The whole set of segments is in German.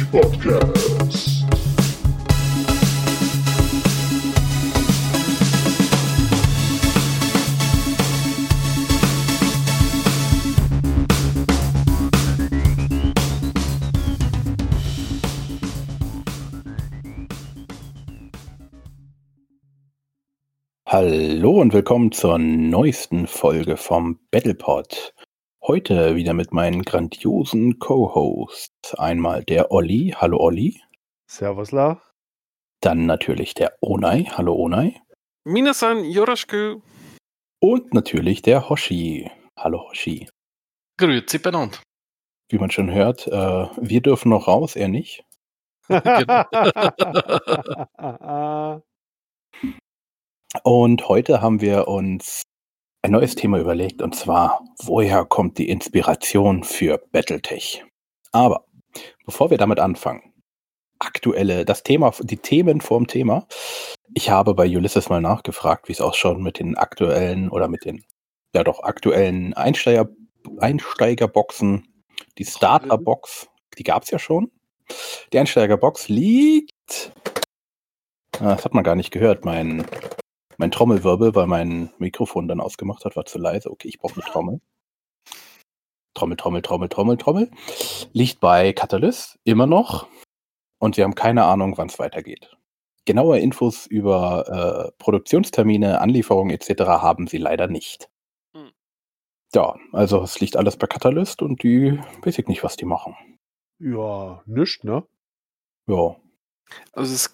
Battletech Podcast. Hallo und willkommen zur neuesten Folge vom Battlepod. Heute wieder mit meinen grandiosen Co-Hosts. Einmal der Olli. Hallo Olli. Servus, La. Dann natürlich der Onai. Hallo Onai. Minasan Yoroshiku. Und natürlich der Hoshi. Hallo Hoshi. Grüezi benannt. Wie man schon hört, äh, wir dürfen noch raus, er nicht. Und heute haben wir uns ein neues Thema überlegt und zwar, woher kommt die Inspiration für Battletech? Aber bevor wir damit anfangen, aktuelle, das Thema, die Themen vorm Thema. Ich habe bei Ulysses mal nachgefragt, wie es ausschaut mit den aktuellen oder mit den, ja doch, aktuellen Einsteiger, Einsteigerboxen. Die Starterbox, die gab es ja schon. Die Einsteigerbox liegt. Ah, Das hat man gar nicht gehört. Mein mein Trommelwirbel, weil mein Mikrofon dann ausgemacht hat, war zu leise. Okay, ich brauche eine Trommel. Trommel, Trommel, Trommel, Trommel, Trommel. Liegt bei Catalyst immer noch. Und wir haben keine Ahnung, wann es weitergeht. Genaue Infos über äh, Produktionstermine, Anlieferungen etc. haben sie leider nicht. Hm. Ja, also es liegt alles bei Catalyst und die weiß ich nicht, was die machen. ja, nischt, ne? Ja, Also es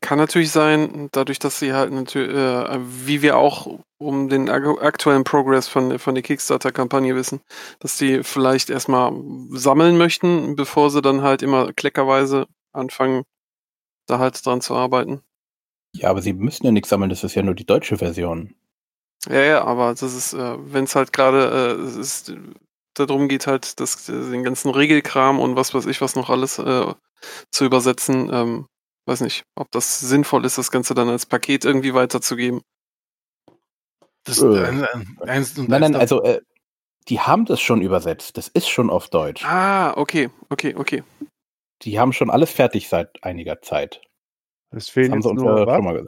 kann natürlich sein, dadurch, dass sie halt natürlich, äh, wie wir auch um den aktuellen Progress von, von der Kickstarter-Kampagne wissen, dass die vielleicht erstmal sammeln möchten, bevor sie dann halt immer kleckerweise anfangen, da halt dran zu arbeiten. ja, aber sie müssen ja nichts sammeln, das ist ja nur die deutsche Version. Ja, ja, aber das ist, äh, wenn es halt gerade äh, ist, darum geht, halt das, äh, den ganzen Regelkram und was weiß ich, was noch alles äh, zu übersetzen, ähm, weiß nicht, ob das sinnvoll ist, das Ganze dann als Paket irgendwie weiterzugeben. Das Äh. ein, ein, eins und Nein, nein, also äh, die haben das schon übersetzt. Das ist schon auf Deutsch. Ah, okay, okay, okay. Die haben schon alles fertig seit einiger Zeit. Es Das fehlen haben jetzt sie uns nur was?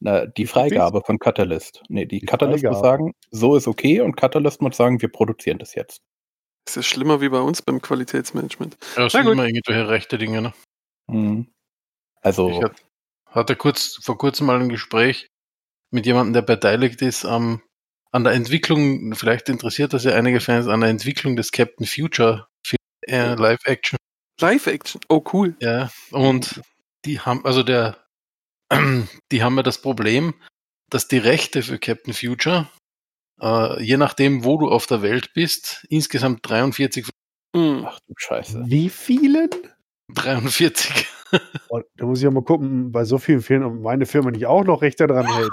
Na, die Freigabe von Catalyst. Nee, die, Die Catalyst muss Freigabe. sagen, so ist okay und Catalyst muss sagen, wir produzieren das jetzt. Ist ja schlimmer wie bei uns beim Qualitätsmanagement. Ja, das Na sind gut. immer irgendwelche rechte Dinge. Ne? Mhm. Also, Ich hat, hatte kurz, vor kurzem mal ein Gespräch mit jemandem, der beteiligt ist am, an der Entwicklung, vielleicht interessiert das ja einige Fans, an der Entwicklung des Captain Future äh, Live Action. Live-Action, oh cool. Ja, und die haben, also der, die haben ja das Problem, dass die Rechte für Captain Future, äh, je nachdem, wo du auf der Welt bist, insgesamt 43, Hm. ach du Scheiße. Wie vielen? 43 Oh, da muss ich ja mal gucken, bei so vielen fehlen und meine Firma nicht auch noch Rechte dran hält.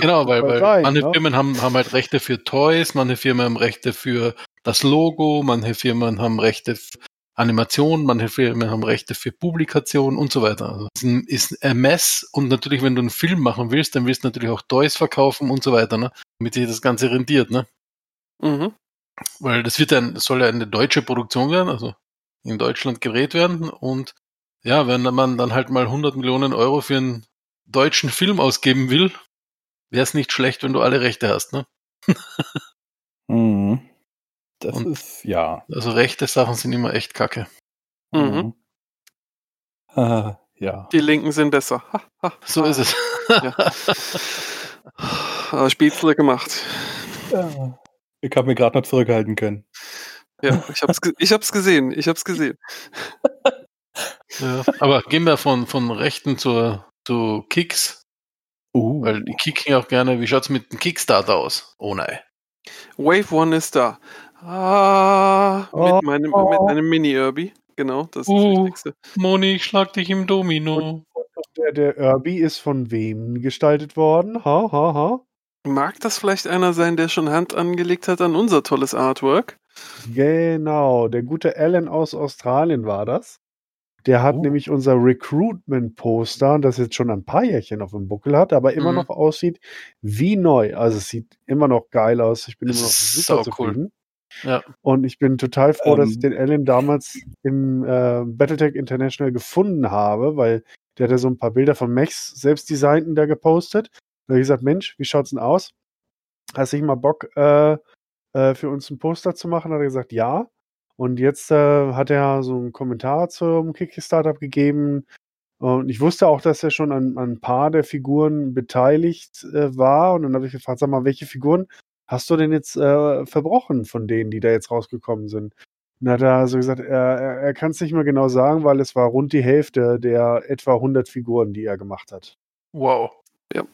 Genau, weil, weil sein, manche ne? Firmen haben, haben halt Rechte für Toys, manche Firmen haben Rechte für das Logo, manche Firmen haben Rechte für Animation, manche Firmen haben Rechte für Publikation und so weiter. Also es ist ein, ist ein Mess und natürlich, wenn du einen Film machen willst, dann willst du natürlich auch Toys verkaufen und so weiter, ne? damit sich das Ganze rentiert. Ne? Mhm. Weil das wird dann, das soll ja eine deutsche Produktion werden, also in Deutschland gedreht werden und ja, wenn man dann halt mal 100 Millionen Euro für einen deutschen Film ausgeben will, wäre es nicht schlecht, wenn du alle Rechte hast, ne? Mhm. Das Und- ist, ja. Also rechte Sachen sind immer echt kacke. Mhm. Ah, ja. Die Linken sind besser. Ha, ha, So ha. ist es. Ja. Spätzle gemacht. Ja. Ich habe mir gerade noch zurückhalten können. Ja, ich hab's, ge ich hab's gesehen. Ich hab's gesehen. ja. Aber gehen wir von, von Rechten zur, zu Kicks, Uh. weil die kicken ja auch gerne. Wie schaut's mit dem Kickstarter aus? Oh nein. Wave One ist da. Ah, Oh. mit meinem, mit meinem Mini-Irby. Genau, das ist das Uh. Wichtigste. Moni, ich schlag dich im Domino. Der, der Irby ist von wem gestaltet worden? Ha, ha, ha. Mag das vielleicht einer sein, der schon Hand angelegt hat an unser tolles Artwork? Genau, der gute Alan aus Australien war das. Der hat Oh. nämlich unser Recruitment-Poster, das jetzt schon ein paar Jährchen auf dem Buckel hat, aber immer Mhm. noch aussieht wie neu. Also es sieht immer noch geil aus. Ich bin Das immer noch ist super saucool. zufrieden. Ja. Und ich bin total froh, dass ich Ähm. den Alan damals im äh, Battletech International gefunden habe, weil der hat ja so ein paar Bilder von Mechs selbst designten da gepostet. Da habe ich gesagt, Mensch, wie schaut's denn aus? Hast du nicht mal Bock, äh, äh, für uns ein Poster zu machen? Hat er gesagt, ja. Und jetzt äh, hat er so einen Kommentar zum Kickstarter gegeben. Und ich wusste auch, dass er schon an, an ein paar der Figuren beteiligt äh, war. Und dann habe ich gefragt, sag mal, welche Figuren hast du denn jetzt äh, verbrochen von denen, die da jetzt rausgekommen sind? Hat er so gesagt, er, er, kann es nicht mehr genau sagen, weil es war rund die Hälfte der etwa 100 Figuren, die er gemacht hat. Wow. Ja.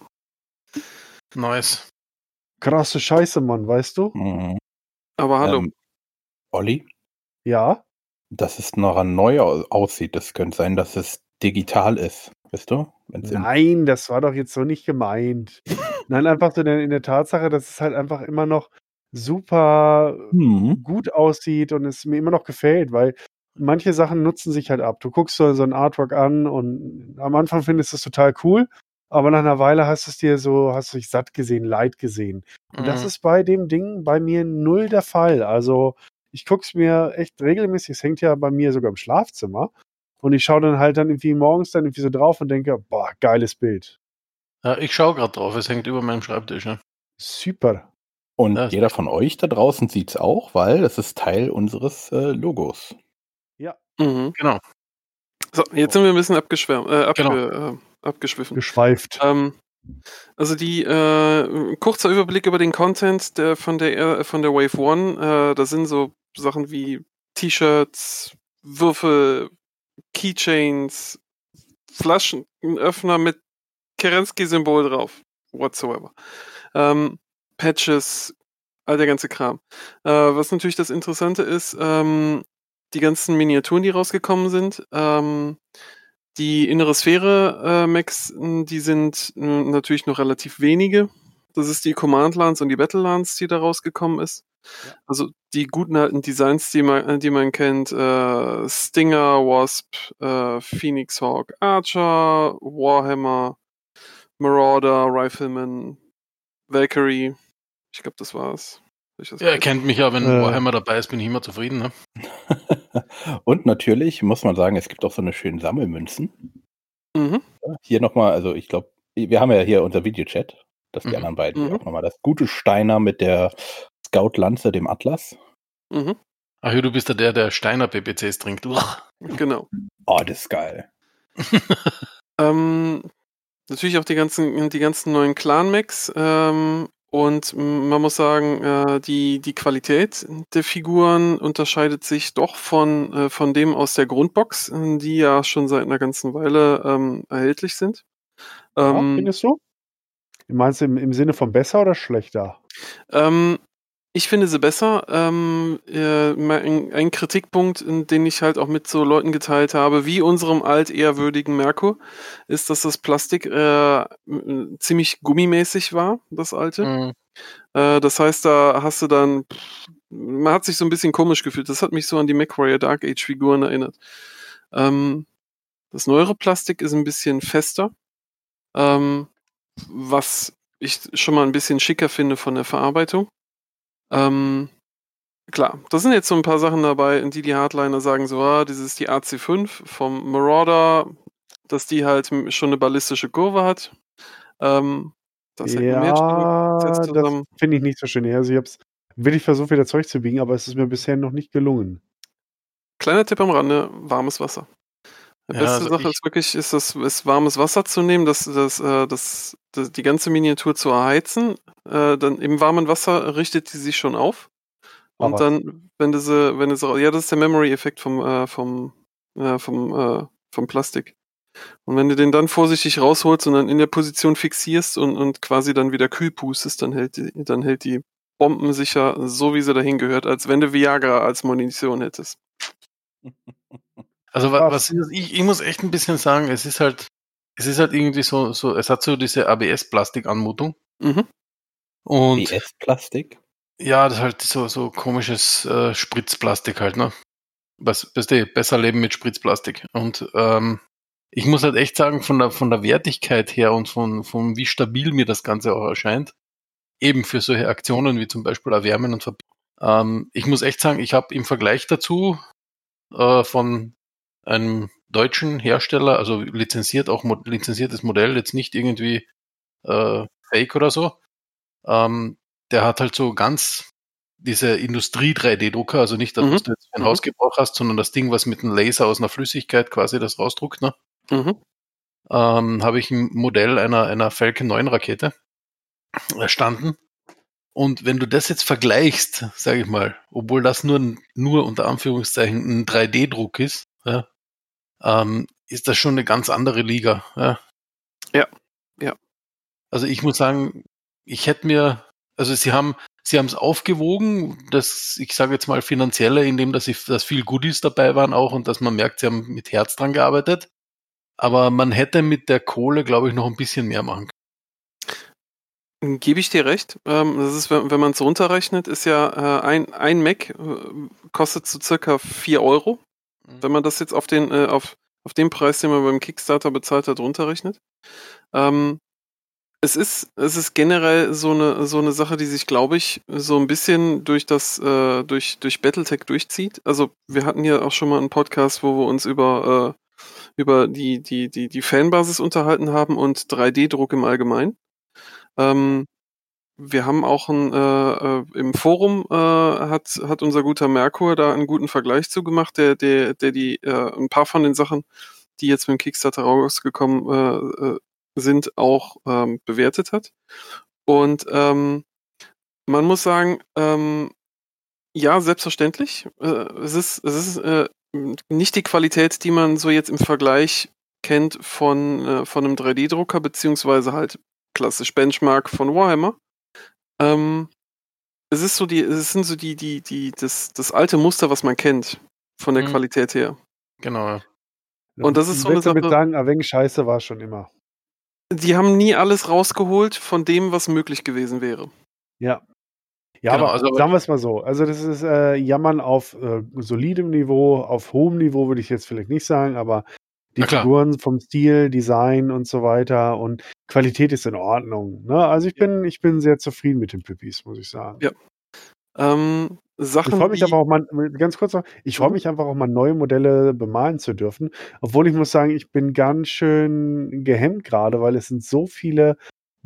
Nice. Krasse Scheiße, Mann, weißt du? Mhm. Aber hallo. Ähm, Olli, Ja. dass es noch neu au- aussieht, das könnte sein, dass es digital ist. Weißt du? Wenn's Nein, das war doch jetzt so nicht gemeint. Nein, einfach so in der, in der Tatsache, dass es halt einfach immer noch super Mhm. gut aussieht und es mir immer noch gefällt, weil manche Sachen nutzen sich halt ab. Du guckst so, so ein Artwork an und am Anfang findest du es total cool, aber nach einer Weile hast du es dir so, hast du dich satt gesehen, leid gesehen. Und das Mhm. ist bei dem Ding bei mir null der Fall. Also ich gucke es mir echt regelmäßig, es hängt ja bei mir sogar im Schlafzimmer. Und ich schaue dann halt dann irgendwie morgens dann irgendwie so drauf und denke, boah, geiles Bild. Ja, ich schaue gerade drauf, es hängt über meinem Schreibtisch. Ne? Super. Und Ja, ist jeder von euch da draußen sieht es auch, weil das ist Teil unseres äh, Logos. Mhm. Genau. So, jetzt sind wir ein bisschen abgeschwärmt, äh, abge, Genau. äh, abgeschwiffen. Geschweift. Ähm, also die äh, kurzer Überblick über den Content der, von der äh, von der Wave One. Äh, da sind so Sachen wie T-Shirts, Würfel, Keychains, Flaschenöffner mit Kerensky-Symbol drauf, whatsoever. Ähm, Patches, all der ganze Kram. Äh, was natürlich das Interessante ist, ähm, die ganzen Miniaturen, die rausgekommen sind. Ähm, die innere Sphäre äh, Max, die sind natürlich noch relativ wenige. Das ist die Command Lance und die Battle Lance, die da rausgekommen ist. Ja. Also die guten alten Designs, die man, die man kennt, äh, Stinger, Wasp, äh, Phoenix Hawk, Archer, Warhammer, Marauder, Rifleman, Valkyrie. Ich glaube, das war's. Ich das Ja, er kennt mich ja, wenn Äh. Warhammer dabei ist, bin ich immer zufrieden. Ne? Und natürlich muss man sagen, es gibt auch so eine schönen Sammelmünzen. Mhm. Hier nochmal, also ich glaube, wir haben ja hier unser Videochat, dass die Mhm. anderen beiden Mhm. auch nochmal das gute Steiner mit der Scout-Lanze, dem Atlas. Mhm. Ach ja, du bist ja der, der Steiner PPCs trinkt. Uah. Genau. Oh, das ist geil. Ähm, natürlich auch die ganzen, die ganzen neuen Clan-Max. Ähm, und man muss sagen, äh, die, die Qualität der Figuren unterscheidet sich doch von, äh, von dem aus der Grundbox, die ja schon seit einer ganzen Weile ähm, erhältlich sind. Ja, Ähm, findest du? Meinst du im, im Sinne von besser oder schlechter? Ähm, ich finde sie besser. Ähm, äh, ein Kritikpunkt, den ich halt auch mit so Leuten geteilt habe, wie unserem altehrwürdigen Merkur, ist, dass das Plastik äh, ziemlich gummimäßig war, das alte. Mhm. Äh, das heißt, da hast du dann, pff, man hat sich so ein bisschen komisch gefühlt. Das hat mich so an die MacWarrior Dark Age Figuren erinnert. Ähm, das neuere Plastik ist ein bisschen fester, ähm, was ich schon mal ein bisschen schicker finde von der Verarbeitung. Ähm, klar, da sind jetzt so ein paar Sachen dabei, in die die Hardliner sagen so, ah, das ist die AC5 vom Marauder, dass die halt schon eine ballistische Kurve hat. Ähm, das ja, das finde ich nicht so schön. Also ich habe es wirklich versucht, wieder Zeug zu biegen, aber es ist mir bisher noch nicht gelungen. Kleiner Tipp am Rande, warmes Wasser. Die Ja, beste also Sache ist wirklich, ist das ist warmes Wasser zu nehmen, das, das, äh, das, das, die ganze Miniatur zu erheizen. Äh, dann im warmen Wasser richtet die sich schon auf. Und Aber- dann, wenn du sie, wenn du sie, ja, das ist der Memory-Effekt vom, äh, vom, äh, vom, äh, vom Plastik. Und wenn du den dann vorsichtig rausholst und dann in der Position fixierst und, und quasi dann wieder kühl pustest, dann hält die, dann hält die Bomben sicher so, wie sie dahin gehört, als wenn du Viagra als Munition hättest. Also Krass. was ist, ich, ich muss echt ein bisschen sagen, es ist halt, es ist halt irgendwie so, so es hat so diese ABS-Plastik-Anmutung. Mhm. Und BS-Plastik. ja, das ist halt so, so komisches äh, Spritzplastik halt, ne? Was, weißt du, besser leben mit Spritzplastik. Und ähm, ich muss halt echt sagen, von der, von der Wertigkeit her und von, von wie stabil mir das Ganze auch erscheint, eben für solche Aktionen wie zum Beispiel Erwärmen und Ver Ähm, ich muss echt sagen, ich habe im Vergleich dazu äh, von einem deutschen Hersteller, also lizenziert auch lizenziertes Modell, jetzt nicht irgendwie äh, Fake oder so. Ähm, der hat halt so ganz diese Industrie-3D-Drucker, also nicht, dass Mhm. du jetzt ein Mhm. Hausgebrauch hast, sondern das Ding, was mit einem Laser aus einer Flüssigkeit quasi das rausdruckt, ne? Mhm. ähm, habe ich ein Modell einer, einer Falcon 9 Rakete erstanden. Und wenn du das jetzt vergleichst, sage ich mal, obwohl das nur, nur unter Anführungszeichen ein 3D-Druck ist, ja, ähm, ist das schon eine ganz andere Liga. Ja. Ja, ja. Also ich muss sagen, ich hätte mir, also sie haben, sie haben es aufgewogen, dass ich sage jetzt mal finanzielle, indem dass, sie, dass viel Goodies dabei waren auch und dass man merkt, sie haben mit Herz dran gearbeitet. Aber man hätte mit der Kohle, glaube ich, noch ein bisschen mehr machen können. Gebe ich dir recht. Ähm, das ist, wenn, wenn man es runterrechnet, ist ja äh, ein, ein Mac äh, kostet so circa 4 Euro. Mhm. Wenn man das jetzt auf den, äh, auf, auf den Preis, den man beim Kickstarter bezahlt hat, runterrechnet. Ähm, es ist, es ist generell so eine, so eine Sache, die sich, glaube ich, so ein bisschen durch das, äh, durch, durch Battletech durchzieht. Also, wir hatten ja auch schon mal einen Podcast, wo wir uns über, äh, über die, die, die, die Fanbasis unterhalten haben und 3D-Druck im Allgemeinen. Ähm, wir haben auch ein, äh, äh, im Forum äh, hat, hat unser guter Merkur da einen guten Vergleich zu gemacht, der, der, der die äh, ein paar von den Sachen, die jetzt mit dem Kickstarter rausgekommen äh, äh, sind, auch ähm, bewertet hat. Und ähm, man muss sagen, ähm, ja, selbstverständlich. Äh, es ist, es ist äh, nicht die Qualität, die man so jetzt im Vergleich kennt von, äh, von einem 3D-Drucker, beziehungsweise halt klassisch Benchmark von Warhammer. Ähm, es ist so die, es sind so die, die, die, das, das alte Muster, was man kennt, von der Mhm. Qualität her. Genau. Und das ist ich so eine würd damit Sache- sagen, ein wenig Scheiße war schon immer. Die haben nie alles rausgeholt von dem, was möglich gewesen wäre. Ja. Ja, Genau, aber also- sagen wir es mal so. Also, das ist äh, Jammern auf äh, solidem Niveau, auf hohem Niveau würde ich jetzt vielleicht nicht sagen, aber die. Figuren vom Stil, Design und so weiter und Qualität ist in Ordnung. Ne? Also, ich bin, ich bin sehr zufrieden mit den Pippis, muss ich sagen. Ja. Ähm, Sachen, Ich freue mich aber auch mal, ganz kurz noch, ich freue Mhm. mich einfach auch mal neue Modelle bemalen zu dürfen. Obwohl ich muss sagen, ich bin ganz schön gehemmt gerade, weil es sind so viele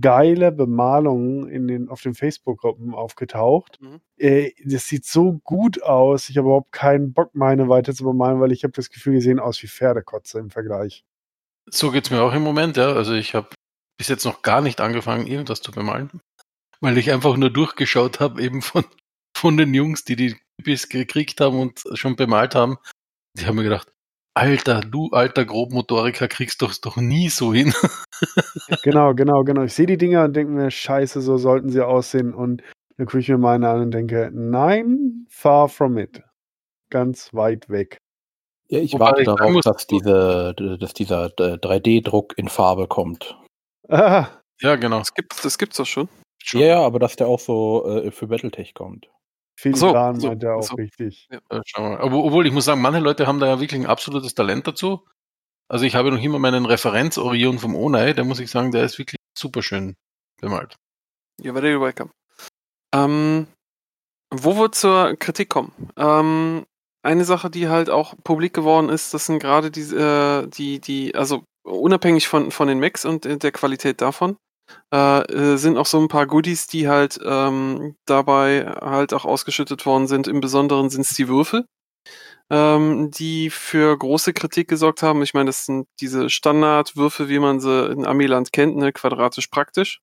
geile Bemalungen in den, auf den Facebook-Gruppen aufgetaucht. Mhm. Äh, das sieht so gut aus. Ich habe überhaupt keinen Bock, meine weiter zu bemalen, weil ich habe das Gefühl, die sehen aus wie Pferdekotze im Vergleich. So geht's mir auch im Moment, ja. Also ich habe bis jetzt noch gar nicht angefangen, irgendwas zu bemalen. Weil ich einfach nur durchgeschaut habe, eben von, von den Jungs, die die Typis gekriegt haben und schon bemalt haben. Die haben mir gedacht, Alter, du alter Grobmotoriker kriegst doch doch nie so hin. Genau, genau, genau. Ich sehe die Dinger und denke mir, scheiße, so sollten sie aussehen. Und dann gucke ich mir meine an und denke, nein, far from it. Ganz weit weg. Ja, ich Wobei warte ich darauf, muss- dass, diese, dass dieser äh, 3D-Druck in Farbe kommt. Ah, Ja, genau. das gibt das gibt's doch schon. Ja, ja, aber dass der auch so äh, für Battletech kommt. Filigran so, meint er auch so. richtig. Äh, schauen wir mal. Aber, obwohl ich muss sagen, manche Leute haben da ja wirklich ein absolutes Talent dazu. Also ich habe noch immer meinen Referenz Orion vom Onei, da muss ich sagen, der ist wirklich super schön bemalt. You're very welcome. Ähm, wo wir zur Kritik kommen. Ähm, eine Sache, die halt auch publik geworden ist, das sind gerade die, äh, die, die, also unabhängig von, von den Macs und äh, der Qualität davon, äh, äh, sind auch so ein paar Goodies, die halt ähm, dabei halt auch ausgeschüttet worden sind. Im Besonderen sind es die Würfel, ähm, die für große Kritik gesorgt haben. Ich meine, das sind diese Standardwürfel, wie man sie in Amiland kennt, ne, quadratisch praktisch.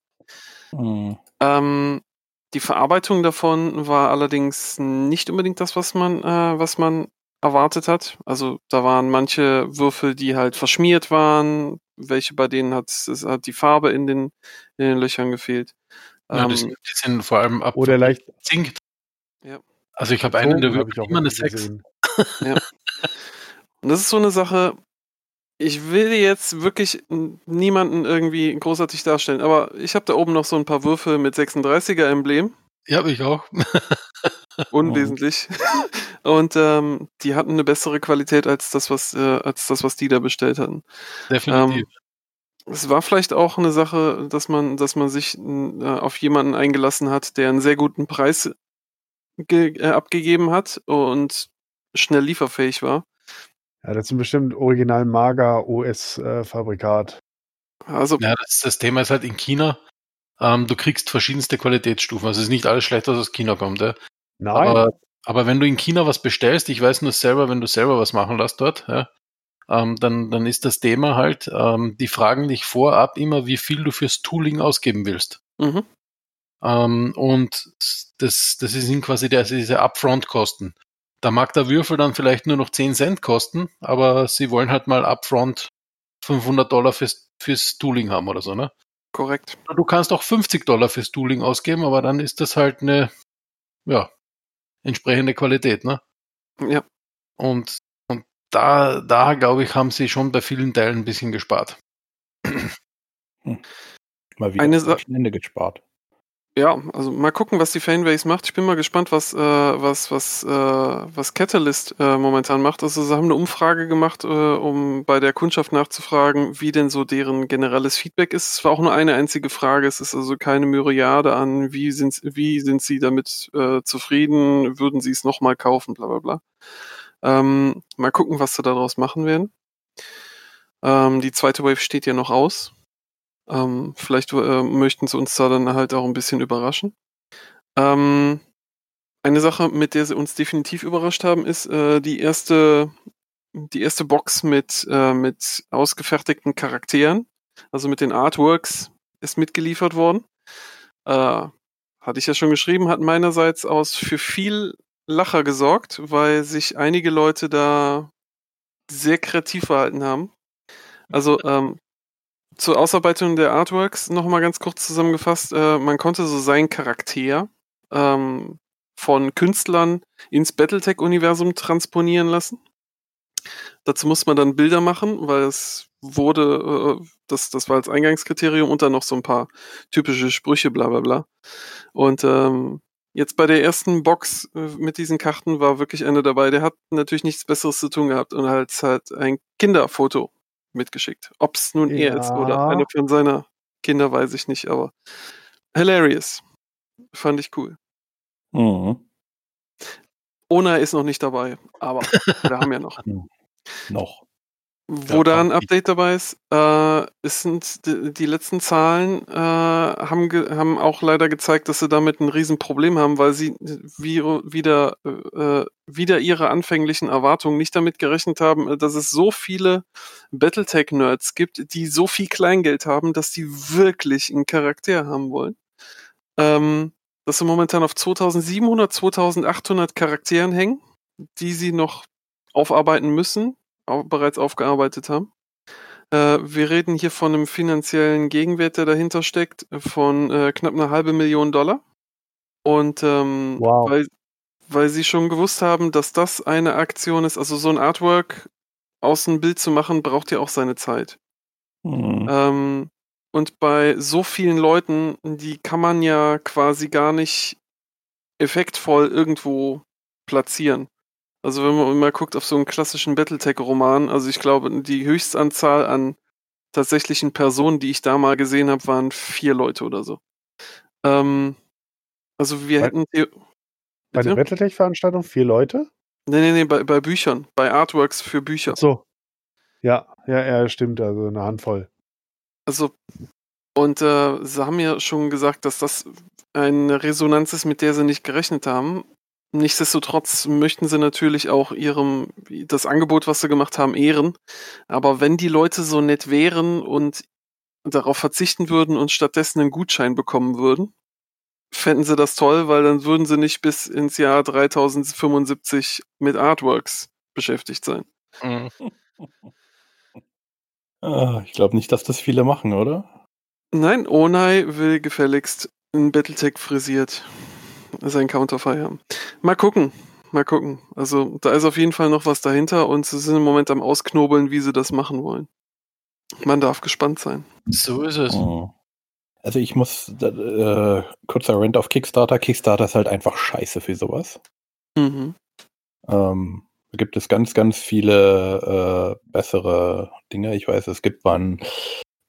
Hm. Ähm, die Verarbeitung davon war allerdings nicht unbedingt das, was man, äh, was man erwartet hat. Also da waren manche Würfel, die halt verschmiert waren, welche bei denen hat, es hat die Farbe in den, in den Löchern gefehlt. Ja, Ähm, das, die sind vor allem ab Oder leicht zinkt. Ja. Also ich habe einen, der Bogen hab immer eine 6. gesehen. Und das ist so eine Sache, ich will jetzt wirklich niemanden irgendwie großartig darstellen, aber ich habe da oben noch so ein paar Würfel mit 36er Emblem. Ja, habe ich auch. unwesentlich. Und ähm, die hatten eine bessere Qualität als das, was, äh, als das, was die da bestellt hatten. Definitiv. Es war vielleicht auch eine Sache, dass man, dass man sich äh, auf jemanden eingelassen hat, der einen sehr guten Preis ge äh, abgegeben hat und schnell lieferfähig war. Ja, das sind bestimmt original mager US-Fabrikat. Also, Ja, das, das Thema ist halt in China, ähm, du kriegst verschiedenste Qualitätsstufen. Also es ist nicht alles schlecht, was aus China kommt. Ja. Nein, Aber, aber wenn du in China was bestellst, ich weiß nur selber, wenn du selber was machen lässt dort, ja, ähm, dann, dann ist das Thema halt, ähm, die fragen dich vorab immer, wie viel du fürs Tooling ausgeben willst. mhm. Ähm, und das, das sind quasi der, diese Upfront-Kosten. Da mag der Würfel dann vielleicht nur noch 10 Cent kosten, aber sie wollen halt mal Upfront 500 Dollar fürs, fürs Tooling haben oder so, ne? korrekt. Du kannst auch 50 Dollar fürs Tooling ausgeben, aber dann ist das halt eine, ja, entsprechende Qualität, ne? Ja. Und, und da, da glaube ich, haben sie schon bei vielen Teilen ein bisschen gespart. Mal wieder Eine Sa- Ende gespart. Ja, also mal gucken, was die Fanbase macht. Ich bin mal gespannt, was, äh, was, was, äh, was Catalyst äh, momentan macht. Also sie haben eine Umfrage gemacht, äh, um bei der Kundschaft nachzufragen, wie denn so deren generelles Feedback ist. Es war auch nur eine einzige Frage. Es ist also keine Myriade an, wie sind, wie sind sie damit äh, zufrieden, würden sie es nochmal kaufen, bla bla bla. Ähm, mal gucken, was sie daraus machen werden. Ähm, die zweite Wave steht ja noch aus. Ähm, vielleicht äh, möchten sie uns da dann halt auch ein bisschen überraschen. Ähm, eine Sache, mit der sie uns definitiv überrascht haben, ist äh, die erste, die erste Box mit, äh, mit ausgefertigten Charakteren, also mit den Artworks, ist mitgeliefert worden. Äh, hatte ich ja schon geschrieben, hat meinerseits aus für viel Lacher gesorgt, weil sich einige Leute da sehr kreativ verhalten haben. Also ähm, zur Ausarbeitung der Artworks nochmal ganz kurz zusammengefasst. Äh, man konnte so seinen Charakter ähm, von Künstlern ins Battletech-Universum transponieren lassen. Dazu muss man dann Bilder machen, weil es wurde, äh, das, das war als Eingangskriterium und dann noch so ein paar typische Sprüche, bla bla bla. Und ähm, jetzt bei der ersten Box äh, mit diesen Karten war wirklich einer dabei, der hat natürlich nichts Besseres zu tun gehabt und hat halt ein Kinderfoto mitgeschickt. Ob es nun er ist oder Ja. einer von seiner Kinder, weiß ich nicht, aber hilarious. Fand ich cool. Mhm. Ona ist noch nicht dabei, aber wir haben ja noch. Noch. Wo Ja, da ein Update dabei ist, äh, sind die, die letzten Zahlen äh, haben, haben auch leider gezeigt, dass sie damit ein Riesenproblem haben, weil sie wie, wieder, äh, wieder ihre anfänglichen Erwartungen nicht damit gerechnet haben, äh, dass es so viele Battletech-Nerds gibt, die so viel Kleingeld haben, dass die wirklich einen Charakter haben wollen. Ähm, dass sie momentan auf 2700, 2800 Charakteren hängen, die sie noch aufarbeiten müssen, bereits aufgearbeitet haben. Äh, wir reden hier von einem finanziellen Gegenwert, der dahinter steckt, von äh, knapp einer halbe Million Dollar. Und ähm, Wow. weil, weil sie schon gewusst haben, dass das eine Aktion ist, also so ein Artwork aus einem Bild zu machen, braucht ja auch seine Zeit. Mhm. Ähm, und bei so vielen Leuten, die kann man ja quasi gar nicht effektvoll irgendwo platzieren. Also wenn man mal guckt auf so einen klassischen Battletech-Roman, also ich glaube, die Höchstanzahl an tatsächlichen Personen, die ich da mal gesehen habe, waren vier Leute oder so. Ähm, also wir Bei- hätten... Bei der? Battletech-Veranstaltung vier Leute? Nee, nee, nee, bei, bei Büchern, bei Artworks für Bücher. Ach so. Ja, ja, ja, stimmt. Also eine Handvoll. Also, und äh, sie haben ja schon gesagt, dass das eine Resonanz ist, mit der sie nicht gerechnet haben. Nichtsdestotrotz möchten sie natürlich auch ihrem, das Angebot, was sie gemacht haben, ehren. Aber wenn die Leute so nett wären und darauf verzichten würden und stattdessen einen Gutschein bekommen würden, fänden sie das toll, weil dann würden sie nicht bis ins Jahr 3075 mit Artworks beschäftigt sein. Mhm. Ah, ich glaube nicht, dass das viele machen, oder? Nein, Onai will gefälligst in Battletech frisiert sein Counterfire haben. Mal gucken, mal gucken. Also da ist auf jeden Fall noch was dahinter und sie sind im Moment am Ausknobeln, wie sie das machen wollen. Man darf gespannt sein. So ist es. Mhm. Also ich muss, äh, kurzer Rent auf Kickstarter. Kickstarter ist halt einfach scheiße für sowas. Mhm. Ähm, da gibt es ganz, ganz viele äh, bessere Dinge. Ich weiß, es gibt man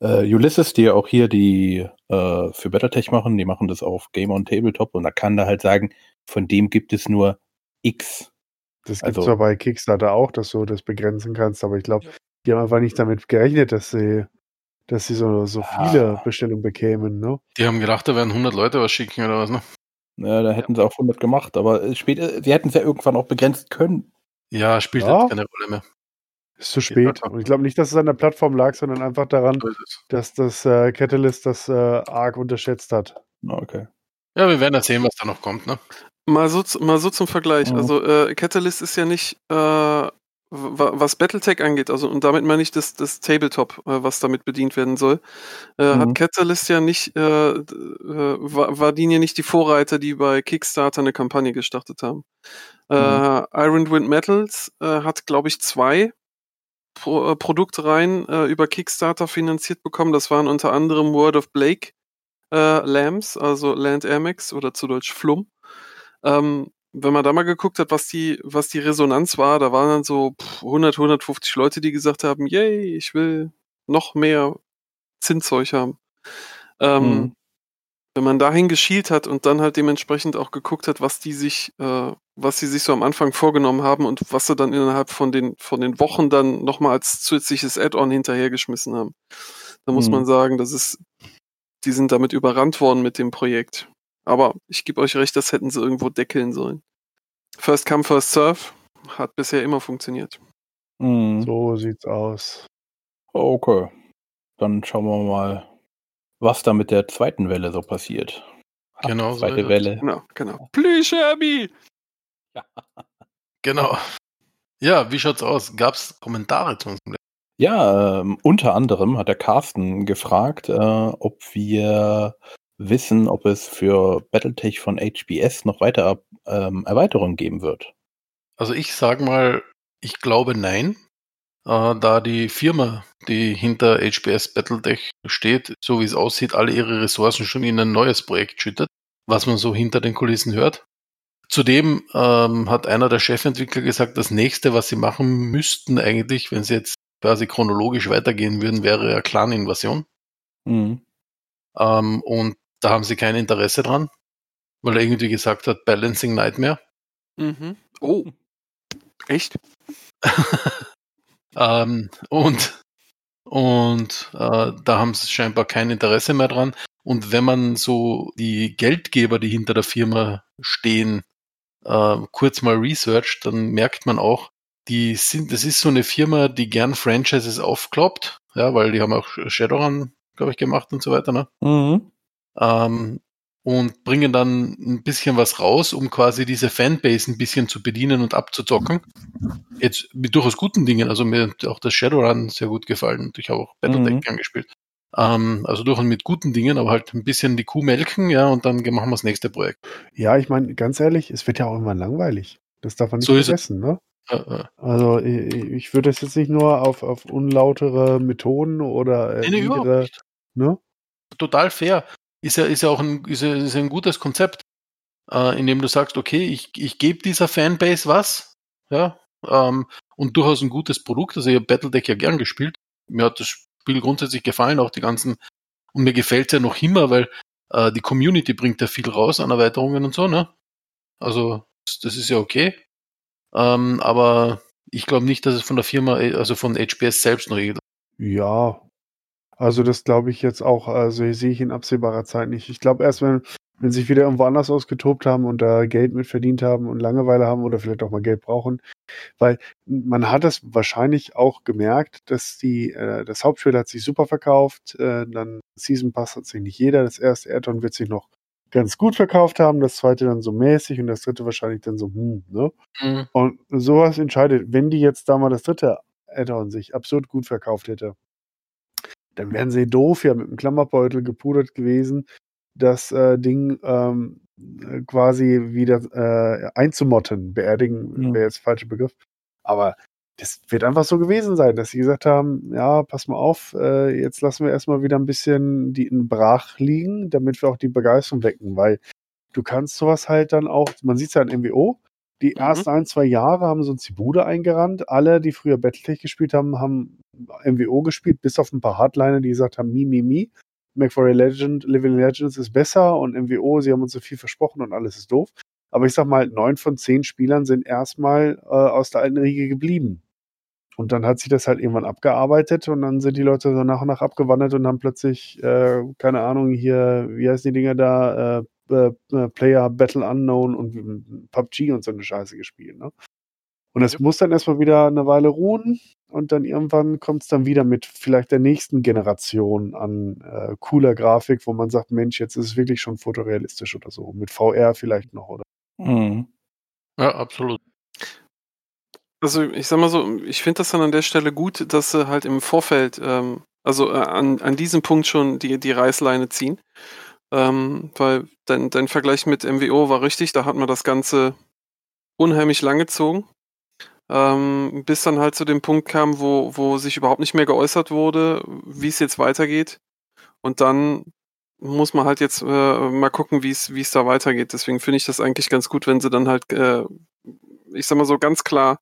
äh, Ulysses, die ja auch hier die äh, für Battletech machen, die machen das auf Game on Tabletop und da kann da halt sagen, von dem gibt es nur X. Das gibt es Also- zwar bei Kickstarter auch, dass du das begrenzen kannst, aber ich glaube, die haben einfach nicht damit gerechnet, dass sie, dass sie so, so Ja. viele Bestellungen bekämen, ne? Die haben gedacht, da werden 100 Leute was schicken oder was, ne? Ja, da hätten sie auch 100 gemacht, aber äh, später, sie hätten es ja irgendwann auch begrenzt können. Ja, spielt Ja. jetzt keine Rolle mehr. Ist zu spät. Und ich glaube nicht, dass es an der Plattform lag, sondern einfach daran, dass das äh, Catalyst das äh, arg unterschätzt hat. Na, Okay. Ja, wir werden ja sehen, was da noch kommt, ne? Mal so, mal so zum Vergleich. Mhm. Also äh, Catalyst ist ja nicht, äh, wa- was Battletech angeht, also und damit meine ich das, das Tabletop, äh, was damit bedient werden soll, äh, Mhm. hat Catalyst ja nicht, war, war die ja nicht die Vorreiter, die bei Kickstarter eine Kampagne gestartet haben. Äh, Iron Wind Metals äh, hat, glaube ich, zwei Pro, äh, Produktreihen äh, über Kickstarter finanziert bekommen. Das waren unter anderem Word of Blake äh, Lambs, also Land Airmax oder zu Deutsch Flum. Ähm, wenn man da mal geguckt hat, was die, was die Resonanz war, da waren dann so pff, 100, 150 Leute, die gesagt haben, yay, ich will noch mehr Zinszeug haben. Ähm, Mhm. Wenn man dahin geschielt hat und dann halt dementsprechend auch geguckt hat, was die sich, äh, was sie sich so am Anfang vorgenommen haben und was sie dann innerhalb von den, von den Wochen dann nochmal als zusätzliches Add-on hinterhergeschmissen haben, da muss Mhm. man sagen, das ist, die sind damit überrannt worden mit dem Projekt. Aber ich gebe euch recht, das hätten sie irgendwo deckeln sollen. First come, first serve hat bisher immer funktioniert. Mhm. So sieht's aus. Okay. Dann schauen wir mal, was da mit der zweiten Welle so passiert. Ha, Genau so Zweite es. Welle. Genau, genau. Please, Herbie! Genau. Ja, wie schaut's aus? Gab's Kommentare zu uns? Ja, ähm, unter anderem hat der Carsten gefragt, äh, ob wir wissen, ob es für Battletech von HBS noch weiter ähm, Erweiterungen geben wird. Also ich sag mal, ich glaube nein, äh, da die Firma, die hinter HBS Battletech steht, so wie es aussieht, alle ihre Ressourcen schon in ein neues Projekt schüttet, was man so hinter den Kulissen hört. Zudem ähm, hat einer der Chefentwickler gesagt, das nächste, was sie machen müssten eigentlich, wenn sie jetzt quasi chronologisch weitergehen würden, wäre eine Clan-Invasion. Mhm. Ähm, und da haben sie kein Interesse dran, weil er irgendwie gesagt hat, Balancing Nightmare. Mhm. Oh. Echt? Ähm, und und äh, da haben sie scheinbar kein Interesse mehr dran. Und wenn man so die Geldgeber, die hinter der Firma stehen, äh, kurz mal researcht, dann merkt man auch, die sind, das ist so eine Firma, die gern Franchises aufkloppt, ja, weil die haben auch Shadowrun, glaube ich, gemacht und so weiter, ne? Mhm. ähm, und bringen dann ein bisschen was raus, um quasi diese Fanbase ein bisschen zu bedienen und abzuzocken. Jetzt mit durchaus guten Dingen, also mir hat auch das Shadowrun sehr gut gefallen und ich habe auch Battletech Mhm. gern gespielt. Ähm, also durchaus mit guten Dingen, aber halt ein bisschen die Kuh melken, ja, und dann machen wir das nächste Projekt. Ja, ich meine, ganz ehrlich, es wird ja auch irgendwann langweilig. Das darf man nicht So vergessen, ne? Also ich, ich würde das jetzt nicht nur auf, auf unlautere Methoden oder äh, nee, nee, niedere, ne? Total fair. Ist ja, ist ja auch ein, ist ja, ist ein gutes Konzept, äh, in dem du sagst, okay, ich, ich gebe dieser Fanbase was, ja, ähm, und durchaus ein gutes Produkt. Also ich habe Battletech ja gern gespielt. Mir hat das Spiel grundsätzlich gefallen, auch die ganzen, und mir gefällt es ja noch immer, weil äh, die Community bringt ja viel raus an Erweiterungen und so, ne? Also, das, ist ja okay. Ähm, aber ich glaube nicht, dass es von der Firma, also von HBS selbst noch regelt. Ja. Also das glaube ich jetzt auch, also sehe ich in absehbarer Zeit nicht. Ich glaube erst, wenn, wenn sich wieder irgendwo anders ausgetobt haben und da Geld mit verdient haben und Langeweile haben oder vielleicht auch mal Geld brauchen. Weil man hat es wahrscheinlich auch gemerkt, dass die, äh, das Hauptspiel hat sich super verkauft, äh, dann Season Pass hat sich nicht jeder, das erste Add-on wird sich noch ganz gut verkauft haben, das zweite dann so mäßig und das dritte wahrscheinlich dann so, hm, ne? Mhm. Und sowas entscheidet, wenn die jetzt da mal das dritte Add-on sich absurd gut verkauft hätte, dann wären sie doof ja mit dem Klammerbeutel gepudert gewesen, das äh, Ding ähm, äh, quasi wieder äh, einzumotten. Beerdigen Ja. wäre jetzt der falsche Begriff. Aber das wird einfach so gewesen sein, dass sie gesagt haben, ja, pass mal auf, äh, jetzt lassen wir erstmal wieder ein bisschen die in Brach liegen, damit wir auch die Begeisterung wecken, weil du kannst sowas halt dann auch, man sieht es ja in MWO, die Mhm. ersten ein, zwei Jahre haben sie uns die Bude eingerannt. Alle, die früher Battletech gespielt haben, haben MWO gespielt, bis auf ein paar Hardliner, die gesagt haben, mi, mi, mi. McFarlane Legend, Living Legends ist besser und MWO, sie haben uns so viel versprochen und alles ist doof. Aber ich sag mal, neun von zehn Spielern sind erstmal äh, aus der alten Riege geblieben. Und dann hat sich das halt irgendwann abgearbeitet und dann sind die Leute so nach und nach abgewandert und haben plötzlich, äh, keine Ahnung, hier, wie heißen die Dinger da, äh, äh, äh Player Battle Unknown und PUBG und so eine Scheiße gespielt. Ne? Und es Ja. muss dann erstmal wieder eine Weile ruhen und dann irgendwann kommt es dann wieder mit vielleicht der nächsten Generation an äh, cooler Grafik, wo man sagt, Mensch, jetzt ist es wirklich schon fotorealistisch oder so. Mit VR vielleicht noch, oder? Mhm. Ja, absolut. Also ich sag mal so, ich finde das dann an der Stelle gut, dass sie halt im Vorfeld, ähm, also äh, an, an diesem Punkt schon die, die Reißleine ziehen. Ähm, weil dein, dein Vergleich mit MWO war richtig, da hat man das Ganze unheimlich lang gezogen. Ähm, bis dann halt zu dem Punkt kam, wo, wo sich überhaupt nicht mehr geäußert wurde, wie es jetzt weitergeht. Und dann muss man halt jetzt äh, mal gucken, wie es wie es da weitergeht. Deswegen finde ich das eigentlich ganz gut, wenn sie dann halt, äh, ich sag mal so ganz klar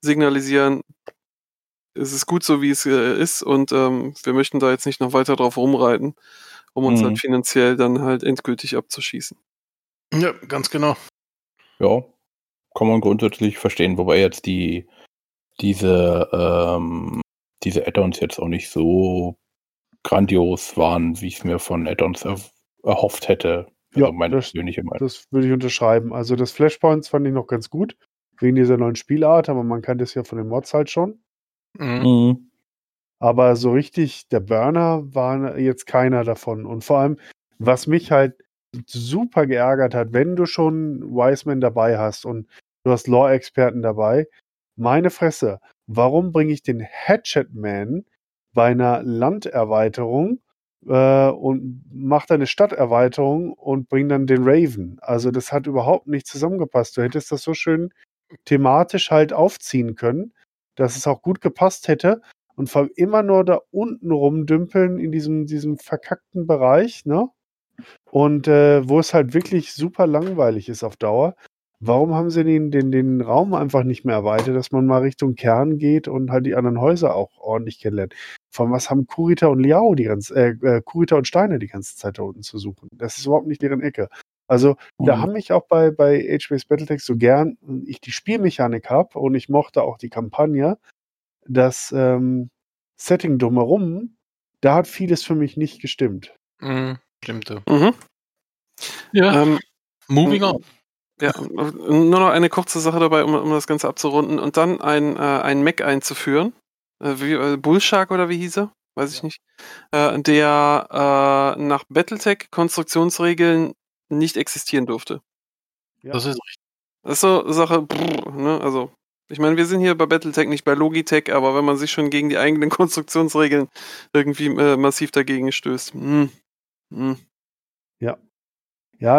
signalisieren, es ist gut so, wie es äh, ist und ähm, wir möchten da jetzt nicht noch weiter drauf rumreiten, um uns Mhm. halt finanziell dann halt endgültig abzuschießen. Ja, ganz genau. Ja, kann man grundsätzlich verstehen, wobei jetzt die diese ähm, diese Add-ons jetzt auch nicht so grandios waren, wie ich es mir von Add-ons er erhofft hätte. Also Ja, meine das- persönliche Meinung. Das würde ich unterschreiben. Also das Flashpoints fand ich noch ganz gut, wegen dieser neuen Spielart, aber man kannte es ja von den Mods halt schon. Mhm. Mhm. Aber so richtig, der Burner war jetzt keiner davon. Und vor allem, was mich halt super geärgert hat, wenn du schon Wiseman dabei hast und du hast Lore-Experten dabei, meine Fresse, warum bringe ich den Hatchet Man bei einer Landerweiterung äh, und mache dann eine Stadterweiterung und bringe dann den Raven? Also das hat überhaupt nicht zusammengepasst. Du hättest das so schön thematisch halt aufziehen können, dass es auch gut gepasst hätte und vor allem immer nur da unten rumdümpeln in diesem, diesem verkackten Bereich, ne? Und äh, wo es halt wirklich super langweilig ist auf Dauer. Warum haben sie den, den, den Raum einfach nicht mehr erweitert, dass man mal Richtung Kern geht und halt die anderen Häuser auch ordentlich kennenlernt? Von was haben Kurita und Liao die ganze, äh, äh, Kurita und Steine die ganze Zeit da unten zu suchen? Das ist überhaupt nicht deren Ecke. Also, da Mhm. haben mich auch bei, bei HBase Battletech so gern, ich die Spielmechanik habe und ich mochte auch die Kampagne, das ähm, Setting drumherum, da hat vieles für mich nicht gestimmt. Mhm. Stimmt. Ja. Mhm. ja. Ähm, Moving on. Ja, nur noch eine kurze Sache dabei, um, um das Ganze abzurunden und dann ein, äh, ein Mac einzuführen. Äh, wie, äh, Bullshark oder wie hieß er? Weiß ich nicht. Äh, der äh, nach Battletech Konstruktionsregeln nicht existieren durfte. Ja. Das ist richtig. Das ist so Sache, brr, ne? Also, ich meine, wir sind hier bei Battletech, nicht bei Logitech, aber wenn man sich schon gegen die eigenen Konstruktionsregeln irgendwie äh, massiv dagegen stößt. Hm. Hm. Ja,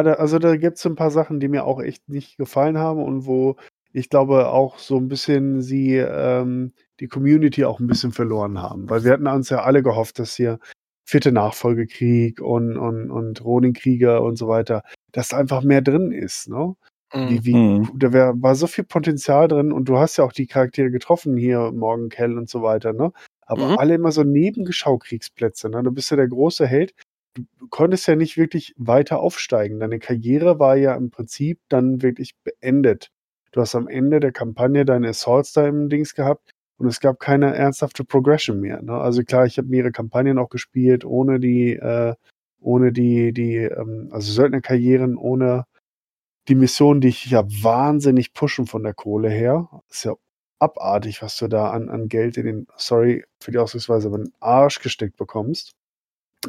da, also da gibt es ein paar Sachen, die mir auch echt nicht gefallen haben und wo ich glaube auch so ein bisschen sie ähm, die Community auch ein bisschen verloren haben. Weil wir hatten uns ja alle gehofft, dass hier vierte Nachfolgekrieg und, und, und Ronin-Krieger und so weiter, dass da einfach mehr drin ist, ne? Mhm. Wie, wie, Mhm. da wär, war so viel Potenzial drin und du hast ja auch die Charaktere getroffen hier, Morgan Kell und so weiter, ne? Aber Mhm. alle immer so Nebengeschaukriegsplätze, ne? Du bist ja der große Held. Du konntest ja nicht wirklich weiter aufsteigen. Deine Karriere war ja im Prinzip dann wirklich beendet. Du hast am Ende der Kampagne deine Assaults da im Dings gehabt und es gab keine ernsthafte Progression mehr. Ne? Also klar, ich habe mehrere Kampagnen auch gespielt, ohne die, äh, ohne die, die, ähm, also Söldnerkarrieren, ohne die Missionen, die ich ja wahnsinnig pushen von der Kohle her. Ist ja abartig, was du da an, an Geld in den, sorry für die Ausdrucksweise, aber den Arsch gesteckt bekommst.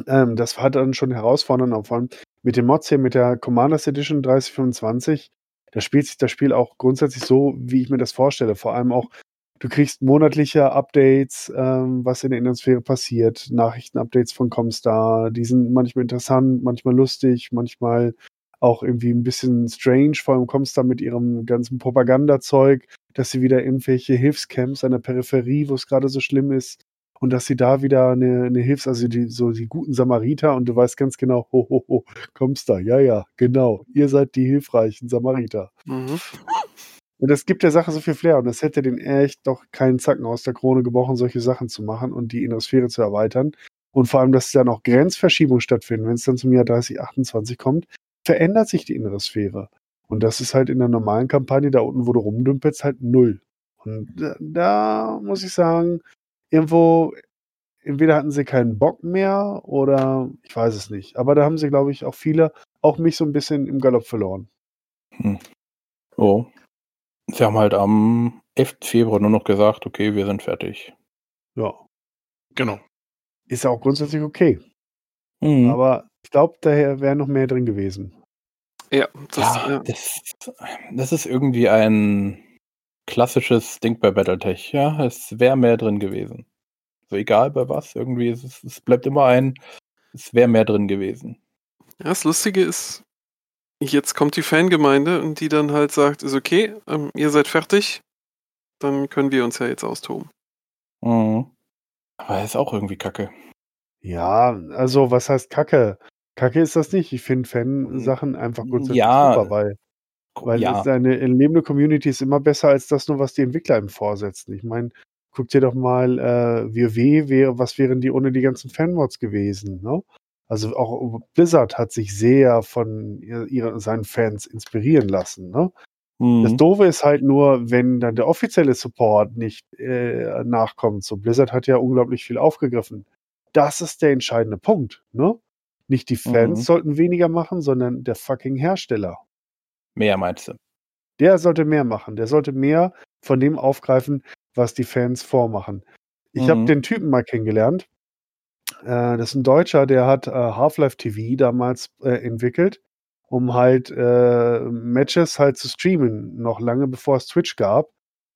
Ähm, das war dann schon herausfordernd, vor allem mit den Mods hier, mit der Commanders Edition 3025. Da spielt sich das Spiel auch grundsätzlich so, wie ich mir das vorstelle. Vor allem auch, du kriegst monatliche Updates, ähm, was in der Innensphäre passiert, Nachrichtenupdates von Comstar, die sind manchmal interessant, manchmal lustig, manchmal auch irgendwie ein bisschen strange, vor allem Comstar mit ihrem ganzen Propagandazeug, dass sie wieder irgendwelche Hilfscamps an der Peripherie, wo es gerade so schlimm ist, und dass sie da wieder eine, eine Hilfs-, also die, so die guten Samariter und du weißt ganz genau, ho, ho, ho, Comstar, ja, ja, genau, ihr seid die hilfreichen Samariter. Mhm. Und das gibt der Sache so viel Flair und das hätte den echt doch keinen Zacken aus der Krone gebrochen, solche Sachen zu machen und die innere Sphäre zu erweitern. Und vor allem, dass da noch Grenzverschiebungen stattfinden, wenn es dann zum Jahr 3028 kommt, verändert sich die innere Sphäre. Und das ist halt in der normalen Kampagne, da unten, wo du rumdümpelst, halt null. Und da, da muss ich sagen, irgendwo, entweder hatten sie keinen Bock mehr oder ich weiß es nicht. Aber da haben sie, glaube ich, auch viele, auch mich so ein bisschen im Galopp verloren. Hm. Oh. Sie haben halt am 11. Februar nur noch gesagt, okay, wir sind fertig. Ja. Genau. Ist ja auch grundsätzlich okay. Mhm. Aber ich glaube, daher wäre noch mehr drin gewesen. Ja, das, ja, ja. Das, das ist irgendwie ein klassisches Ding bei Battletech. Ja, es wäre mehr drin gewesen. So egal bei was, irgendwie, ist es, es bleibt immer ein, es wäre mehr drin gewesen. Ja, das Lustige ist, jetzt kommt die Fangemeinde und die dann halt sagt, ist okay, ähm, ihr seid fertig, dann können wir uns ja jetzt austoben. Mhm. Aber ist auch irgendwie kacke. Ja, also was heißt Kacke? Kacke ist das nicht. Ich finde Fan-Sachen einfach grundsätzlich Ja. super, weil, weil ja, eine lebende Community ist immer besser als das nur, was die Entwickler ihm vorsetzen. Ich meine, guck dir doch mal äh, WoW, wäre, was wären die ohne die ganzen Fanmods gewesen, ne? Also auch Blizzard hat sich sehr von ihr, ihre, seinen Fans inspirieren lassen, ne? Das mhm. Doofe ist halt nur, wenn dann der offizielle Support nicht äh, nachkommt. So, Blizzard hat ja unglaublich viel aufgegriffen. Das ist der entscheidende Punkt, ne? Nicht die Fans Mhm. sollten weniger machen, sondern der fucking Hersteller. Mehr meinst du? Der sollte mehr machen. Der sollte mehr von dem aufgreifen, was die Fans vormachen. Ich habe Mhm. den Typen mal kennengelernt. Äh, das ist ein Deutscher, der hat äh, Half-Life TV damals äh, entwickelt, um halt äh, Matches halt zu streamen, noch lange bevor es Twitch gab,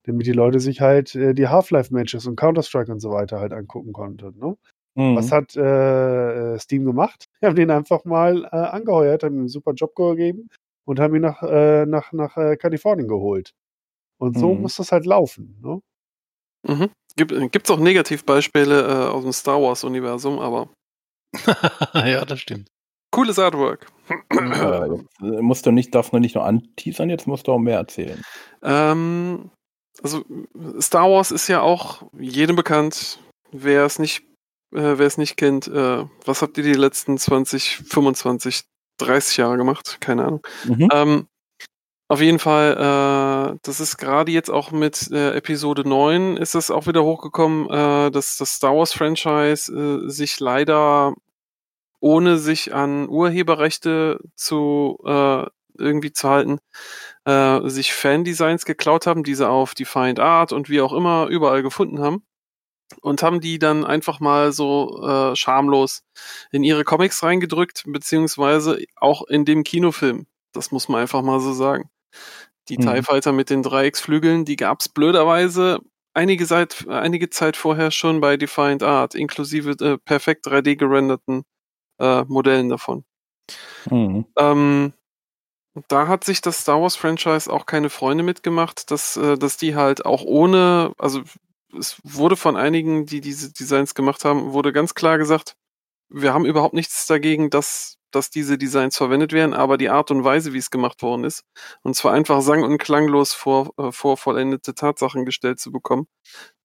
damit die Leute sich halt äh, die Half-Life-Matches und Counter-Strike und so weiter halt angucken konnten. Ne? Mhm. Was hat äh, Steam gemacht? Die haben den einfach mal angeheuert, haben ihm einen super Job gegeben und haben ihn nach, äh, nach, nach äh, Kalifornien geholt. Und so Mhm. muss das halt laufen. Ne? Mhm. Gibt es auch Negativbeispiele äh, aus dem Star Wars-Universum, aber ja, das stimmt. cooles Artwork. Äh, äh, musst du nicht, darfst du nicht nur anteasern, jetzt musst du auch mehr erzählen. Ähm, also Star Wars ist ja auch jedem bekannt. Wer es nicht, äh, wer es nicht kennt, äh, was habt ihr die letzten 20, 25, 30 Jahre gemacht? Keine Ahnung. Mhm. Ähm, auf jeden Fall, äh, das ist gerade jetzt auch mit äh, Episode 9 ist es auch wieder hochgekommen, äh, dass das Star Wars Franchise äh, sich leider ohne sich an Urheberrechte zu äh, irgendwie zu halten, äh, sich Fan-Designs geklaut haben, diese auf Defiant Art und wie auch immer überall gefunden haben und haben die dann einfach mal so äh, schamlos in ihre Comics reingedrückt, beziehungsweise auch in dem Kinofilm. Das muss man einfach mal so sagen. Die Mhm. TIE Fighter mit den Dreiecksflügeln, die gab's blöderweise einige, Zeit, einige Zeit vorher schon bei Defiant Art, inklusive äh, perfekt 3D gerenderten äh, Modellen davon. Mhm. Ähm, da hat sich das Star Wars Franchise auch keine Freunde mitgemacht, dass, äh, dass die halt auch ohne, also es wurde von einigen, die diese Designs gemacht haben, wurde ganz klar gesagt, wir haben überhaupt nichts dagegen, dass, dass diese Designs verwendet werden, aber die Art und Weise, wie es gemacht worden ist, und zwar einfach sang- und klanglos vor, äh, vor vollendete Tatsachen gestellt zu bekommen.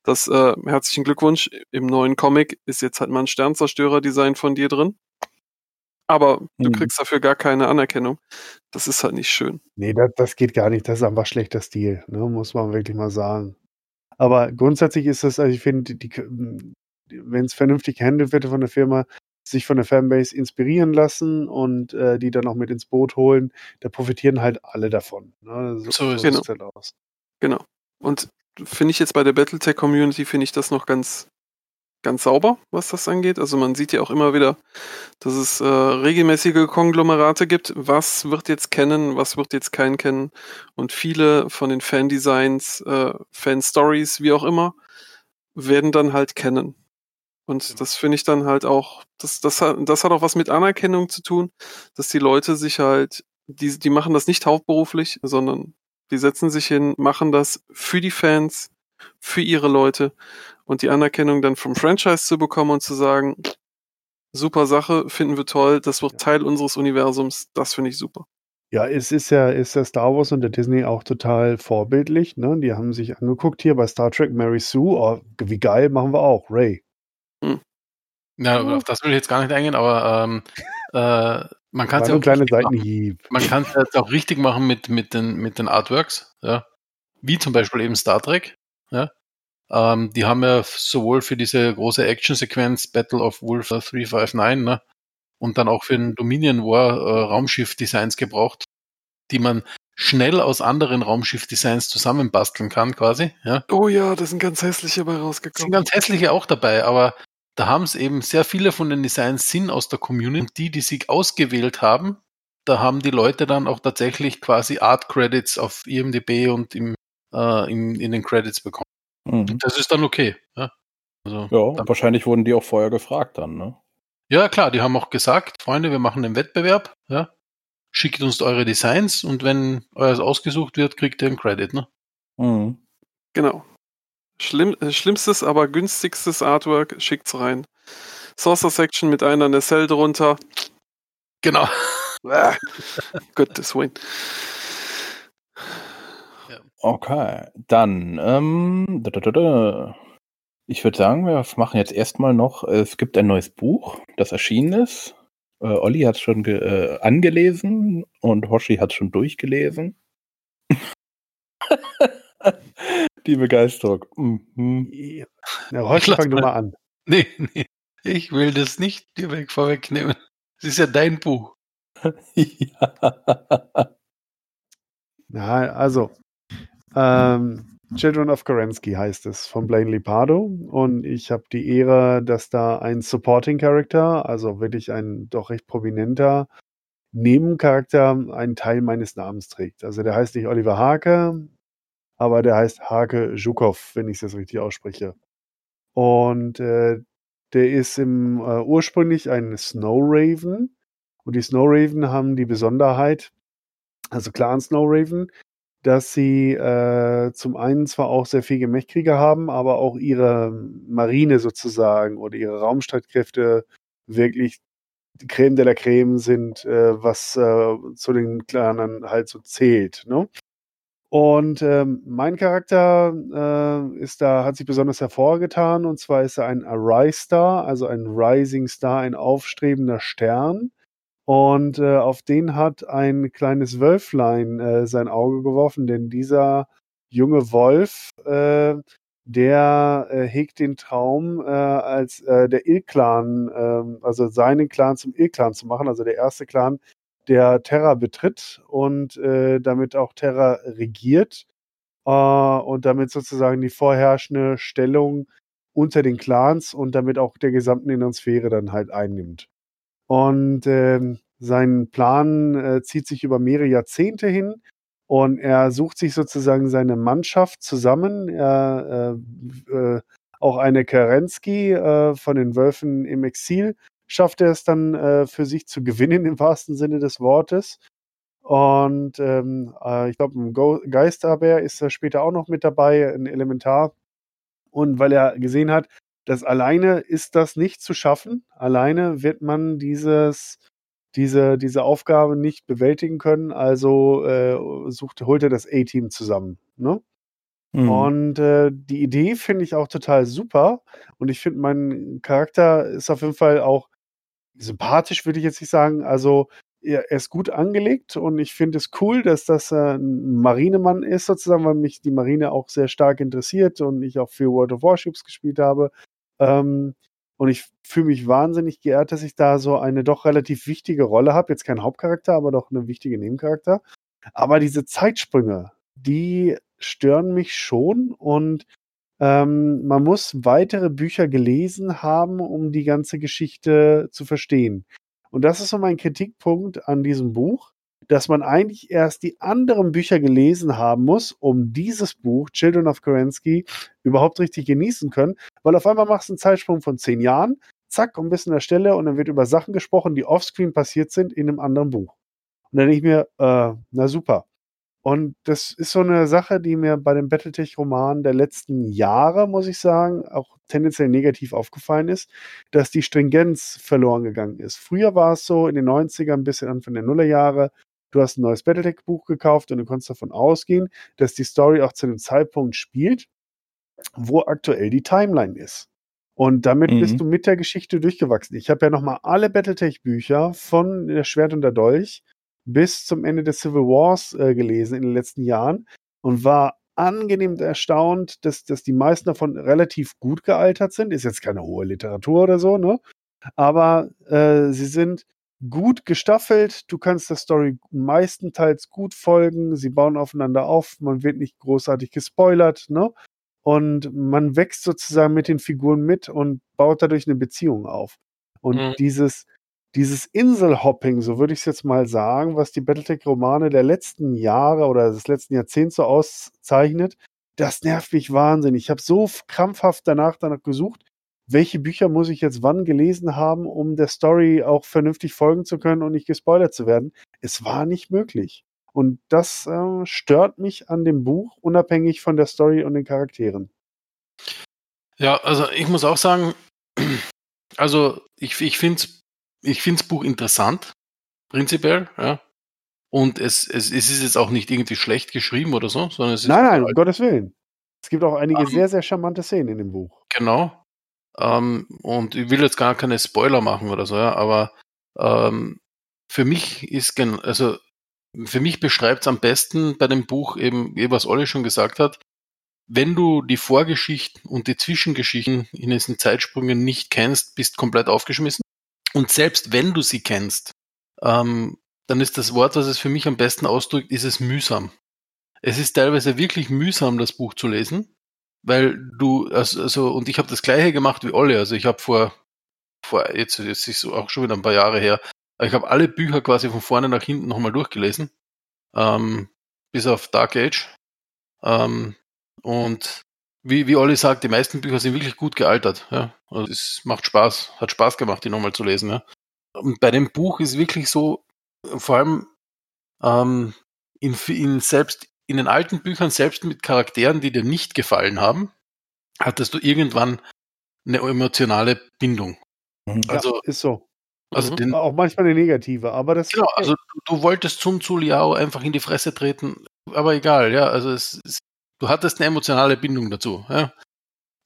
Das äh, herzlichen Glückwunsch. Im neuen Comic ist jetzt halt mal ein Sternzerstörer-Design von dir drin. Aber du Mhm. kriegst dafür gar keine Anerkennung. Das ist halt nicht schön. Nee, das, das geht gar nicht. Das ist einfach schlechter Stil, ne? muss man wirklich mal sagen. Aber grundsätzlich ist das, also ich finde, die, wenn es vernünftig gehandelt wird von der Firma, sich von der Fanbase inspirieren lassen und äh, die dann auch mit ins Boot holen, da profitieren halt alle davon. Ne? So, So ist es. sieht's halt aus. Genau. Und finde ich jetzt bei der Battletech Community, finde ich das noch ganz, ganz sauber, was das angeht. Also man sieht ja auch immer wieder, dass es äh, regelmäßige Konglomerate gibt. Was wird jetzt kennen, was wird jetzt keinen kennen? Und viele von den Fan-Designs, äh, Fan-Stories, wie auch immer, werden dann halt kennen. Und Genau. das finde ich dann halt auch, das, das, hat, das hat auch was mit Anerkennung zu tun, dass die Leute sich halt, die, die machen das nicht hauptberuflich, sondern die setzen sich hin, machen das für die Fans, für ihre Leute und die Anerkennung dann vom Franchise zu bekommen und zu sagen, super Sache, finden wir toll, das wird Teil unseres Universums, das finde ich super. Ja, es ist ja, ist ja Star Wars und der Disney auch total vorbildlich. Ne? Die haben sich angeguckt hier bei Star Trek Mary Sue. Oh, wie geil, machen wir auch. Ray. Ja, auf das will ich jetzt gar nicht eingehen, aber ähm, äh, Man kann es ja auch machen. Man kann es jetzt auch richtig machen mit, mit, den, mit den Artworks, ja. Wie zum Beispiel eben Star Trek, ja. Ähm, die haben ja sowohl für diese große Action-Sequenz Battle of Wolf 359, ne, und dann auch für den Dominion War äh, Raumschiff-Designs gebraucht, die man schnell aus anderen Raumschiff-Designs zusammenbasteln kann, quasi, ja. Oh ja, da sind ganz hässliche bei Es sind rausgekommen. ganz hässliche auch dabei, aber da haben es eben sehr viele von den Designs sind aus der Community. Und die, die sich ausgewählt haben, da haben die Leute dann auch tatsächlich quasi Art Credits auf IMDb und im, äh, im, in den Credits bekommen. Mhm. Das ist dann okay. Ja, also, Ja, dann, wahrscheinlich wurden die auch vorher gefragt dann, ne? ja klar, die haben auch gesagt, Freunde, wir machen einen Wettbewerb. Ja, schickt uns eure Designs und wenn euers ausgesucht wird, kriegt ihr einen Credit. Ne? Mhm. Genau. Schlimm, äh, schlimmstes, aber günstigstes Artwork, schickt's rein. Saucer Section mit einer Nacelle drunter. Genau. Ah, Gottes Willen. Okay, dann, ähm, da, da, da, da. ich würde sagen, wir machen jetzt erstmal noch, es gibt ein neues Buch, das erschienen ist. Äh, Olli hat es schon ge äh, angelesen und Hoshi hat es schon durchgelesen. Die Begeisterung. Mhm. Ja, heute Lass fang du mal. an. Nee, nee. Ich will das nicht dir weg vorwegnehmen. Es ist ja dein Buch. ja. Ja, also, ähm, Children of Kerensky heißt es von Blaine Lipardo und ich habe die Ehre, dass da ein Supporting Character, also wirklich ein doch recht prominenter Nebencharakter, einen Teil meines Namens trägt. Also der heißt nicht Oliver Hake, aber der heißt Hake Zhukov, wenn ich es jetzt richtig ausspreche. Und äh, der ist im äh, ursprünglich ein Snow Raven und die Snow Raven haben die Besonderheit, also Clan Snow Raven, dass sie äh, zum einen zwar auch sehr viel Gemächkrieger haben, aber auch ihre Marine sozusagen oder ihre Raumstreitkräfte wirklich die Creme de la Creme sind, äh, was äh, zu den Clanern halt so zählt. Ne? Und ähm, mein Charakter äh, ist da, hat sich besonders hervorgetan, und zwar ist er ein Arise Star, also ein Rising Star, ein aufstrebender Stern. Und äh, auf den hat ein kleines Wölflein äh, sein Auge geworfen, denn dieser junge Wolf, äh, der äh, hegt den Traum, äh, als äh, der Il-Clan, äh, also seinen Clan zum Il-Clan zu machen, also der erste Clan, der Terra betritt und äh, damit auch Terra regiert äh, und damit sozusagen die vorherrschende Stellung unter den Clans und damit auch der gesamten inneren Sphäre dann halt einnimmt. Und ähm, sein Plan äh, zieht sich über mehrere Jahrzehnte hin und er sucht sich sozusagen seine Mannschaft zusammen. Er, äh, äh, auch eine Kerensky äh, von den Wölfen im Exil schafft er es dann äh, für sich zu gewinnen im wahrsten Sinne des Wortes. Und ähm, äh, ich glaube, ein Geisterbär ist da später auch noch mit dabei, ein Elementar. Und weil er gesehen hat, dass alleine ist das nicht zu schaffen, alleine wird man dieses, diese, diese Aufgabe nicht bewältigen können, also äh, sucht, holt er das A-Team zusammen. Ne? Mhm. Und äh, die Idee finde ich auch total super. Und ich finde, mein Charakter ist auf jeden Fall auch sympathisch, würde ich jetzt nicht sagen. Also er, er ist gut angelegt und ich finde es cool, dass das äh, ein Marinemann ist, sozusagen, weil mich die Marine auch sehr stark interessiert und ich auch für World of Warships gespielt habe. Ähm, und ich fühle mich wahnsinnig geehrt, dass ich da so eine doch relativ wichtige Rolle habe. Jetzt kein Hauptcharakter, aber doch eine wichtige Nebencharakter. Aber diese Zeitsprünge, die stören mich schon und ähm, man muss weitere Bücher gelesen haben, um die ganze Geschichte zu verstehen. Und das ist so mein Kritikpunkt an diesem Buch, dass man eigentlich erst die anderen Bücher gelesen haben muss, um dieses Buch, Children of Kerensky, überhaupt richtig genießen können. Weil auf einmal machst du einen Zeitsprung von zehn Jahren, zack, und bist an der Stelle und dann wird über Sachen gesprochen, die offscreen passiert sind in einem anderen Buch. Und dann denke ich mir, äh, na super. Und das ist so eine Sache, die mir bei den Battletech-Romanen der letzten Jahre, muss ich sagen, auch tendenziell negativ aufgefallen ist, dass die Stringenz verloren gegangen ist. Früher war es so, in den 90ern bis Anfang der Nullerjahre, du hast ein neues Battletech-Buch gekauft und du konntest davon ausgehen, dass die Story auch zu dem Zeitpunkt spielt, wo aktuell die Timeline ist. Und damit Mhm. bist du mit der Geschichte durchgewachsen. Ich habe ja nochmal alle Battletech-Bücher von Der Schwert und der Dolch bis zum Ende des Civil Wars äh, gelesen in den letzten Jahren und war angenehm erstaunt, dass, dass die meisten davon relativ gut gealtert sind. Ist jetzt keine hohe Literatur oder so, ne? Aber äh, sie sind gut gestaffelt. Du kannst der Story meistenteils gut folgen. Sie bauen aufeinander auf. Man wird nicht großartig gespoilert, ne? Und man wächst sozusagen mit den Figuren mit und baut dadurch eine Beziehung auf. Und Mhm. dieses, dieses Inselhopping, so würde ich es jetzt mal sagen, was die Battletech-Romane der letzten Jahre oder des letzten Jahrzehnts so auszeichnet, das nervt mich wahnsinnig. Ich habe so krampfhaft danach danach gesucht, welche Bücher muss ich jetzt wann gelesen haben, um der Story auch vernünftig folgen zu können und nicht gespoilert zu werden. Es war nicht möglich. Und das äh, stört mich an dem Buch, unabhängig von der Story und den Charakteren. Ja, also ich muss auch sagen, also ich, ich finde ich find's Buch interessant, prinzipiell, ja. Und es, es, es ist jetzt auch nicht irgendwie schlecht geschrieben oder so, sondern es ist Nein, nein, um Gottes Willen. Es gibt auch einige Ähm, sehr, sehr charmante Szenen in dem Buch. Genau. Ähm, und ich will jetzt gar keine Spoiler machen oder so, ja, aber ähm, für mich ist also für mich beschreibt es am besten bei dem Buch eben, was Olli schon gesagt hat, wenn du die Vorgeschichten und die Zwischengeschichten in diesen Zeitsprüngen nicht kennst, bist komplett aufgeschmissen. Und selbst wenn du sie kennst, ähm, dann ist das Wort, was es für mich am besten ausdrückt, ist es mühsam. Es ist teilweise wirklich mühsam, das Buch zu lesen, weil du, also, also und ich habe das gleiche gemacht wie Olli. Also ich habe vor, vor jetzt, jetzt ist es auch schon wieder ein paar Jahre her, ich habe alle Bücher quasi von vorne nach hinten nochmal durchgelesen, ähm, bis auf Dark Age. Ähm, und wie, wie Olli sagt, die meisten Bücher sind wirklich gut gealtert. Ja? Also es macht Spaß, hat Spaß gemacht, die nochmal zu lesen. Ja? Und bei dem Buch ist wirklich so, vor allem ähm, in, in selbst in den alten Büchern, selbst mit Charakteren, die dir nicht gefallen haben, hattest du irgendwann eine emotionale Bindung. Mhm. Also, ja, ist so. also Mhm. den, Auch manchmal eine negative, aber das Genau, also du, du wolltest Sun Tzu Liao einfach in die Fresse treten, aber egal, ja, also es, es, du hattest eine emotionale Bindung dazu, ja.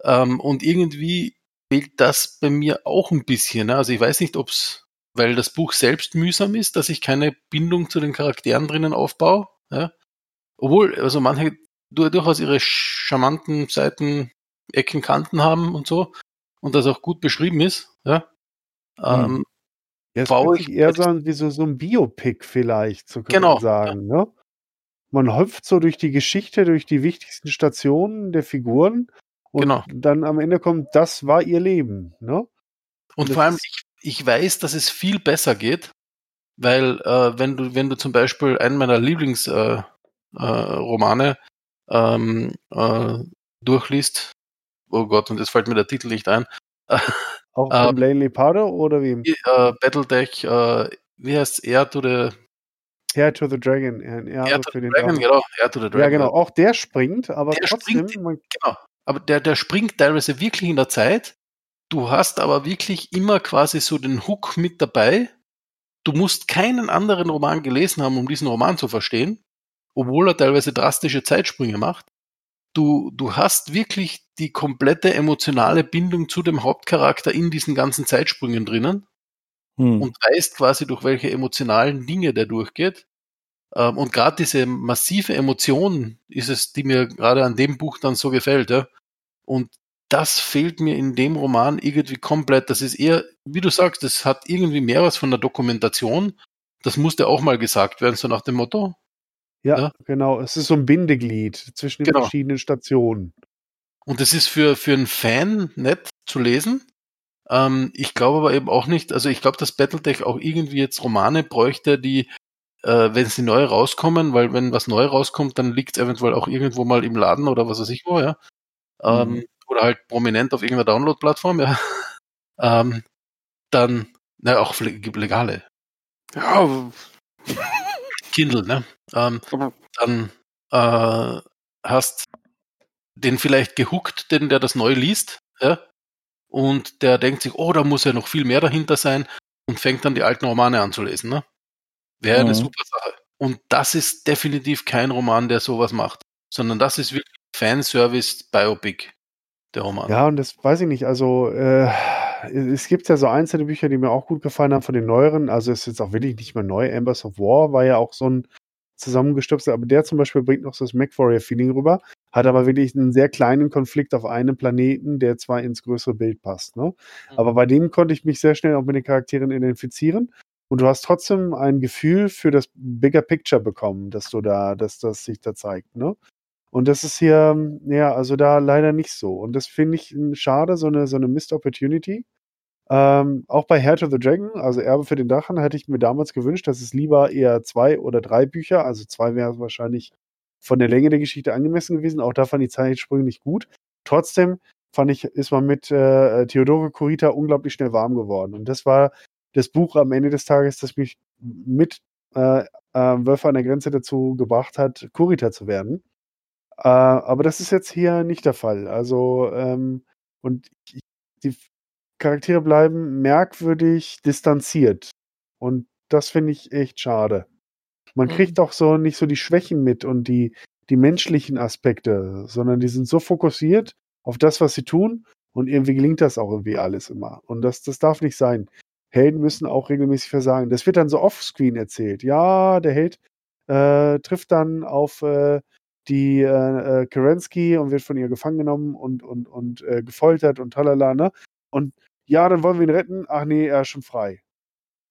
Ähm, und irgendwie fehlt das bei mir auch ein bisschen. Ne? Also ich weiß nicht, ob's, weil das Buch selbst mühsam ist, dass ich keine Bindung zu den Charakteren drinnen aufbaue, ja. Obwohl, also manche du- durchaus ihre charmanten Seiten, Ecken, Kanten haben und so und das auch gut beschrieben ist, ja. Ähm, Ja, baue ich- eher so an wie so, so ein Biopic vielleicht, so kann Genau, man sagen. Ne? Man hüpft so durch die Geschichte, durch die wichtigsten Stationen der Figuren und Genau. dann am Ende kommt, das war ihr Leben. Ne? Und Das vor allem, ich, ich weiß, dass es viel besser geht, weil äh, wenn du, wenn du zum Beispiel einen meiner Lieblingsromane äh, Romane, ähm, äh, durchliest, oh Gott, und jetzt fällt mir der Titel nicht ein, Auch Ähm, von Blaine Lepardo oder wem? äh, Battletech, äh, wie heißt Air to the, Hair to the Dragon. Erbe Air to the Dragon, Drachen. genau, Air to the Dragon. Ja, genau. Auch der springt, aber Der trotzdem, springt- Genau. Aber der, der springt teilweise wirklich in der Zeit. Du hast aber wirklich immer quasi so den Hook mit dabei. Du musst keinen anderen Roman gelesen haben, um diesen Roman zu verstehen, obwohl er teilweise drastische Zeitsprünge macht. Du, du hast wirklich die komplette emotionale Bindung zu dem Hauptcharakter in diesen ganzen Zeitsprüngen drinnen Hm. und weißt quasi, durch welche emotionalen Dinge der durchgeht. Ähm, und gerade diese massive Emotion ist es, die mir gerade an dem Buch dann so gefällt. Ja? Und das fehlt mir in dem Roman irgendwie komplett. Das ist eher, wie du sagst, das hat irgendwie mehr was von der Dokumentation. Das musste auch mal gesagt werden, so nach dem Motto. Ja, Ja. genau. Es ist so ein Bindeglied zwischen den Genau. verschiedenen Stationen. Und das ist für, für einen Fan nett zu lesen. Ähm, ich glaube aber eben auch nicht, also ich glaube, dass Battletech auch irgendwie jetzt Romane bräuchte, die, äh, wenn sie neu rauskommen, weil wenn was neu rauskommt, dann liegt es eventuell auch irgendwo mal im Laden oder was weiß ich wo, ja. Ähm, Mhm. Oder halt prominent auf irgendeiner Download-Plattform, ja. ähm, dann, na, auch le- legale. Ja, Kindle, ne? Ähm, aber dann äh, hast den vielleicht gehuckt, den der das neu liest, ja, und der denkt sich, oh, da muss ja noch viel mehr dahinter sein und fängt dann die alten Romane an zu lesen, ne? Wäre eine Mhm. super Sache. Und das ist definitiv kein Roman, der sowas macht, sondern das ist wirklich Fanservice Biopic. der Roman. Ja, und das weiß ich nicht. Also, äh, es gibt ja so einzelne Bücher, die mir auch gut gefallen haben von den neueren. Also, es ist jetzt auch wirklich nicht mehr neu. Embers of War war ja auch so ein zusammengestöpselt, aber der zum Beispiel bringt noch so das MacWarrior-Feeling rüber, hat aber wirklich einen sehr kleinen Konflikt auf einem Planeten, der zwar ins größere Bild passt. Ne? Aber bei dem konnte ich mich sehr schnell auch mit den Charakteren identifizieren. Und du hast trotzdem ein Gefühl für das Bigger Picture bekommen, dass du da, dass das sich da zeigt, ne? Und das ist hier, ja, also da leider nicht so. Und das finde ich schade, so eine, so eine Missed Opportunity. Ähm, auch bei Hair to the Dragon, also Erbe für den Drachen, hätte ich mir damals gewünscht, dass es lieber eher zwei oder drei Bücher, also zwei wäre wahrscheinlich von der Länge der Geschichte angemessen gewesen. Auch da fand die Zeitsprünge nicht gut. Trotzdem fand ich, ist man mit äh, Theodore Kurita unglaublich schnell warm geworden. Und das war das Buch am Ende des Tages, das mich mit äh, äh, Wölfe an der Grenze dazu gebracht hat, Kurita zu werden. Äh, aber das ist jetzt hier nicht der Fall. Also, ähm, und ich, die Charaktere bleiben merkwürdig distanziert. Und das finde ich echt schade. Man Mhm. kriegt auch so nicht so die Schwächen mit und die, die menschlichen Aspekte, sondern die sind so fokussiert auf das, was sie tun. Und irgendwie gelingt das auch irgendwie alles immer. Und das, das darf nicht sein. Helden müssen auch regelmäßig versagen. Das wird dann so offscreen erzählt. Ja, der Held äh, trifft dann auf äh, die äh, äh, Kerensky und wird von ihr gefangen genommen und, und, und äh, gefoltert und talala, ne? Und ja, dann wollen wir ihn retten. Ach nee, er ist schon frei.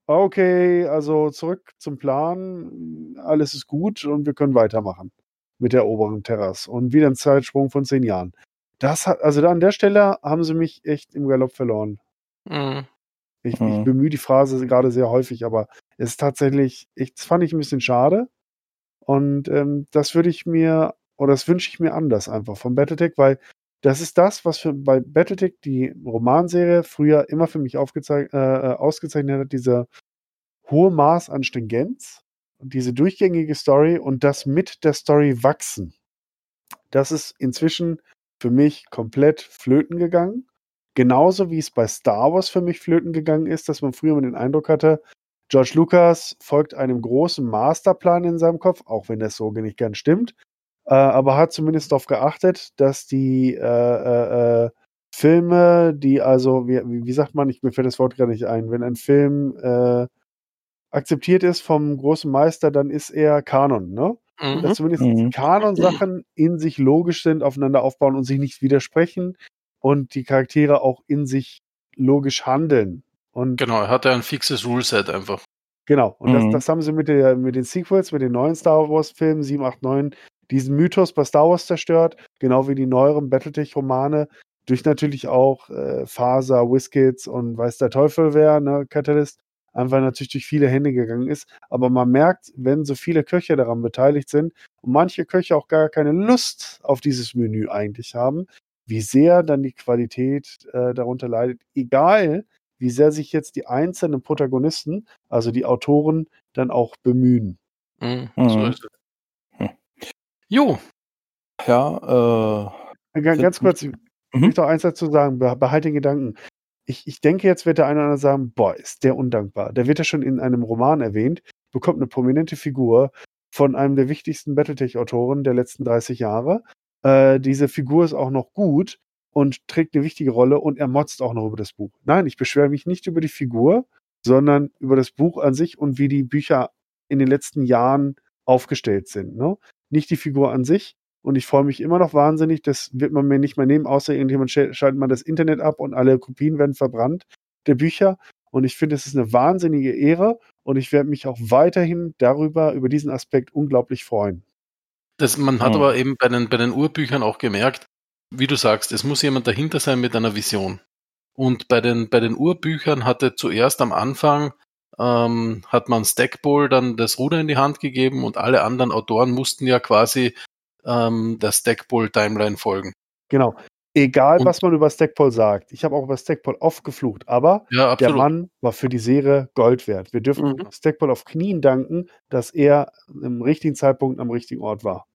Okay, also zurück zum Plan. Alles ist gut und wir können weitermachen mit der oberen Terrasse. Und wieder ein Zeitsprung von zehn Jahren. Das hat, also da an der Stelle haben sie mich echt im Galopp verloren. Mhm. Ich, ich Mhm. bemühe die Phrase gerade sehr häufig, aber es ist tatsächlich, ich, das fand ich ein bisschen schade. Und ähm, das würde ich mir, oder das wünsche ich mir anders einfach von Battletech, weil das ist das, was für, bei Battletech die Romanserie früher immer für mich äh, äh, ausgezeichnet hat, dieser hohe Maß an Stringenz diese durchgängige Story und das mit der Story wachsen. Das ist inzwischen für mich komplett flöten gegangen. Genauso wie es bei Star Wars für mich flöten gegangen ist, dass man früher immer den Eindruck hatte, George Lucas folgt einem großen Masterplan in seinem Kopf, auch wenn das so nicht gern stimmt, äh, aber hat zumindest darauf geachtet, dass die äh, äh, äh, Filme, die also, wie, wie sagt man, ich, mir fällt das Wort gar nicht ein, wenn ein Film äh, akzeptiert ist vom großen Meister, dann ist er Kanon, ne? Mhm. dass zumindest Mhm. Kanon-Sachen in sich logisch sind, aufeinander aufbauen und sich nicht widersprechen und die Charaktere auch in sich logisch handeln. Und Genau, er hatte ein fixes Ruleset einfach. Genau, und Mhm. das, das haben sie mit, der, mit den Sequels, mit den neuen Star Wars-Filmen 7, 8, 9, diesen Mythos bei Star Wars zerstört, genau wie die neueren Battletech-Romane, durch natürlich auch äh, Faser, Whiskits und weiß der Teufel wer, ne, Catalyst, einfach natürlich durch viele Hände gegangen ist. Aber man merkt, wenn so viele Köche daran beteiligt sind und manche Köche auch gar keine Lust auf dieses Menü eigentlich haben, wie sehr dann die Qualität äh, darunter leidet, egal wie sehr sich jetzt die einzelnen Protagonisten, also die Autoren, dann auch bemühen. Mhm. Mhm. So ist es. Jo, Ja, äh, Ga- Ganz kurz, ich Mhm. möchte noch eins dazu sagen, beh- behalte den Gedanken. Ich, ich denke, jetzt wird der eine oder andere sagen, boah, ist der undankbar. Der wird ja schon in einem Roman erwähnt, bekommt eine prominente Figur von einem der wichtigsten Battletech-Autoren der letzten 30 Jahre. Äh, diese Figur ist auch noch gut und trägt eine wichtige Rolle und er motzt auch noch über das Buch. Nein, ich beschwere mich nicht über die Figur, sondern über das Buch an sich und wie die Bücher in den letzten Jahren aufgestellt sind. Ne? Nicht die Figur an sich. Und ich freue mich immer noch wahnsinnig, das wird man mir nicht mehr nehmen, außer irgendjemand schal- schaltet mal das Internet ab und alle Kopien werden verbrannt der Bücher. Und ich finde, es ist eine wahnsinnige Ehre und ich werde mich auch weiterhin darüber, über diesen Aspekt unglaublich freuen. das, man hat Mhm. aber eben bei den, bei den Urbüchern auch gemerkt, wie du sagst, es muss jemand dahinter sein mit einer Vision. Und bei den, bei den Urbüchern hatte zuerst am Anfang, ähm, hat man Stackpole dann das Ruder in die Hand gegeben und alle anderen Autoren mussten ja quasi ähm, der Stackpole-Timeline folgen. Genau. Egal, Und- was man über Stackpole sagt. Ich habe auch über Stackpole oft geflucht, aber Ja, der. Mann war für die Serie Gold wert. Wir dürfen Mhm. Stackpole auf Knien danken, dass er im richtigen Zeitpunkt am richtigen Ort war.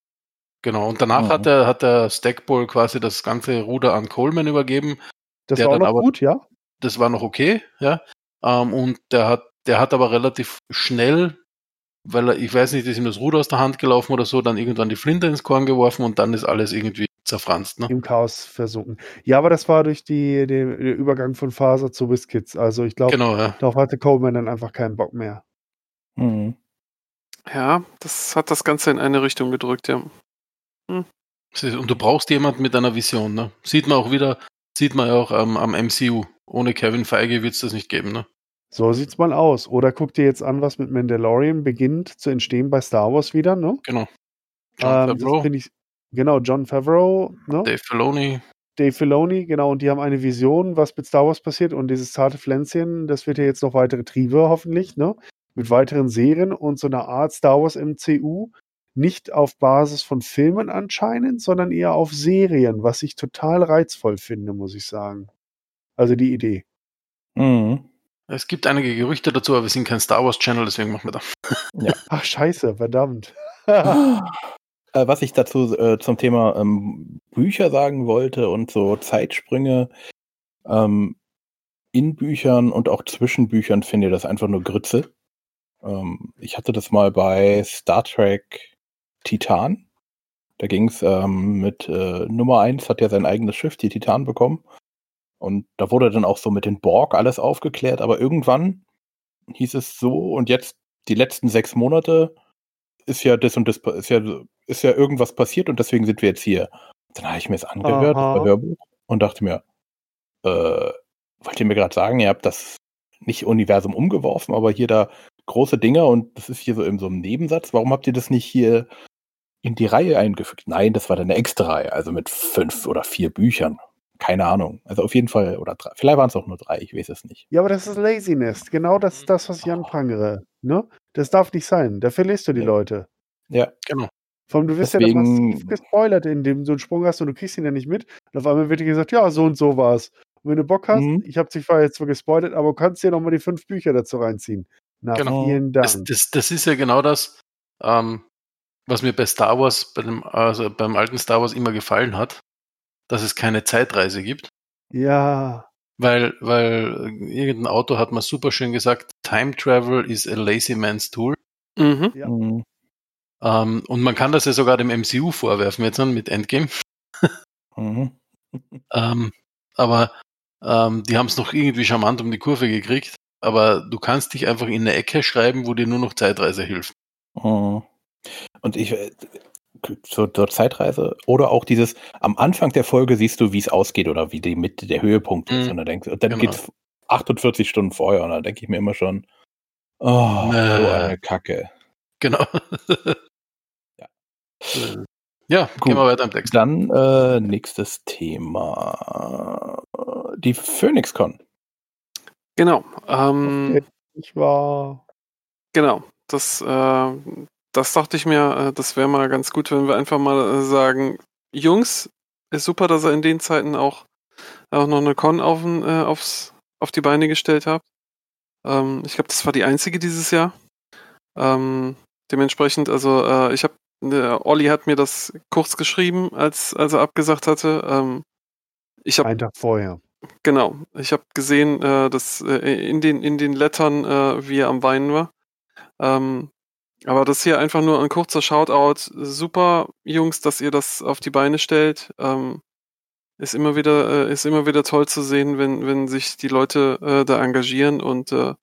Genau. Und danach Mhm. hat der, hat der Stackpole quasi das ganze Ruder an Coleman übergeben. Das Der war auch dann noch aber- gut, ja? das war noch okay, ja. Ähm, und der hat, der hat aber relativ schnell, weil er, ich weiß nicht, ist ihm das Ruder aus der Hand gelaufen oder so, dann irgendwann die Flinte ins Korn geworfen und dann ist alles irgendwie zerfranst. Ne? im Chaos versunken. Ja, aber das war durch die, den, den Übergang von Faser zu WizKids. Also ich glaube, Genau, ja. darauf hatte Coleman dann einfach keinen Bock mehr. Mhm. Ja, das hat das Ganze in eine Richtung gedrückt, ja. Du, Und du brauchst jemanden mit einer Vision. Ne? Sieht man auch wieder, sieht man ja auch ähm, am MCU. Ohne Kevin Feige wird es das nicht geben. Ne? So sieht's mal aus. Oder guck dir jetzt an, was mit Mandalorian beginnt zu entstehen bei Star Wars wieder, ne? Genau. John Ähm, Favreau, ich, genau, John Favreau, ne? Dave Filoni. Dave Filoni, genau, und die haben eine Vision, was mit Star Wars passiert. Und dieses zarte Pflänzchen, das wird ja jetzt noch weitere Triebe, hoffentlich, ne? Mit weiteren Serien und so einer Art Star Wars MCU. Nicht auf Basis von Filmen anscheinend, sondern eher auf Serien, was ich total reizvoll finde, muss ich sagen. Also die Idee. Mhm. Es gibt einige Gerüchte dazu, aber wir sind kein Star Wars Channel, deswegen machen wir da. Ach, scheiße, verdammt. Äh, was ich dazu äh, zum Thema ähm, Bücher sagen wollte und so Zeitsprünge ähm, in Büchern und auch zwischen Büchern finde ich das einfach nur Grütze. Ähm, ich hatte das mal bei Star Trek Titan. Da ging es ähm, mit äh, Nummer eins hat ja sein eigenes Schiff, die Titan, bekommen. Und da wurde dann auch so mit den Borg alles aufgeklärt, aber irgendwann hieß es so und jetzt die letzten sechs Monate ist ja das und das, ist ja, ist ja irgendwas passiert und deswegen sind wir jetzt hier. Dann habe ich mir das angehört, Aha. das Hörbuch, und dachte mir, äh, wollt ihr mir gerade sagen, ihr habt das nicht Universum umgeworfen, aber hier da große Dinge und das ist hier so in so einem Nebensatz. Warum habt ihr das nicht hier in die Reihe eingefügt? Nein, das war dann eine extra Reihe, also mit fünf oder vier Büchern. Keine Ahnung. Also auf jeden Fall, oder drei. Vielleicht waren es auch nur drei, ich weiß es nicht. Ja, aber das ist Laziness. Genau das ist das, was ich anprangere. Ne? Das darf nicht sein. Da verlierst du die Ja. Leute. Ja. Genau. Vor allem, du wirst ja Deswegen- dann massiv gespoilert, indem du einen Sprung hast und du kriegst ihn ja nicht mit. Und auf einmal wird dir gesagt, ja, so und so war's. Und wenn du Bock hast, Mhm. ich habe dich zwar jetzt zwar gespoilert, aber du kannst dir nochmal die fünf Bücher dazu reinziehen. Na, Genau. vielen Dank. Das, das, das ist ja genau das, ähm, was mir bei Star Wars, bei dem, also beim alten Star Wars immer gefallen hat, dass es keine Zeitreise gibt. ja, Weil, weil irgendein Autor hat mal super schön gesagt, Time Travel is a lazy man's tool. Mhm. Ja. Mhm. Ähm, und man kann das ja sogar dem MCU vorwerfen jetzt dann mit Endgame. Mhm. Ähm, aber ähm, die haben es noch irgendwie charmant um die Kurve gekriegt. Aber du kannst dich einfach in eine Ecke schreiben, wo dir nur noch Zeitreise hilft. Mhm. Und ich, äh, zur, zur Zeitreise oder auch dieses, am Anfang der Folge siehst du, wie es ausgeht oder wie die Mitte der Höhepunkt ist. Mhm. Und dann, denkst, und dann Genau. geht's 48 Stunden vorher und dann denke ich mir immer schon, oh, Nee. so eine Kacke. Genau. Ja. Äh, Ja, Gut. gehen wir weiter im Text. Dann äh, nächstes Thema. Die PhoenixCon. Genau. Ähm, ich war. Genau, das, äh, das dachte ich mir, äh, das wäre mal ganz gut, wenn wir einfach mal äh, sagen, Jungs, ist super, dass ihr in den Zeiten auch, auch noch eine Con auf, äh, aufs, auf die Beine gestellt habt. Ähm, ich glaube, das war die einzige dieses Jahr. Ähm, dementsprechend, also äh, ich habe, der Olli hat mir das kurz geschrieben, als, als er abgesagt hatte. Ähm, ich habe Einen Tag vorher. Genau. Ich habe gesehen, äh, dass äh, in den in den Lettern, äh, wie er am Weinen war. Ähm, aber das hier einfach nur ein kurzer Shoutout. Super, Jungs, dass ihr das auf die Beine stellt. Ähm, ist immer wieder äh, ist immer wieder toll zu sehen, wenn wenn sich die Leute äh, da engagieren und äh,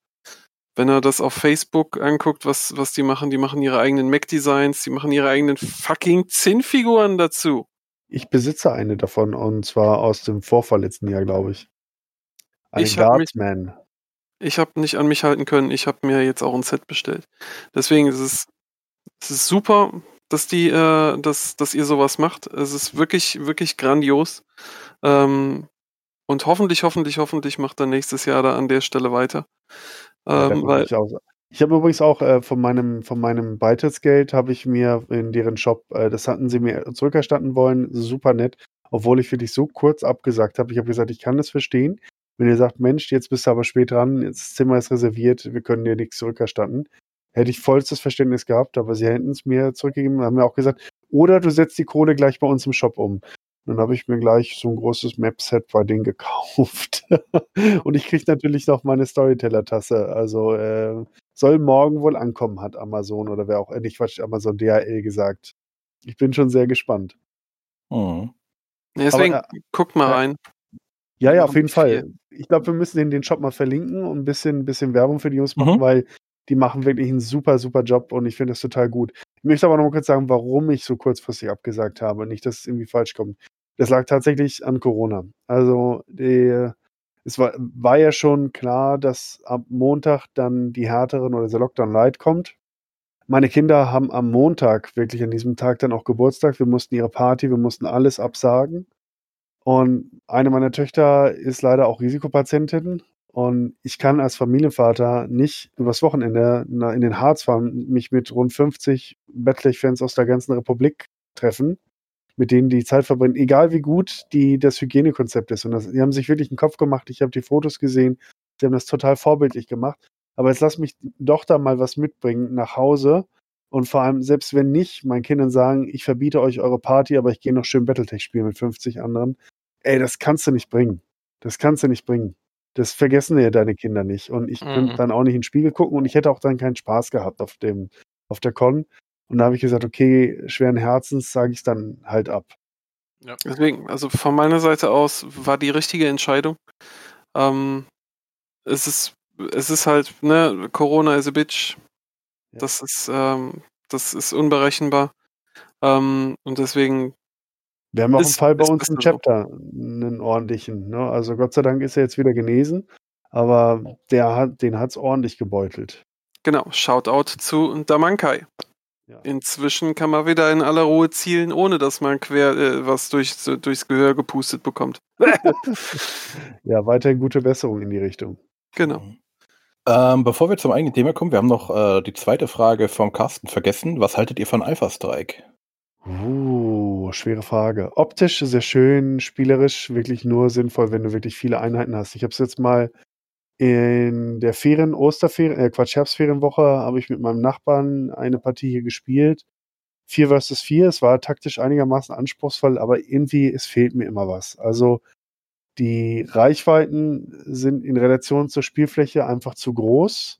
wenn er das auf Facebook anguckt, was was die machen, die machen ihre eigenen Mac-Designs, die machen ihre eigenen fucking Zinnfiguren dazu. Ich besitze eine davon und zwar aus dem vorvorletzten Jahr, glaube ich. Ein Ich Guardsman. Ich habe nicht an mich halten können. Ich habe mir jetzt auch ein Set bestellt. Deswegen ist es, es ist super, dass die, äh, dass, dass ihr sowas macht. Es ist wirklich, wirklich grandios. Ähm, und hoffentlich, hoffentlich, hoffentlich macht er nächstes Jahr da an der Stelle weiter. Ja, Ähm, muss weil, ich ich habe übrigens auch äh, von meinem von meinem Beitrittsgeld habe ich mir in deren Shop, äh, das hatten sie mir zurückerstatten wollen, super nett, obwohl ich wirklich so kurz abgesagt habe. Ich habe gesagt, ich kann das verstehen. Wenn ihr sagt, Mensch, jetzt bist du aber spät dran, jetzt das Zimmer ist reserviert, wir können dir nichts zurückerstatten, hätte ich vollstes Verständnis gehabt, aber sie hätten es mir zurückgegeben, haben mir auch gesagt, oder du setzt die Kohle gleich bei uns im Shop um. Dann habe ich mir gleich so ein großes Map-Set bei denen gekauft. Und ich kriege natürlich noch meine Storyteller-Tasse. Also äh, soll morgen wohl ankommen, hat Amazon oder wer auch, äh, nicht Quatsch, Amazon DHL gesagt. Ich bin schon sehr gespannt. Mhm. Deswegen Aber, guckt mal ja. rein. Ja, ja, auf jeden Fall. Ich glaube, wir müssen den, den Shop mal verlinken und ein bisschen, ein bisschen Werbung für die Jungs machen, Mhm. weil die machen wirklich einen super, super Job und ich finde das total gut. Ich möchte aber noch mal kurz sagen, warum ich so kurzfristig abgesagt habe. Nicht, dass es irgendwie falsch kommt. Das lag tatsächlich an Corona. Also, die, es war, war ja schon klar, dass ab Montag dann die härteren oder der Lockdown Light kommt. Meine Kinder haben am Montag wirklich an diesem Tag dann auch Geburtstag. Wir mussten ihre Party, wir mussten alles absagen. Und eine meiner Töchter ist leider auch Risikopatientin. Und ich kann als Familienvater nicht übers Wochenende in den Harz fahren, mich mit rund 50 Bettlech-Fans aus der ganzen Republik treffen, mit denen die Zeit verbringen, egal wie gut die, das Hygienekonzept ist. Und das, die haben sich wirklich einen Kopf gemacht. Ich habe die Fotos gesehen. Sie haben das total vorbildlich gemacht. Aber jetzt lass mich doch da mal was mitbringen nach Hause. Und vor allem, selbst wenn nicht, meinen Kindern sagen, ich verbiete euch eure Party, aber ich gehe noch schön Battletech spielen mit 50 anderen. Ey, das kannst du nicht bringen. Das kannst du nicht bringen. Das vergessen ja deine Kinder nicht. Und ich könnte Mhm. dann auch nicht in den Spiegel gucken und ich hätte auch dann keinen Spaß gehabt auf dem, auf der Con. Und da habe ich gesagt, okay, schweren Herzens sage ich es dann halt ab. Deswegen, also von meiner Seite aus war die richtige Entscheidung. Ähm, es ist, es ist halt, ne, Corona is a bitch. Ja. Das ist, ähm, das ist unberechenbar. Ähm, und deswegen, Wir haben auch einen Ist- Fall bei uns im so. Chapter, einen ordentlichen. Ne? Also Gott sei Dank ist er jetzt wieder genesen, aber der hat, den hat es ordentlich gebeutelt. genau, Shoutout zu Damankai. Ja. Inzwischen kann man wieder in aller Ruhe zielen, ohne dass man quer äh, was durch, so, durchs Gehör gepustet bekommt. Ja, weiterhin gute Besserung in die Richtung. Genau. Ähm, bevor wir zum eigentlichen Thema kommen, wir haben noch äh, die zweite Frage vom Carsten vergessen. Was haltet ihr von Alpha Strike? Uh, schwere Frage. Optisch sehr schön, spielerisch wirklich nur sinnvoll, wenn du wirklich viele Einheiten hast. Ich habe es jetzt mal in der Ferien, Osterferien, äh, Quatsch, Herbstferienwoche habe ich mit meinem Nachbarn eine Partie hier gespielt. 4 versus 4, es war taktisch einigermaßen anspruchsvoll, aber irgendwie, es fehlt mir immer was. Also die Reichweiten sind in Relation zur Spielfläche einfach zu groß.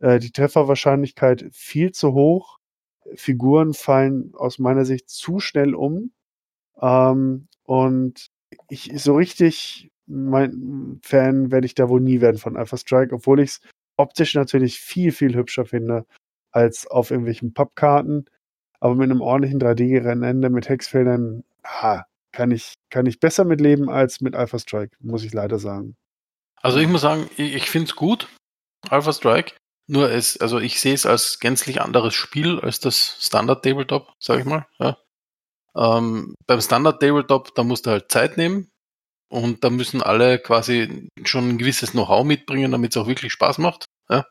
Äh, die Trefferwahrscheinlichkeit viel zu hoch. Figuren fallen aus meiner Sicht zu schnell um. Ähm, und ich so richtig mein Fan werde ich da wohl nie werden von Alpha Strike, obwohl ich es optisch natürlich viel, viel hübscher finde als auf irgendwelchen Pappkarten. Aber mit einem ordentlichen 3D-Rennende mit Hexfeldern, ah, kann ich, kann ich besser mitleben als mit Alpha Strike, muss ich leider sagen. Also ich muss sagen, ich, ich finde es gut, Alpha Strike. Nur es, also ich sehe es als gänzlich anderes Spiel als das Standard Tabletop, sag ich mal. Ja. Ähm, beim Standard Tabletop, da musst du halt Zeit nehmen und da müssen alle quasi schon ein gewisses Know-how mitbringen, damit es auch wirklich Spaß macht. Ja.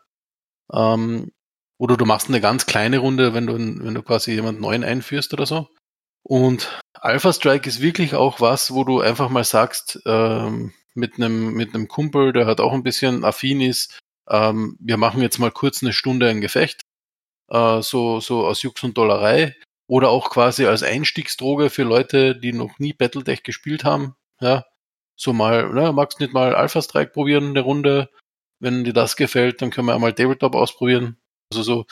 Ähm, oder du machst eine ganz kleine Runde, wenn du, wenn du quasi jemanden neuen einführst oder so. Und Alpha Strike ist wirklich auch was, wo du einfach mal sagst, ähm, mit einem mit einem Kumpel, der halt auch ein bisschen affin ist, ähm, wir machen jetzt mal kurz eine Stunde ein Gefecht, äh, so so aus Jux und Dollerei oder auch quasi als Einstiegsdroge für Leute, die noch nie Battletech gespielt haben, ja, so mal, ne, magst nicht mal Alpha Strike probieren eine Runde, wenn dir das gefällt, dann können wir einmal Tabletop ausprobieren. Also so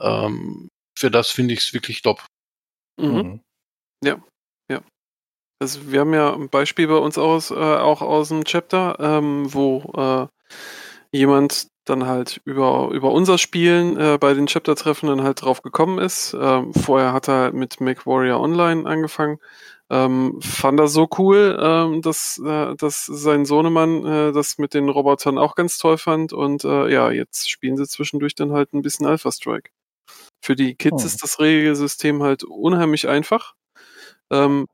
ähm, für das finde ich es wirklich top. Mhm. Also wir haben ja ein Beispiel bei uns aus, äh, auch aus dem Chapter, ähm, wo äh, jemand dann halt über, über unser Spielen äh, bei den Chapter-Treffen dann halt drauf gekommen ist. Ähm, vorher hat er halt mit MacWarrior Online angefangen. Ähm, fand er so cool, ähm, dass, äh, dass sein Sohnemann äh, das mit den Robotern auch ganz toll fand. Und äh, ja, jetzt spielen sie zwischendurch dann halt ein bisschen Alpha Strike. Für die Kids Oh. ist das Regelsystem halt unheimlich einfach. Ähm,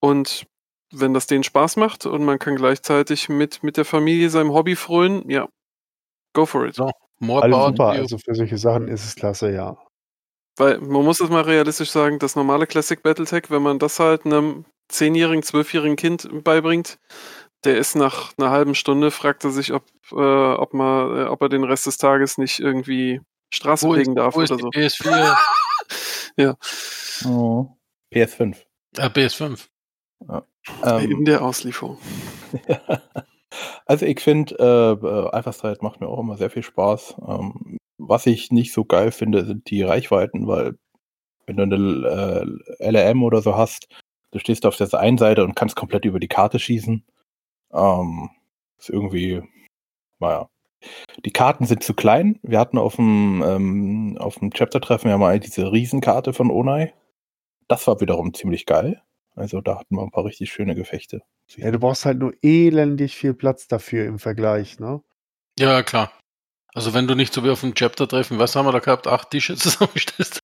und wenn das denen Spaß macht und man kann gleichzeitig mit, mit der Familie seinem Hobby frönen, ja, go for it. So. More Alles power super, also für solche Sachen ist es klasse, ja. Weil man muss es mal realistisch sagen, das normale Classic Battletech, wenn man das halt einem zehnjährigen, zwölfjährigen Kind beibringt, der ist nach einer halben Stunde, fragt er sich, ob, äh, ob, man, äh, ob er den Rest des Tages nicht irgendwie Straße Wo ist, fegen darf wo ist oder die so. PS4? Ja, Oh. PS5. äh, PS5. In Ähm, der Auslieferung. also ich finde, äh, äh, Alpha Strike macht mir auch immer sehr viel Spaß. Ähm, was ich nicht so geil finde, sind die Reichweiten, weil wenn du eine äh, LRM oder so hast, Du stehst auf der einen Seite und kannst komplett über die Karte schießen. Ähm, ist irgendwie, naja. Die Karten sind zu klein. Wir hatten auf dem, ähm, auf dem Chapter-Treffen ja mal diese Riesenkarte von Onai. Das war wiederum ziemlich geil. Also da hatten wir ein paar richtig schöne Gefechte. Ja, du brauchst halt nur elendig viel Platz dafür im Vergleich, ne? Ja, klar. Also wenn du nicht so wie auf dem Chapter-Treffen, was haben wir da gehabt, acht Tische zusammenstellst?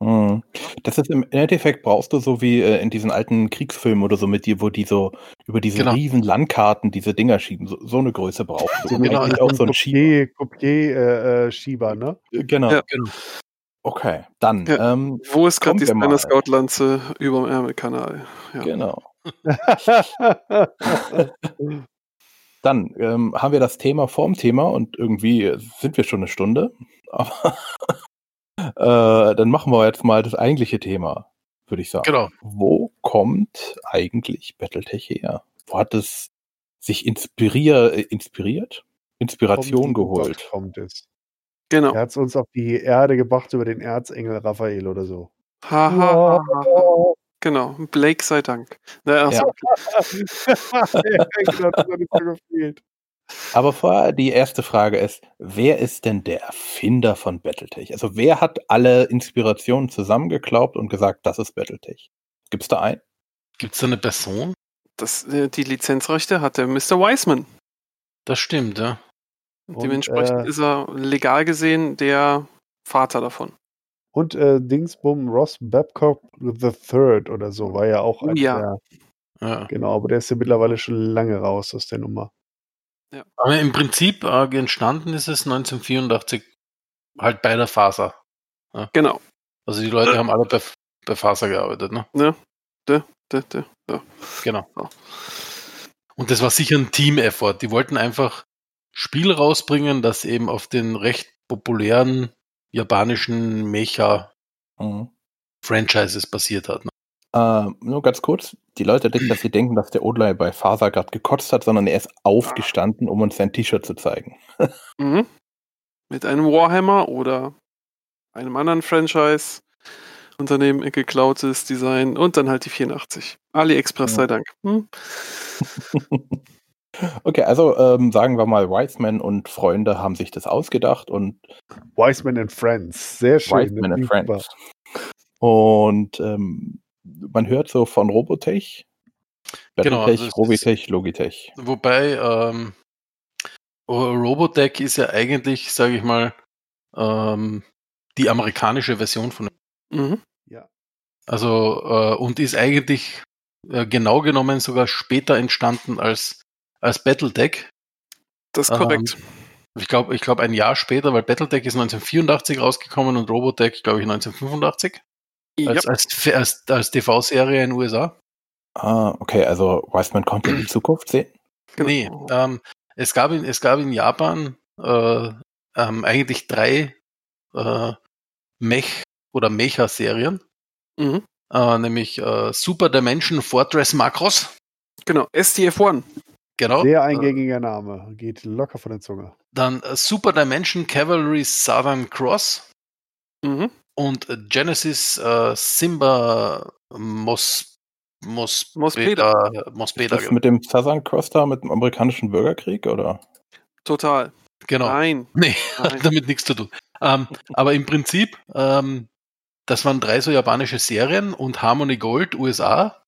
Mhm. Das ist im Endeffekt brauchst du so wie äh, in diesen alten Kriegsfilmen oder so mit dir, wo die so über diese Genau. riesen Landkarten diese Dinger schieben. So, so eine Größe brauchst du. Genau, auch so ein Schieber. Coupier-Schieber, ne? Genau. Ja. Genau. Okay, dann. Ja. Ähm, Wo ist gerade die wir mal. Spinner Scout Lanze über dem Ärmelkanal? Ja. Genau. Dann ähm, haben wir das Thema vorm Thema und irgendwie sind wir schon eine Stunde. Aber äh, dann machen wir jetzt mal das eigentliche Thema, würde ich sagen. Genau. Wo kommt eigentlich Battletech her? Wo hat es sich inspirier äh, inspiriert? Inspiration Kommt- geholt. Kommt es. Genau. Er hat es uns auf die Erde gebracht über den Erzengel Raphael oder so. Ha, ha, ha, ha, ha. Genau. Blake sei Dank. Naja, Ja. achso, ja, das hat nicht so gefehlt. Aber vorher die erste Frage ist, wer ist denn der Erfinder von Battletech? Also wer hat alle Inspirationen zusammengeklaubt und gesagt, das ist Battletech? Gibt es da einen? Gibt es da eine Person? das, äh, die Lizenzrechte hat der Mr. Wiseman. Das stimmt, ja. Und dementsprechend äh, ist er legal gesehen der Vater davon. Und äh, Dingsbum Ross Babcock III oder so war ja auch ein ja. der, ja. genau, aber der ist ja mittlerweile schon lange raus aus der Nummer. Aber im Prinzip äh, entstanden ist es 1984 halt bei der Faser. Genau. Also die Leute haben alle bei, bei Faser gearbeitet, ne? Da, da, da. Genau. Ja. Und das war sicher ein Team-Effort. Die wollten einfach Spiel rausbringen, das eben auf den recht populären japanischen Mecha-Franchises Mhm. basiert hat. Ne? Äh, nur ganz kurz, die Leute denken, dass sie denken, dass der Odlei bei Faser gerade gekotzt hat, sondern er ist aufgestanden, um uns sein T-Shirt zu zeigen. Mhm. Mit einem Warhammer oder einem anderen Franchise. Unternehmen geklautes Design und dann halt die 84. AliExpress Ja. sei Dank. Hm? Okay, also ähm, sagen wir mal, Wiseman und Freunde haben sich das ausgedacht und Wiseman and Friends, sehr schön. Wiseman das and Friends. Und ähm, man hört so von Robotech, Genau, Battletech, also Robitech, Logitech. Wobei ähm, Robotech ist ja eigentlich, sage ich mal, ähm, die amerikanische Version von. Mhm. Ja. Also äh, und ist eigentlich äh, genau genommen sogar später entstanden als als Battletech. Das ist Ähm, korrekt. Ich glaube, ich glaube ein Jahr später, weil Battletech ist 1984 rausgekommen und Robotech, glaube ich, 1985 ja. als, als, als, als TV-Serie in den USA. Ah, okay, also Wiseman konnte in die Zukunft sehen. genau. Nee, ähm, es, gab in, es gab in Japan äh, ähm, eigentlich drei äh, Mech- oder Mecha-Serien, Mhm. äh, nämlich äh, Super Dimension Fortress Macross. Genau. STF1. Genau. Sehr Äh, eingängiger Name. Geht locker von der Zunge. dann äh, Super Dimension Cavalry Southern Cross Mhm. und äh, Genesis äh, Simba Mos, Mos, Mospeda. Mospeda. Das mit dem Southern Cross da, mit dem amerikanischen Bürgerkrieg, oder? Total. Genau. Nein. Nee, Nein. hat damit nichts zu tun. Ähm, aber im Prinzip, ähm, das waren drei so japanische Serien und Harmony Gold USA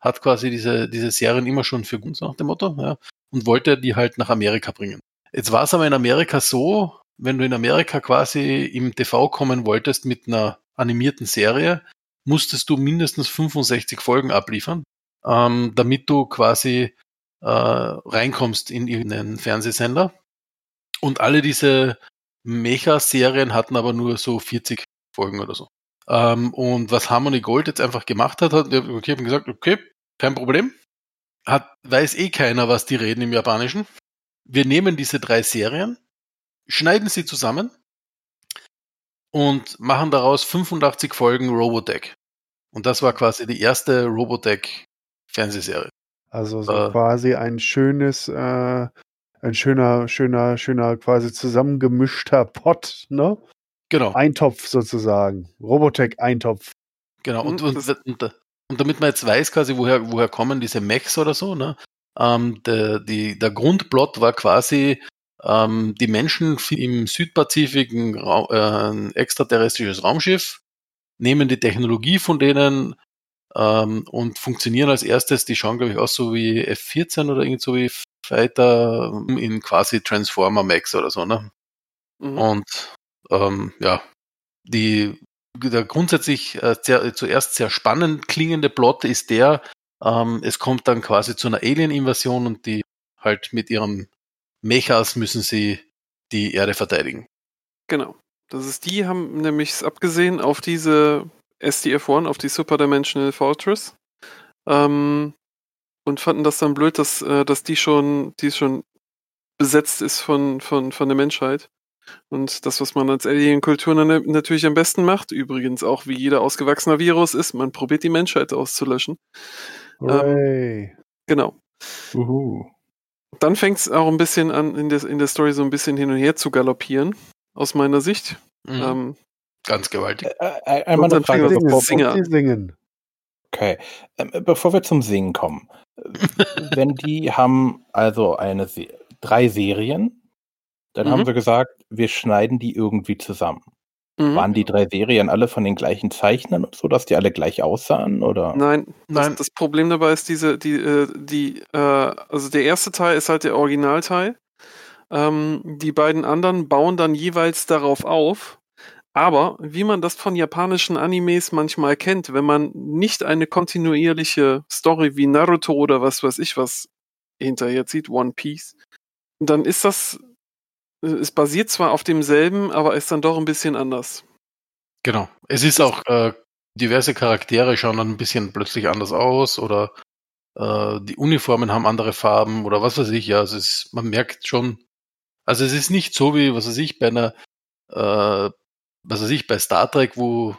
hat quasi diese, diese Serien immer schon für uns nach dem Motto, ja, und wollte die halt nach Amerika bringen. Jetzt war es aber in Amerika so, wenn du in Amerika quasi im TV kommen wolltest mit einer animierten Serie, musstest du mindestens 65 Folgen abliefern, ähm, damit du quasi äh, reinkommst in irgendeinen Fernsehsender. Und alle diese Mecha-Serien hatten aber nur so 40 Folgen oder so. Ähm, und was Harmony Gold jetzt einfach gemacht hat, hat, okay, haben gesagt, okay, kein Problem. Hat, weiß eh keiner, was die reden im Japanischen. Wir nehmen diese drei Serien, schneiden sie zusammen und machen daraus 85 Folgen Robotech. Und das war quasi die erste Robotech-Fernsehserie. Also so Äh. quasi ein schönes, äh, ein schöner, schöner, schöner, quasi zusammengemischter Pot, ne? Genau. Eintopf sozusagen. Robotech-Eintopf. Genau, und, Mhm, und, und, und damit man jetzt weiß quasi, woher, woher kommen diese Mechs oder so, ne? Ähm, der, die, der Grundplot war quasi, ähm, die Menschen im Südpazifik ein, äh, ein extraterrestrisches Raumschiff, nehmen die Technologie von denen ähm, und funktionieren als erstes, die schauen, glaube ich, aus so wie F-14 oder irgend so wie Fighter in quasi Transformer Max oder so, ne? Mhm. Und ähm, ja, die der grundsätzlich äh, sehr, zuerst sehr spannend klingende Plot ist der, ähm, es kommt dann quasi zu einer Alien-Invasion und die halt mit ihrem Mechas müssen sie die Erde verteidigen. Genau. Das ist die, haben nämlich abgesehen auf diese SDF-1, auf die Superdimensional Fortress. Ähm, und fanden das dann blöd, dass, äh, dass die schon, die schon besetzt ist von, von, von der Menschheit. Und das, was man als Alien-Kultur na- natürlich am besten macht, übrigens auch wie jeder ausgewachsener Virus ist, man probiert die Menschheit auszulöschen. Hooray. Genau. Uhu. Dann fängt es auch ein bisschen an, in der, in der Story so ein bisschen hin und her zu galoppieren, aus meiner Sicht. Mhm. Ähm, Ganz gewaltig. Äh, äh, einmal eine Frage, bevor, Singer. Sie singen. okay. Ähm, bevor wir zum Singen kommen. Wenn die haben also eine Se drei Serien, dann Mhm. haben wir gesagt, wir schneiden die irgendwie zusammen. mhm. Waren die drei Serien alle von den gleichen Zeichnern und so, dass die alle gleich aussahen? Oder? Nein, Nein. Das, das Problem dabei ist diese, die, äh, die, äh, also der erste Teil ist halt der Originalteil. Ähm, die beiden anderen bauen dann jeweils darauf auf. Aber wie man das von japanischen Animes manchmal kennt, wenn man nicht eine kontinuierliche Story wie Naruto oder was weiß ich was hinterher zieht, One Piece, dann ist das, es basiert zwar auf demselben, aber ist dann doch ein bisschen anders. Genau. Es ist auch, äh, diverse Charaktere schauen dann ein bisschen plötzlich anders aus oder äh, die Uniformen haben andere Farben oder was weiß ich. Ja, also es ist, man merkt schon, also es ist nicht so wie, was weiß ich, bei einer, äh, was weiß ich, bei Star Trek, wo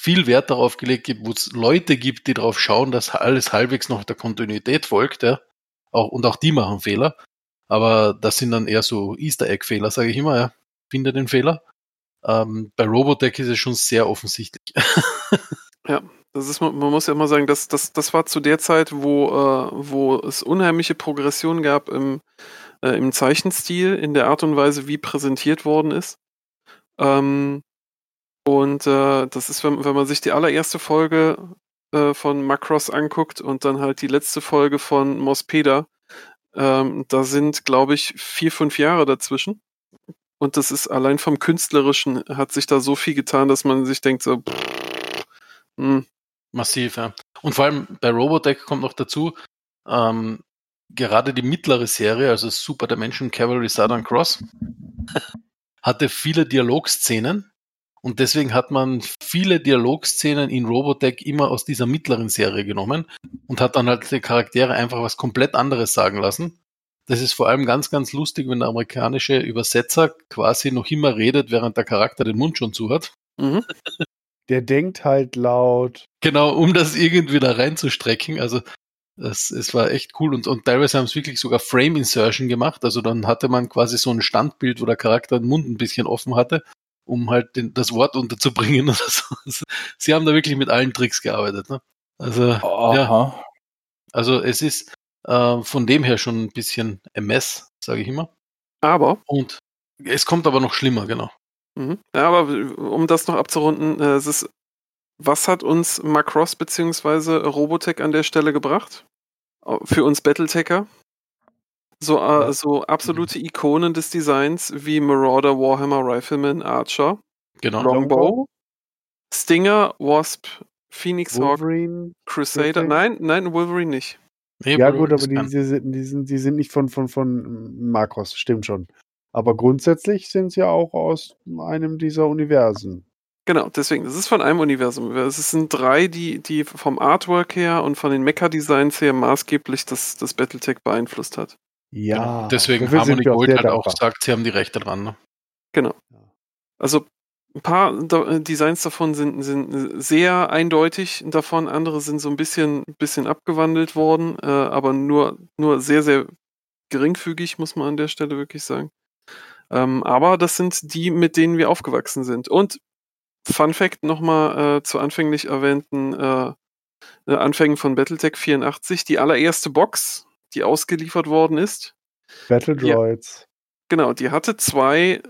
viel Wert darauf gelegt wird, wo es Leute gibt, die darauf schauen, dass alles halbwegs noch der Kontinuität folgt, ja. Auch, und auch die machen Fehler. Aber das sind dann eher so Easter Egg-Fehler, sage ich immer, ja. Finde den Fehler. Ähm, bei Robotech ist es schon sehr offensichtlich. Das ist, man man muss ja immer sagen, das, das, das war zu der Zeit, wo, äh, wo es unheimliche Progression gab im, äh, im Zeichenstil, in der Art und Weise, wie präsentiert worden ist. Ähm, und äh, das ist, wenn, wenn man sich die allererste Folge äh, von Macross anguckt und dann halt die letzte Folge von Mospeda, ähm, da sind, glaube ich, vier, fünf Jahre dazwischen. Und das ist allein vom Künstlerischen hat sich da so viel getan, dass man sich denkt, so, hm, Massiv, ja. Und vor allem bei Robotech kommt noch dazu, ähm, gerade die mittlere Serie, also Super Dimension Cavalry Southern Cross, hatte viele Dialogszenen und deswegen hat man viele Dialogszenen in Robotech immer aus dieser mittleren Serie genommen und hat dann halt die Charaktere einfach was komplett anderes sagen lassen. Das ist vor allem ganz, ganz lustig, wenn der amerikanische Übersetzer quasi noch immer redet, während der Charakter den Mund schon zu hat. mhm. Der denkt halt laut. Genau, um das irgendwie da reinzustrecken. Also das, es war echt cool und, und teilweise haben es wirklich sogar Frame Insertion gemacht. Also dann hatte man quasi so ein Standbild, wo der Charakter den Mund ein bisschen offen hatte, um halt den, das Wort unterzubringen oder so. Also, Sie haben da wirklich mit allen Tricks gearbeitet. Ne? Also, ja, also es ist äh, von dem her schon ein bisschen MS, sage ich immer. Aber Und es kommt aber noch schlimmer, genau. Mhm. Ja, aber um das noch abzurunden, äh, es ist, was hat uns Macross bzw. Robotech an der Stelle gebracht? Für uns Battletecher? So, äh, so absolute Ikonen des Designs wie Marauder, Warhammer, Rifleman, Archer, Genau. Longbow, Stinger, Wasp, Phoenix Hawk, Wolverine. Crusader. Wolverine? Nein, nein, Wolverine nicht. Nee, Ja, Wolverine gut, aber die, die, sind, die, sind, die sind nicht von, von, von Marcos, stimmt schon. Aber grundsätzlich sind sie ja auch aus einem dieser Universen. Genau, deswegen, das ist von einem Universum. Es sind drei, die, die vom Artwork her und von den Mecha-Designs her maßgeblich das, das Battletech beeinflusst hat. Ja. Deswegen Harmony Gold sehr hat auch gesagt, sie haben die Rechte dran. Ne? Genau. Also ein paar äh, Designs davon sind, sind sehr eindeutig davon, andere sind so ein bisschen, bisschen abgewandelt worden, äh, aber nur, nur sehr, sehr geringfügig, muss man an der Stelle wirklich sagen. Ähm, aber das sind die, mit denen wir aufgewachsen sind. Und Fun Fact nochmal äh, zu anfänglich erwähnten äh, äh, Anfängen von Battletech 84, die allererste Box, die ausgeliefert worden ist. Battle. Droids. Genau, die hatte zwei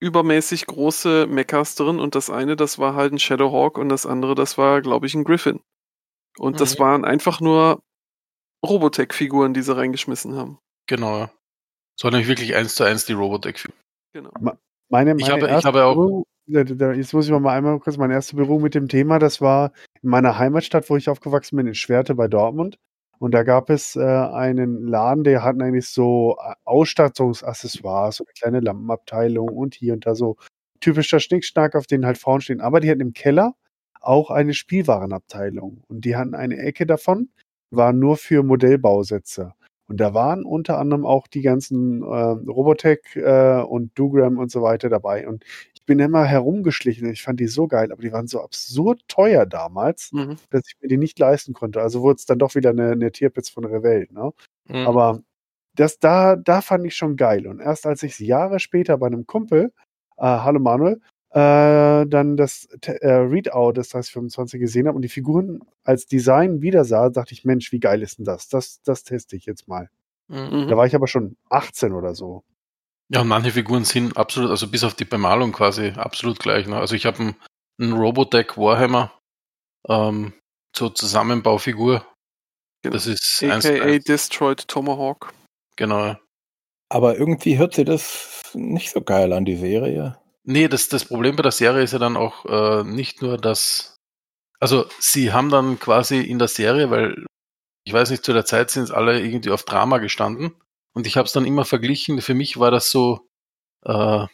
übermäßig große Mechas drin und das eine, das war halt ein Shadowhawk und das andere, das war, glaube ich, ein Griffin. Und das Mhm. waren einfach nur Robotech-Figuren, die sie reingeschmissen haben. Genau, ja. So nämlich wirklich eins zu eins die Robotech. Genau. Meine, Ich meine habe- ich habe auch- Berührung- Jetzt muss ich mal einmal kurz meine erste Berührung mit dem Thema. Das war in meiner Heimatstadt, wo ich aufgewachsen bin, in Schwerte bei Dortmund. Und da gab es äh, einen Laden, der hatten eigentlich so äh, Ausstattungsaccessoires, so eine kleine Lampenabteilung und hier und da so typischer Schnickschnack, auf den halt Frauen stehen. Aber die hatten im Keller auch eine Spielwarenabteilung. Und die hatten eine Ecke davon, war nur für Modellbausätze. Und da waren unter anderem auch die ganzen äh, Robotech äh, und Dugram und so weiter dabei. Und ich bin immer herumgeschlichen und ich fand die so geil, aber die waren so absurd teuer damals, Mhm. dass ich mir die nicht leisten konnte. Also wurde es dann doch wieder eine, eine Tierpitz von Revell. Ne? Mhm. Aber das da, da fand ich schon geil. Und erst als ich Jahre später bei einem Kumpel, äh, hallo Manuel, äh, dann das äh, Readout des 3025 gesehen habe und die Figuren als Design wieder sah, dachte ich, Mensch, wie geil ist denn das? Das, das teste ich jetzt mal. Mhm. Da war ich aber schon 18 oder so. Ja, und manche Figuren sind absolut, also bis auf die Bemalung quasi absolut gleich. Ne? Also ich habe einen, einen Robotech Warhammer ähm, zur Zusammenbaufigur. Das ist AKA eins. Destroyed Tomahawk. Genau. Aber irgendwie hört sie das nicht so geil an, die Serie. Nee, das, das Problem bei der Serie ist ja dann auch äh, nicht nur, dass. Also, sie haben dann quasi in der Serie, weil ich weiß nicht, zu der Zeit sind es alle irgendwie auf Drama gestanden. Und ich habe es dann immer verglichen. Für mich war das so. Äh,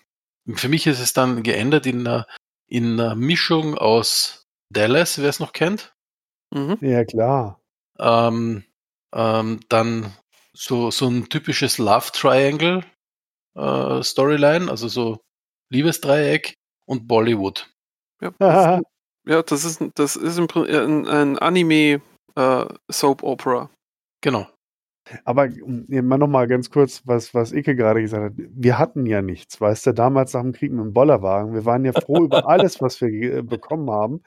für mich ist es dann geändert in einer, in einer Mischung aus Dallas, wer es noch kennt. Mhm. Ja, klar. Ähm, ähm, dann so, so ein typisches Love Triangle äh, Storyline, also so Liebesdreieck und Bollywood. Ja, das ist, ja, das ist, das ist ein, ein Anime äh, Soap Opera. Genau. Aber um, mal noch mal ganz kurz, was, was Ike gerade gesagt hat. Wir hatten ja nichts, weißt du, damals nach dem Krieg mit dem Bollerwagen. Wir waren ja froh über alles, was wir ge- bekommen haben.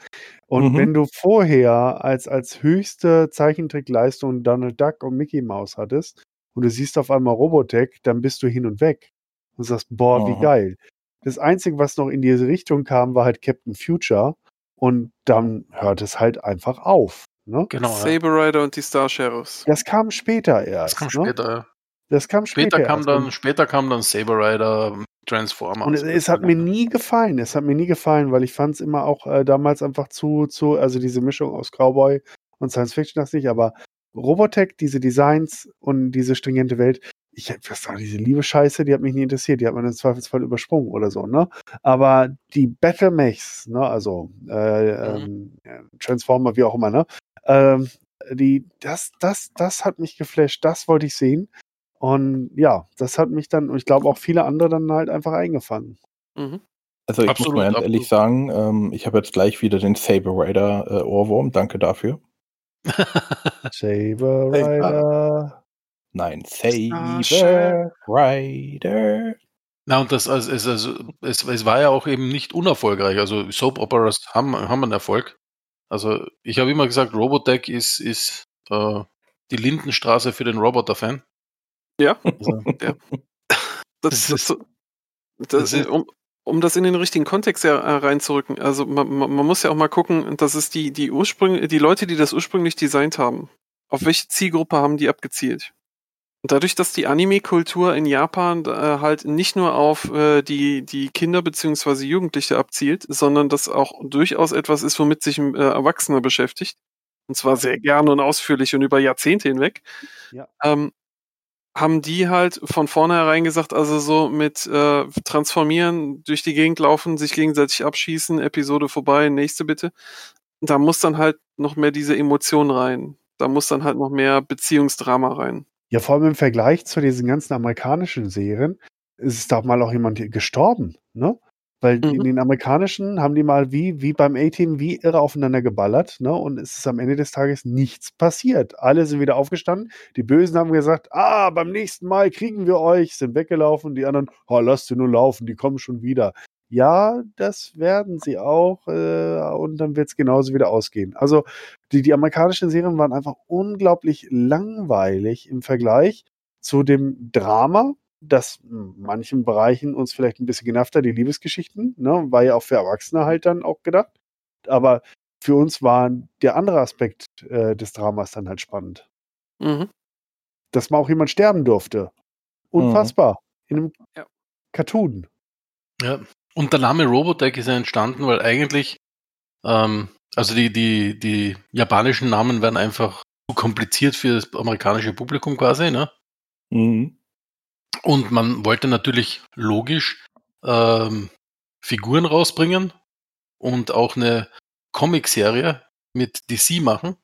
Und Mhm. wenn du vorher als, als höchste Zeichentrickleistung Donald Duck und Mickey Mouse hattest und du siehst auf einmal Robotech, dann bist du hin und weg und sagst, boah, wie Mhm. geil. Das Einzige, was noch in diese Richtung kam, war halt Captain Future. Und dann hört es halt einfach auf. Ne? Genau. Ja. Saber Rider und die Star Sheriffs. Das kam später Das erst. kam ne? später. ja. Das kam später, Später kam erst. dann, später kam dann Saber Rider, Transformers. Und es, es hat mir nie gefallen. Es hat mir nie gefallen, weil ich fand es immer auch äh, damals einfach zu, zu, also diese Mischung aus Cowboy und Science Fiction das nicht, aber Robotech, diese Designs und diese stringente Welt, ich was war diese liebe Scheiße, die hat mich nie interessiert, die hat man im Zweifelsfall übersprungen oder so, ne? Aber die Battle Mechs, ne, also äh, ähm, äh, Transformer, wie auch immer, ne? Ähm, die, das, das, das hat mich geflasht, das wollte ich sehen. Und ja, das hat mich dann, und ich glaube auch viele andere dann halt einfach eingefangen. Mhm. Also ich Absolut, muss mal ganz absolut. ehrlich sagen, ähm, ich habe jetzt gleich wieder den Saber Rider äh, Ohrwurm. Danke dafür. Saber Hey, Rider. Nein, Saber Rider. Na, und das, also, es, also, es, es war ja auch eben nicht unerfolgreich. Also Soap Operas haben, haben einen Erfolg. Also ich habe immer gesagt, Robotech ist, ist äh, die Lindenstraße für den Roboter-Fan. Ja. Also, Das, Das das, das, das ist- um, um das in den richtigen Kontext ja, äh, reinzurücken, also man, man muss ja auch mal gucken, das ist die, die Ursprünge, die Leute, die das ursprünglich designt haben. Auf welche Zielgruppe haben die abgezielt? Dadurch, dass die Anime-Kultur in Japan äh, halt nicht nur auf äh, die, die Kinder beziehungsweise Jugendliche abzielt, sondern das auch durchaus etwas ist, womit sich ein äh, Erwachsener beschäftigt. Und zwar sehr gerne und ausführlich und über Jahrzehnte hinweg. Ja. Ähm, haben die halt von vornherein gesagt, also so mit äh, transformieren, durch die Gegend laufen, sich gegenseitig abschießen, Episode vorbei, nächste bitte. Da muss dann halt noch mehr diese Emotion rein. Da muss dann halt noch mehr Beziehungsdrama rein. Ja, vor allem im Vergleich zu diesen ganzen amerikanischen Serien ist doch mal auch jemand gestorben, ne? Weil Mhm. in den amerikanischen haben die mal wie, wie beim A-Team wie irre aufeinander geballert, ne? Und es ist am Ende des Tages nichts passiert. Alle sind wieder aufgestanden. Die Bösen haben gesagt, ah, beim nächsten Mal kriegen wir euch, sind weggelaufen. Die anderen, oh, lasst sie nur laufen, die kommen schon wieder. Ja, das werden sie auch äh, und dann wird es genauso wieder ausgehen. Also die, die amerikanischen Serien waren einfach unglaublich langweilig im Vergleich zu dem Drama, das in manchen Bereichen uns vielleicht ein bisschen genervt hat, die Liebesgeschichten, ne, war ja auch für Erwachsene halt dann auch gedacht. Aber für uns war der andere Aspekt äh, des Dramas dann halt spannend. Mhm. Dass mal auch jemand sterben durfte. Unfassbar. In einem Ja. Cartoon. Ja. Und der Name Robotech ist ja entstanden, weil eigentlich, ähm, also die, die, die japanischen Namen werden einfach zu kompliziert für das amerikanische Publikum quasi, ne? Mhm. Und man wollte natürlich logisch ähm, Figuren rausbringen und auch eine Comicserie mit DC machen.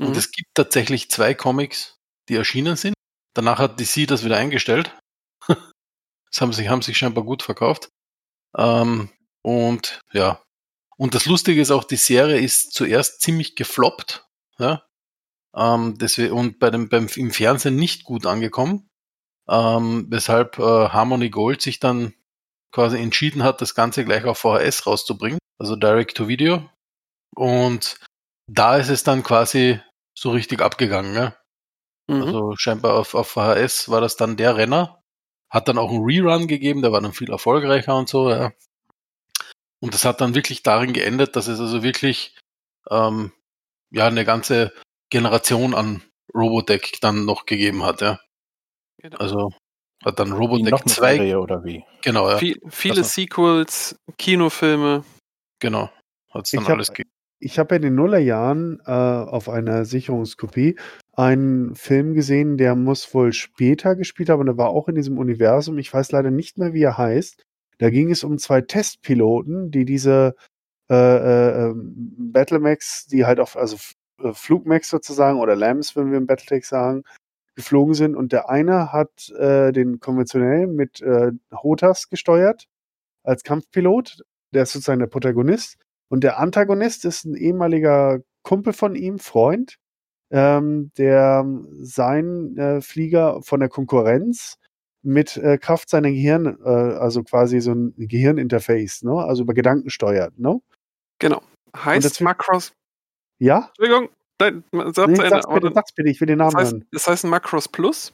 Und Mhm. es gibt tatsächlich zwei Comics, die erschienen sind. Danach hat DC das wieder eingestellt. das haben sich, haben sich scheinbar gut verkauft. Ähm, und ja. Und das Lustige ist auch, die Serie ist zuerst ziemlich gefloppt. Ja. Ähm, deswegen, und bei dem, beim, im Fernsehen nicht gut angekommen. Ähm, weshalb äh, Harmony Gold sich dann quasi entschieden hat, das Ganze gleich auf VHS rauszubringen, also Direct to Video. Und da ist es dann quasi so richtig abgegangen. Ne? Mhm. Also scheinbar auf, auf VHS war das dann der Renner. Hat dann auch einen Rerun gegeben, der war dann viel erfolgreicher und so, ja. Und das hat dann wirklich darin geendet, dass es also wirklich ähm, ja eine ganze Generation an Robotech dann noch gegeben hat, ja. Genau. Also hat dann Robotech noch eine 2, Serie oder wie? genau, ja, Viel, viele Also- Sequels, Kinofilme. genau. Hat es dann Ich hab- alles gegeben. Ich habe in den Nullerjahren äh, auf einer Sicherungskopie einen Film gesehen, der muss wohl später gespielt haben, der war auch in diesem Universum. Ich weiß leider nicht mehr, wie er heißt. Da ging es um zwei Testpiloten, die diese äh, äh, ähm, Battlemax, die halt auf, also äh, Flugmax sozusagen oder Lambs, wenn wir im Battletech sagen, geflogen sind. Und der eine hat äh, den konventionell mit äh, Hotas gesteuert als Kampfpilot. Der ist sozusagen der Protagonist. Und der Antagonist ist ein ehemaliger Kumpel von ihm, Freund, ähm, der seinen äh, Flieger von der Konkurrenz mit äh, Kraft seiner Gehirn, äh, also quasi so ein Gehirninterface, ne? also über Gedanken steuert. Ne? Genau. Heißt das- Macross. Ja? Entschuldigung, nein, sag's Nee, sag's, bitte, sag's bitte, ich will den das, Namen heißt, hören. das heißt ein Macross Plus.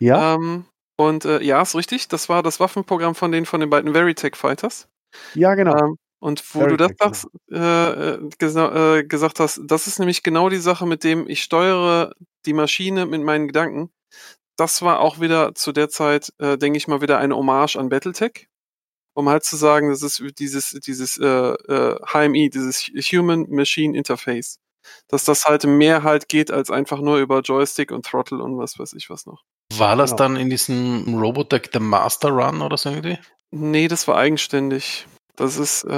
Ja? Ähm, und äh, ja, ist richtig. Das war das Waffenprogramm von den von den beiden Veritech Fighters. ja, genau. Ähm, und wo du das sagst, äh, äh, gesa äh, gesagt hast, das ist nämlich genau die Sache, mit dem ich steuere die Maschine mit meinen Gedanken. Das war auch wieder zu der Zeit, äh, denke ich mal, wieder eine Hommage an Battletech. Um halt zu sagen, das ist dieses, dieses äh, äh, HMI, dieses Human Machine Interface. Dass das halt mehr halt geht als einfach nur über Joystick und Throttle und was weiß ich was noch. War das Genau. dann in diesem Robotech The Master Run oder so irgendwie? Nee, das war eigenständig. Das ist, äh,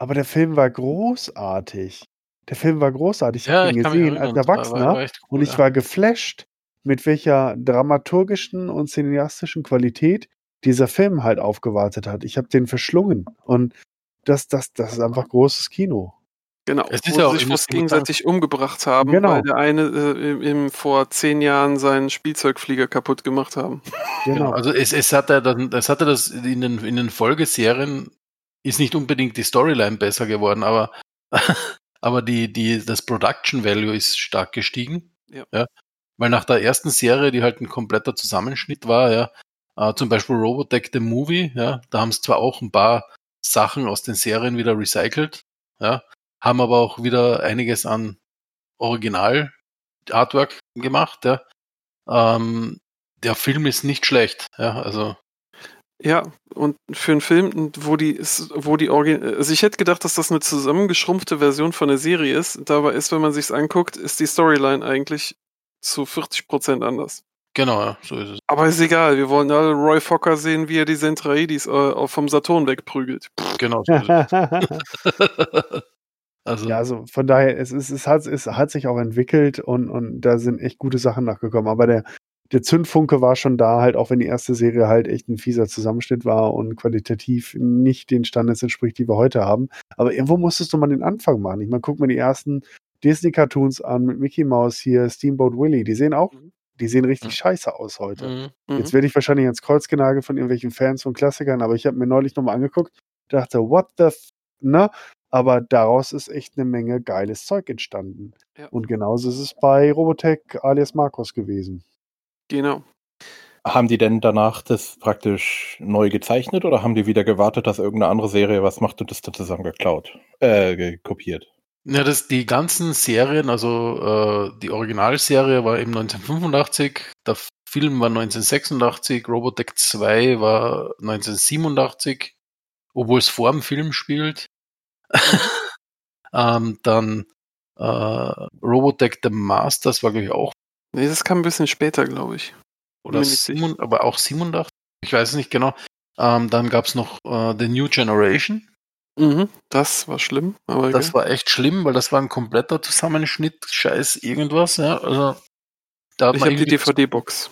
Aber der Film war großartig. Der Film war großartig. Ich Ja, habe ihn gesehen als Erwachsener. war- war cool, Und ich ja. war geflasht, mit welcher dramaturgischen und cineastischen Qualität dieser Film halt aufgewartet hat. Ich habe den verschlungen. Und das, das, das ist einfach großes Kino. Genau, Es ist wo ja auch sie sich fast gegenseitig umgebracht haben, Genau. weil der eine äh, im, im, vor zehn Jahren seinen Spielzeugflieger kaputt gemacht haben. Genau. Genau. Also es, es hatte dann, es hatte das in den, in den Folgeserien ist nicht unbedingt die Storyline besser geworden, aber, aber die, die, das Production Value ist stark gestiegen. Ja. Weil nach der ersten Serie, die halt ein kompletter Zusammenschnitt war, ja, äh, zum Beispiel Robotech the Movie, ja, da haben es zwar auch ein paar Sachen aus den Serien wieder recycelt, ja, haben aber auch wieder einiges an Original Artwork gemacht, ja. Ähm, der Film ist nicht schlecht, ja, also Ja, und für einen Film, wo die, wo die Origin also ich hätte gedacht, dass das eine zusammengeschrumpfte Version von der Serie ist. Dabei ist, wenn man sich's anguckt, ist die Storyline eigentlich zu 40% anders. genau, ja, so ist es. Aber ist egal, wir wollen alle Roy Fokker sehen, wie er die Zentraedis äh, vom Saturn wegprügelt. Genau so ist es. also, Ja, also von daher, es, ist, es, hat, es hat sich auch entwickelt und, und da sind echt gute Sachen nachgekommen. Aber der, der Zündfunke war schon da, halt, auch wenn die erste Serie halt echt ein fieser Zusammenschnitt war und qualitativ nicht den Standards entspricht, die wir heute haben. Aber irgendwo musstest du mal den Anfang machen. Ich meine, guck mal die ersten Disney-Cartoons an mit Mickey Mouse hier, Steamboat Willie. Die sehen auch Die sehen richtig Mhm. scheiße aus heute. Mhm. Mhm. Jetzt werde ich wahrscheinlich ans Kreuz genagelt von irgendwelchen Fans von Klassikern, aber ich habe mir neulich nochmal angeguckt, dachte, what the f ne? Aber daraus ist echt eine Menge geiles Zeug entstanden. Ja. Und genauso ist es bei Robotech alias Marcos gewesen. Genau. Haben die denn danach das praktisch neu gezeichnet oder haben die wieder gewartet, dass irgendeine andere Serie was macht und das dann zusammen geklaut, äh, kopiert? Ja, das, die ganzen Serien, also äh, die Originalserie war eben 1985, der Film war 1986, Robotech 2 war 1987, obwohl es vor dem Film spielt. ähm, dann äh, Robotech The Masters war, glaube ich, auch, Nee, das kam ein bisschen später, glaube ich. oder. Simon, aber auch 87, ich weiß es nicht genau. Ähm, dann gab es noch äh, The New Generation. Mhm. Das war schlimm, aber Das egal. war echt schlimm, weil das war ein kompletter Zusammenschnitt, scheiß irgendwas, ja. Also da hat ich habe die DVD-Box.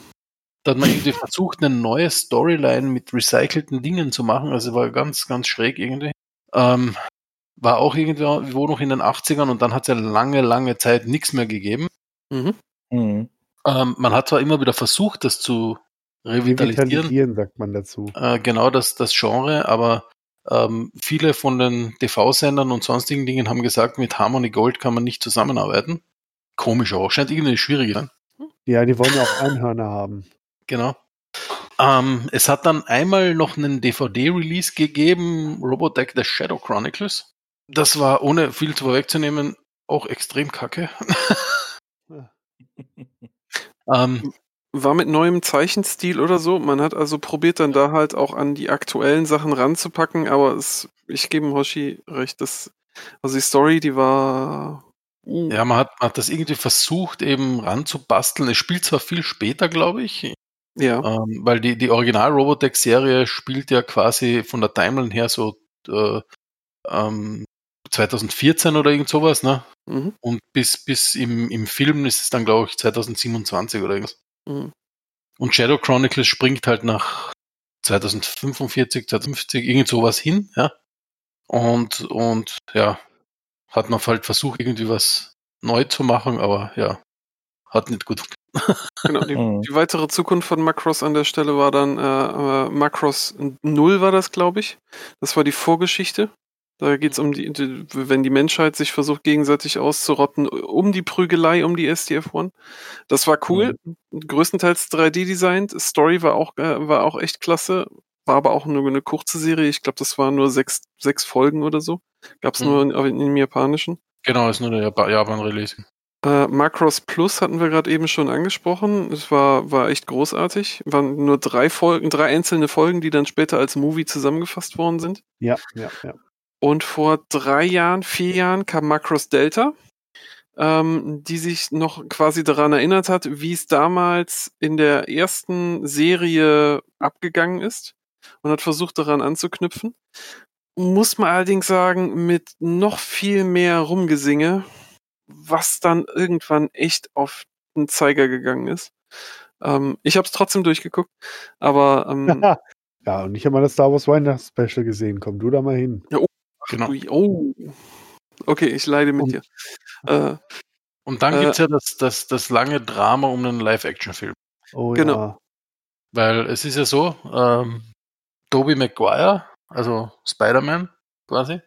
Da hat man irgendwie versucht, eine neue Storyline mit recycelten Dingen zu machen. Also war ganz, ganz schräg irgendwie. Ähm, war auch irgendwo noch in den 80ern und dann hat es ja lange, lange Zeit nichts mehr gegeben. Mhm. Mhm. Ähm, man hat zwar immer wieder versucht, das zu revitalisieren, Revitalisieren, sagt man dazu. äh, genau das, das Genre, aber ähm, viele von den TV-Sendern und sonstigen Dingen haben gesagt, mit Harmony Gold kann man nicht zusammenarbeiten. Komisch auch, scheint irgendwie schwierig sein. Ja, die wollen ja auch Einhörner haben. Genau. Ähm, es hat dann einmal noch einen DVD-Release gegeben, Robotech The Shadow Chronicles. Das war, ohne viel zu vorwegzunehmen, auch extrem kacke. ähm, War mit neuem Zeichenstil oder so. Man hat also probiert dann da halt auch an die aktuellen Sachen ranzupacken, aber es, ich gebe Hoshi recht, das, also die Story, die war. Uh, ja, man hat, man hat das irgendwie versucht, eben ranzubasteln. Es spielt zwar viel später, glaube ich, ja. ähm, weil die, die Original-Robotech-Serie spielt ja quasi von der Timeline her so äh, ähm, 2014 oder irgend sowas, ne? Mhm. Und bis, bis im, im Film ist es dann, glaube ich, 2027 oder irgendwas. Mhm. Und Shadow Chronicles springt halt nach 2045, 2050, irgend sowas hin, ja. Und, und ja, hat man halt versucht, irgendwie was neu zu machen, aber ja, hat nicht gut. Genau, die, Mhm. die weitere Zukunft von Macross an der Stelle war dann äh, äh, Macross 0 war das, glaube ich. Das war die Vorgeschichte. Da geht es um die, wenn die Menschheit sich versucht, gegenseitig auszurotten, um die Prügelei, um die SDF-1. Das war cool. Größtenteils 3D-designt. Story war auch, äh, war auch echt klasse. War aber auch nur eine kurze Serie. Ich glaube, das waren nur sechs, sechs Folgen oder so. Gab es Mhm. nur in, in, im Japanischen. Genau, ist nur der Jap- Japan-Release. Äh, Macross Plus hatten wir gerade eben schon angesprochen. Es war, war echt großartig. Waren nur drei Folgen, drei einzelne Folgen, die dann später als Movie zusammengefasst worden sind. Ja, ja, ja. Und vor drei Jahren, vier Jahren kam Macross Delta, ähm, die sich noch quasi daran erinnert hat, wie es damals in der ersten Serie abgegangen ist und hat versucht daran anzuknüpfen. Muss man allerdings sagen, mit noch viel mehr Rumgesinge, was dann irgendwann echt auf den Zeiger gegangen ist. Ähm, ich habe es trotzdem durchgeguckt, aber ähm, ja, und ich habe mal das Star Wars Weihnachts-Special gesehen. Komm du da mal hin. Genau. ui, oh, okay, ich leide mit Und- dir. Äh, Und dann Äh, gibt's ja das, das, das lange Drama um einen Live-Action-Film. Oh Genau. ja. Weil es ist ja so, ähm, Tobey Maguire, also Spider-Man quasi,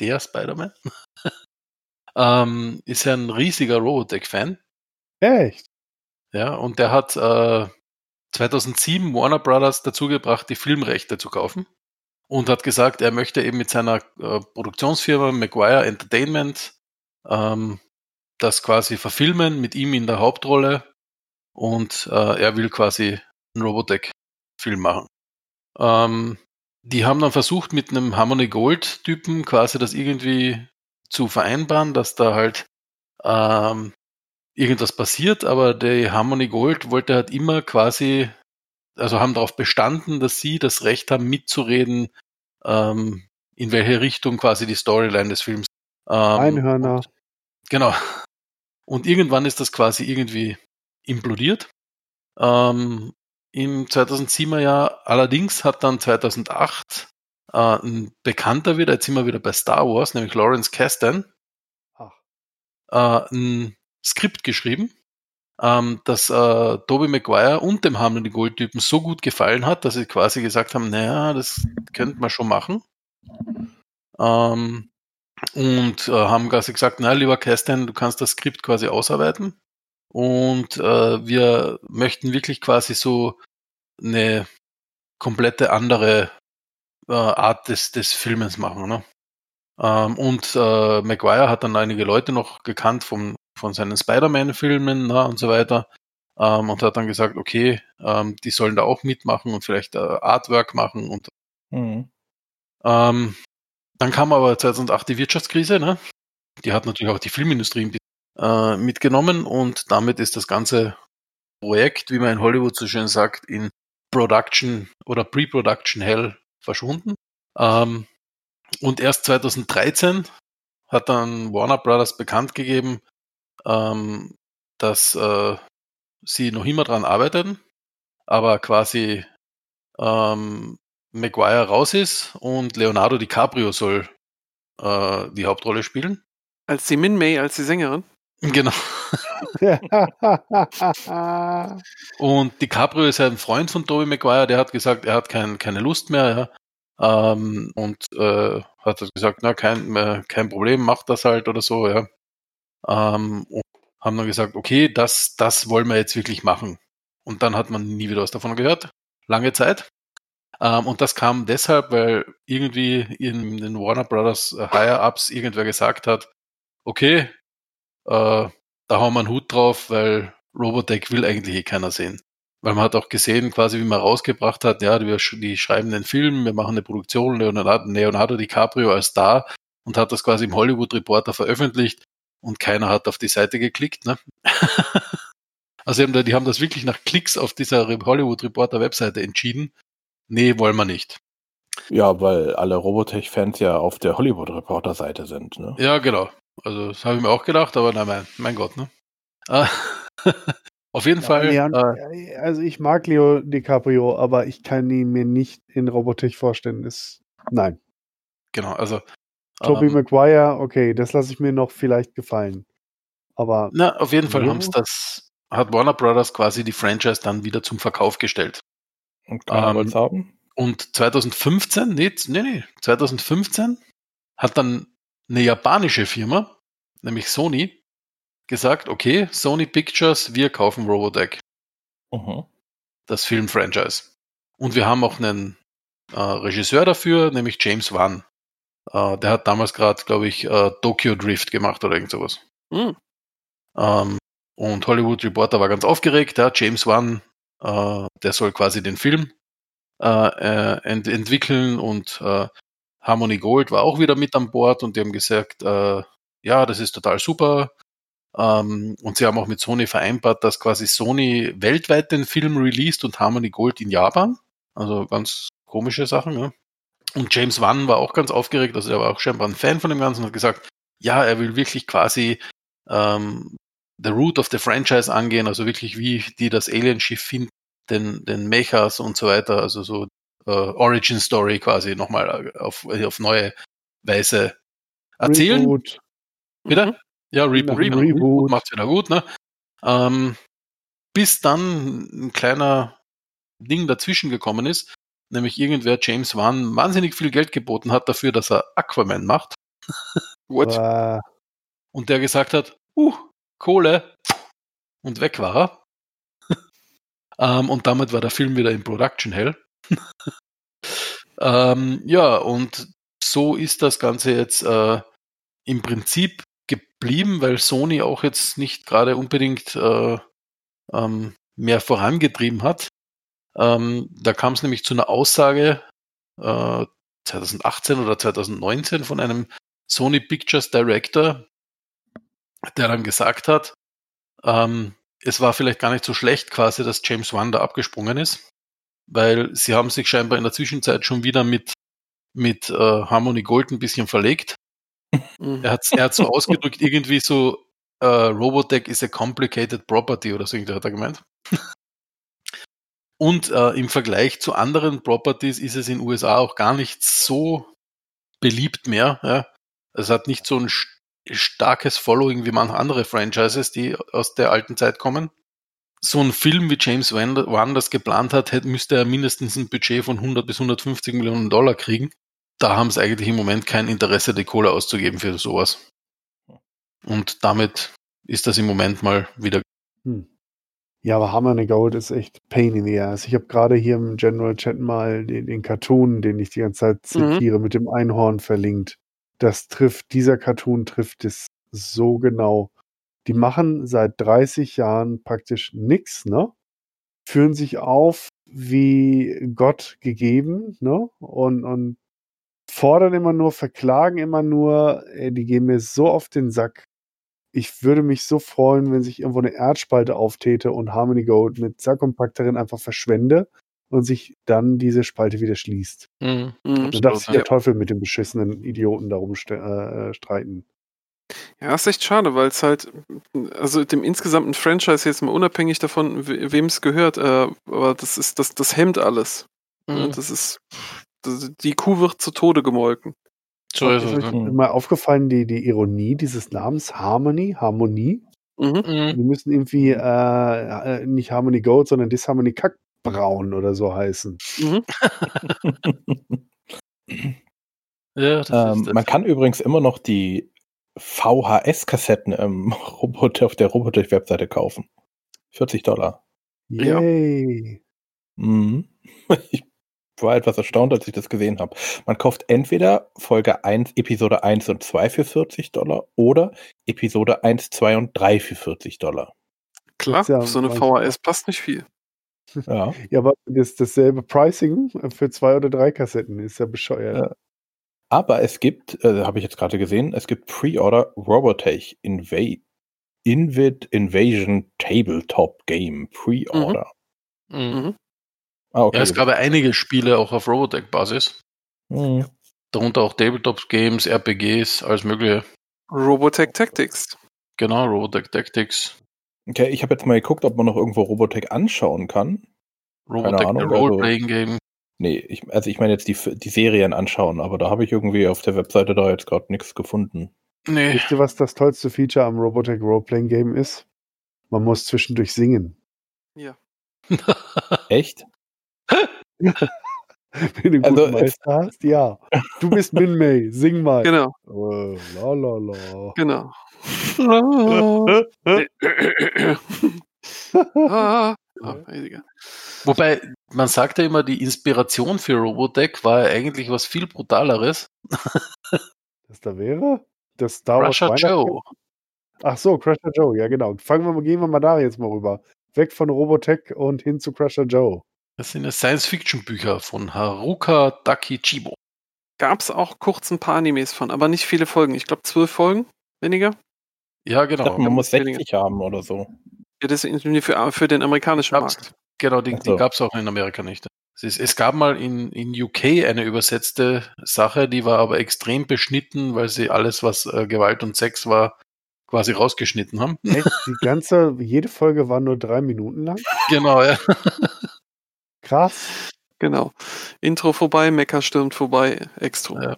der Spider-Man, ähm, ist ja ein riesiger Robotech-Fan. Echt? Ja, und der hat äh, 2007 Warner Brothers dazu gebracht, die Filmrechte zu kaufen. Und hat gesagt, er möchte eben mit seiner äh, Produktionsfirma Maguire Entertainment ähm, das quasi verfilmen, mit ihm in der Hauptrolle. Und äh, er will quasi einen Robotech-Film machen. Ähm, die haben dann versucht, mit einem Harmony Gold-Typen quasi das irgendwie zu vereinbaren, dass da halt ähm, irgendwas passiert, aber der Harmony Gold wollte halt immer quasi, also haben darauf bestanden, dass sie das Recht haben, mitzureden, ähm, in welche Richtung quasi die Storyline des Films. Ähm, Einhörner. Genau. Und irgendwann ist das quasi irgendwie implodiert. Ähm, Im 2007er Jahr allerdings hat dann 2008 äh, ein Bekannter wieder, jetzt sind wir wieder bei Star Wars, nämlich Lawrence Kasdan, äh, ein Skript geschrieben ähm, dass äh, Tobey Maguire und dem Harmony Gold Typen so gut gefallen hat, dass sie quasi gesagt haben, naja, das könnte man schon machen. Ähm, und äh, haben quasi gesagt, na lieber Kerstin, du kannst das Skript quasi ausarbeiten. Und äh, wir möchten wirklich quasi so eine komplette andere äh, Art des, des Filmens machen. Ne? Ähm, und äh, Maguire hat dann einige Leute noch gekannt vom, von seinen Spider-Man-Filmen ne, und so weiter. Ähm, und hat dann gesagt, okay, ähm, die sollen da auch mitmachen und vielleicht äh, Artwork machen. Und Mhm. ähm, dann kam aber 2008 die Wirtschaftskrise. Ne? Die hat natürlich auch die Filmindustrie ein bisschen, äh, mitgenommen und damit ist das ganze Projekt, wie man in Hollywood so schön sagt, in Production oder Pre-Production Hell verschwunden. Ähm, und erst 2013 hat dann Warner Brothers bekannt gegeben, ähm, dass äh, sie noch immer dran arbeiten, aber quasi ähm, Maguire raus ist und Leonardo DiCaprio soll äh, die Hauptrolle spielen. Als die Min May, als die Sängerin. Genau. Und DiCaprio ist ja ein Freund von Tobey Maguire, der hat gesagt, er hat kein, keine Lust mehr. Ja. Ähm, und äh, hat gesagt, na, kein, äh, kein Problem, mach das halt oder so, ja. Ähm, und haben dann gesagt, okay, das, das wollen wir jetzt wirklich machen. Und dann hat man nie wieder was davon gehört. Lange Zeit. Ähm, und das kam deshalb, weil irgendwie in den Warner Brothers äh, Higher-Ups irgendwer gesagt hat, okay, äh, da haben wir einen Hut drauf, weil Robotech will eigentlich eh keiner sehen. Weil man hat auch gesehen, quasi wie man rausgebracht hat, ja, wir, die schreiben den Film, wir machen eine Produktion, Leonardo, Leonardo DiCaprio als Star und hat das quasi im Hollywood Reporter veröffentlicht und keiner hat auf die Seite geklickt. Ne? also die haben, da- die haben das wirklich nach Klicks auf dieser Hollywood Reporter Webseite entschieden. Nee, wollen wir nicht. Ja, weil alle Robotech-Fans ja auf der Hollywood-Reporter-Seite sind. Ne? Ja, genau. Also das habe ich mir auch gedacht, aber nein, mein, mein Gott, ne? Äh, auf jeden Fall. Leon, Äh, also ich mag Leo DiCaprio, aber ich kann ihn mir nicht in Robotech vorstellen. Ist, nein. genau, also. Tobey ähm, Maguire, okay, das lasse ich mir noch vielleicht gefallen. Aber Na, auf jeden Fall Ja. haben's das, hat Warner Brothers quasi die Franchise dann wieder zum Verkauf gestellt. Und keiner Ähm, wollt's haben? Und 2015, nee, nee, nee, 2015 hat dann eine japanische Firma, nämlich Sony, gesagt, okay, Sony Pictures, wir kaufen Robotech, Mhm. das Filmfranchise. Und wir haben auch einen äh, Regisseur dafür, nämlich James Wan. Äh, der hat damals gerade, glaube ich, äh, Tokyo Drift gemacht oder irgend sowas. Hm. Ähm, und Hollywood Reporter war ganz aufgeregt, ja, James Wan, äh, der soll quasi den Film ent entwickeln und Harmony Gold war auch wieder mit an Bord und die haben gesagt, ja, das ist total super. Ähm, und sie haben auch mit Sony vereinbart, dass quasi Sony weltweit den Film released und Harmony Gold in Japan. Also ganz komische Sachen. Ja. Und James Wan war auch ganz aufgeregt, also er war auch scheinbar ein Fan von dem Ganzen und hat gesagt, ja, er will wirklich quasi ähm, the root of the franchise angehen, also wirklich wie die das Alienschiff finden, den, den Mechas und so weiter, also so äh, Origin Story quasi nochmal auf, auf neue Weise erzählen. Reboot. Wieder? Ja, Reboot. Reboot. Reboot, Reboot macht's wieder gut, ne? Ähm, bis dann ein kleiner Ding dazwischen gekommen ist, nämlich irgendwer James Wan wahnsinnig viel Geld geboten hat dafür, dass er Aquaman macht What? Äh, und der gesagt hat, uh, Kohle und weg war er. ähm, und damit war der Film wieder in Production Hell. ähm, ja, und so ist das Ganze jetzt äh, im Prinzip geblieben, weil Sony auch jetzt nicht gerade unbedingt äh, ähm, mehr vorangetrieben hat. Ähm, da kam es nämlich zu einer Aussage äh, 2018 oder 2019 von einem Sony Pictures Director, der dann gesagt hat, ähm, es war vielleicht gar nicht so schlecht quasi, dass James Wan da abgesprungen ist, weil sie haben sich scheinbar in der Zwischenzeit schon wieder mit, mit äh, Harmony Gold ein bisschen verlegt. Mhm. Er hat er hat so ausgedrückt, irgendwie so, äh, Robotech is a complicated property oder so irgendwie hat er gemeint. Und äh, im Vergleich zu anderen Properties ist es in den USA auch gar nicht so beliebt mehr. Ja. Es hat nicht so ein st- starkes Following wie manche andere Franchises, die aus der alten Zeit kommen. so ein Film wie James Wan das geplant hat, hätte, müsste er mindestens ein Budget von 100 bis 150 Millionen Dollar kriegen. Da haben sie eigentlich im Moment kein Interesse, die Kohle auszugeben für sowas. Und damit ist das im Moment mal wieder. Hm. Ja, aber Harmony Gold ist echt Pain in the Ass. Ich habe gerade hier im General Chat mal den, den Cartoon, den ich die ganze Zeit zitiere, mit dem Einhorn verlinkt. Das trifft, dieser Cartoon trifft es so genau. Die machen seit 30 Jahren praktisch nichts, ne? Führen sich auf wie Gott gegeben, ne? Und, und fordern immer nur, verklagen immer nur, ey, die gehen mir so auf den Sack. Ich würde mich so freuen, wenn sich irgendwo eine Erdspalte auftäte und Harmony Gold mit Sarkompakterin einfach verschwende und sich dann diese Spalte wieder schließt. Mhm. Mhm. Da darf sich ja. der Teufel mit den beschissenen Idioten darum ste- äh, streiten. Ja, ist echt schade, weil es halt, also dem insgesamten Franchise jetzt mal unabhängig davon, we- wem es gehört, äh, aber das ist, das, das hemmt alles. Ja, Mhm. Das ist, das, die Kuh wird zu Tode gemolken. So ist ist euch mal aufgefallen, die, die Ironie dieses Namens Harmony, Harmonie? Mhm. Mhm. Die müssen irgendwie äh, äh, nicht Harmony Gold, sondern Disharmony Kackbraun oder so heißen. Mhm. Ja, das Ähm, ist das. man kann übrigens immer noch die VHS-Kassetten im Roboter, auf der Robotech-Webseite kaufen. 40 Dollar. Ja. Yay. Mhm. Ich war etwas erstaunt, als ich das gesehen habe. Man kauft entweder Folge 1, Episode 1 und 2 für 40 Dollar oder Episode 1, 2 und 3 für 40 Dollar. Klar, ja auf so eine VHS passt nicht viel. Ja. Ja, aber das, dasselbe Pricing für zwei oder drei Kassetten ist ja bescheuert. Ja. Aber es gibt, äh, habe ich jetzt gerade gesehen, es gibt Pre-Order Robotech Inva Invid Invasion Tabletop Game Pre-Order. Mhm. Mhm. Ah, okay. Ja, es gab ja einige Spiele auch auf Robotech-Basis. Mhm. Darunter auch Tabletop-Games, RPGs, alles mögliche. Robotech Tactics. Genau, Robotech Tactics, Okay, ich habe jetzt mal geguckt, ob man noch irgendwo Robotech anschauen kann. Robotech Ahnung, the also- Role-Playing-Game. Nee, ich, also ich meine jetzt die, die Serien anschauen, aber da habe ich irgendwie auf der Webseite da jetzt gerade nichts gefunden. Nee, Wisst ihr, was das tollste Feature am Robotech Roleplaying Game ist? Man muss zwischendurch singen. Echt? Wenn du einen Also, guten Meister hast, ja. Du bist Min May, sing mal. Genau, Äh, la la la. genau. ah. Wobei, man sagt ja immer, die Inspiration für Robotech war ja eigentlich was viel brutaleres. Das da wäre? Das Star Wars Weihnachten- Joe. Ach so, Crusher Joe, ja genau. Fangen wir gehen wir mal da jetzt mal rüber. Weg von Robotech und hin zu Crusher Joe. Das sind ja Science-Fiction-Bücher von Haruka Takichibo. Gab es auch kurz ein paar Animes von, aber nicht viele Folgen. Ich glaube zwölf Folgen, weniger. Ja, Ich genau. dachte, man muss weniger. 60 haben oder so. Ja, das ist für, für den amerikanischen Gab's. Markt. Genau, die, Ach so. die gab es auch in Amerika nicht. Es, ist, es gab mal in, in UK eine übersetzte Sache, die war aber extrem beschnitten, weil sie alles, was äh, Gewalt und Sex war, quasi rausgeschnitten haben. Echt? Die ganze, jede Folge war nur drei Minuten lang? genau, ja. Krass. Genau. Intro vorbei, Mecha stürmt vorbei, Extro. Ja.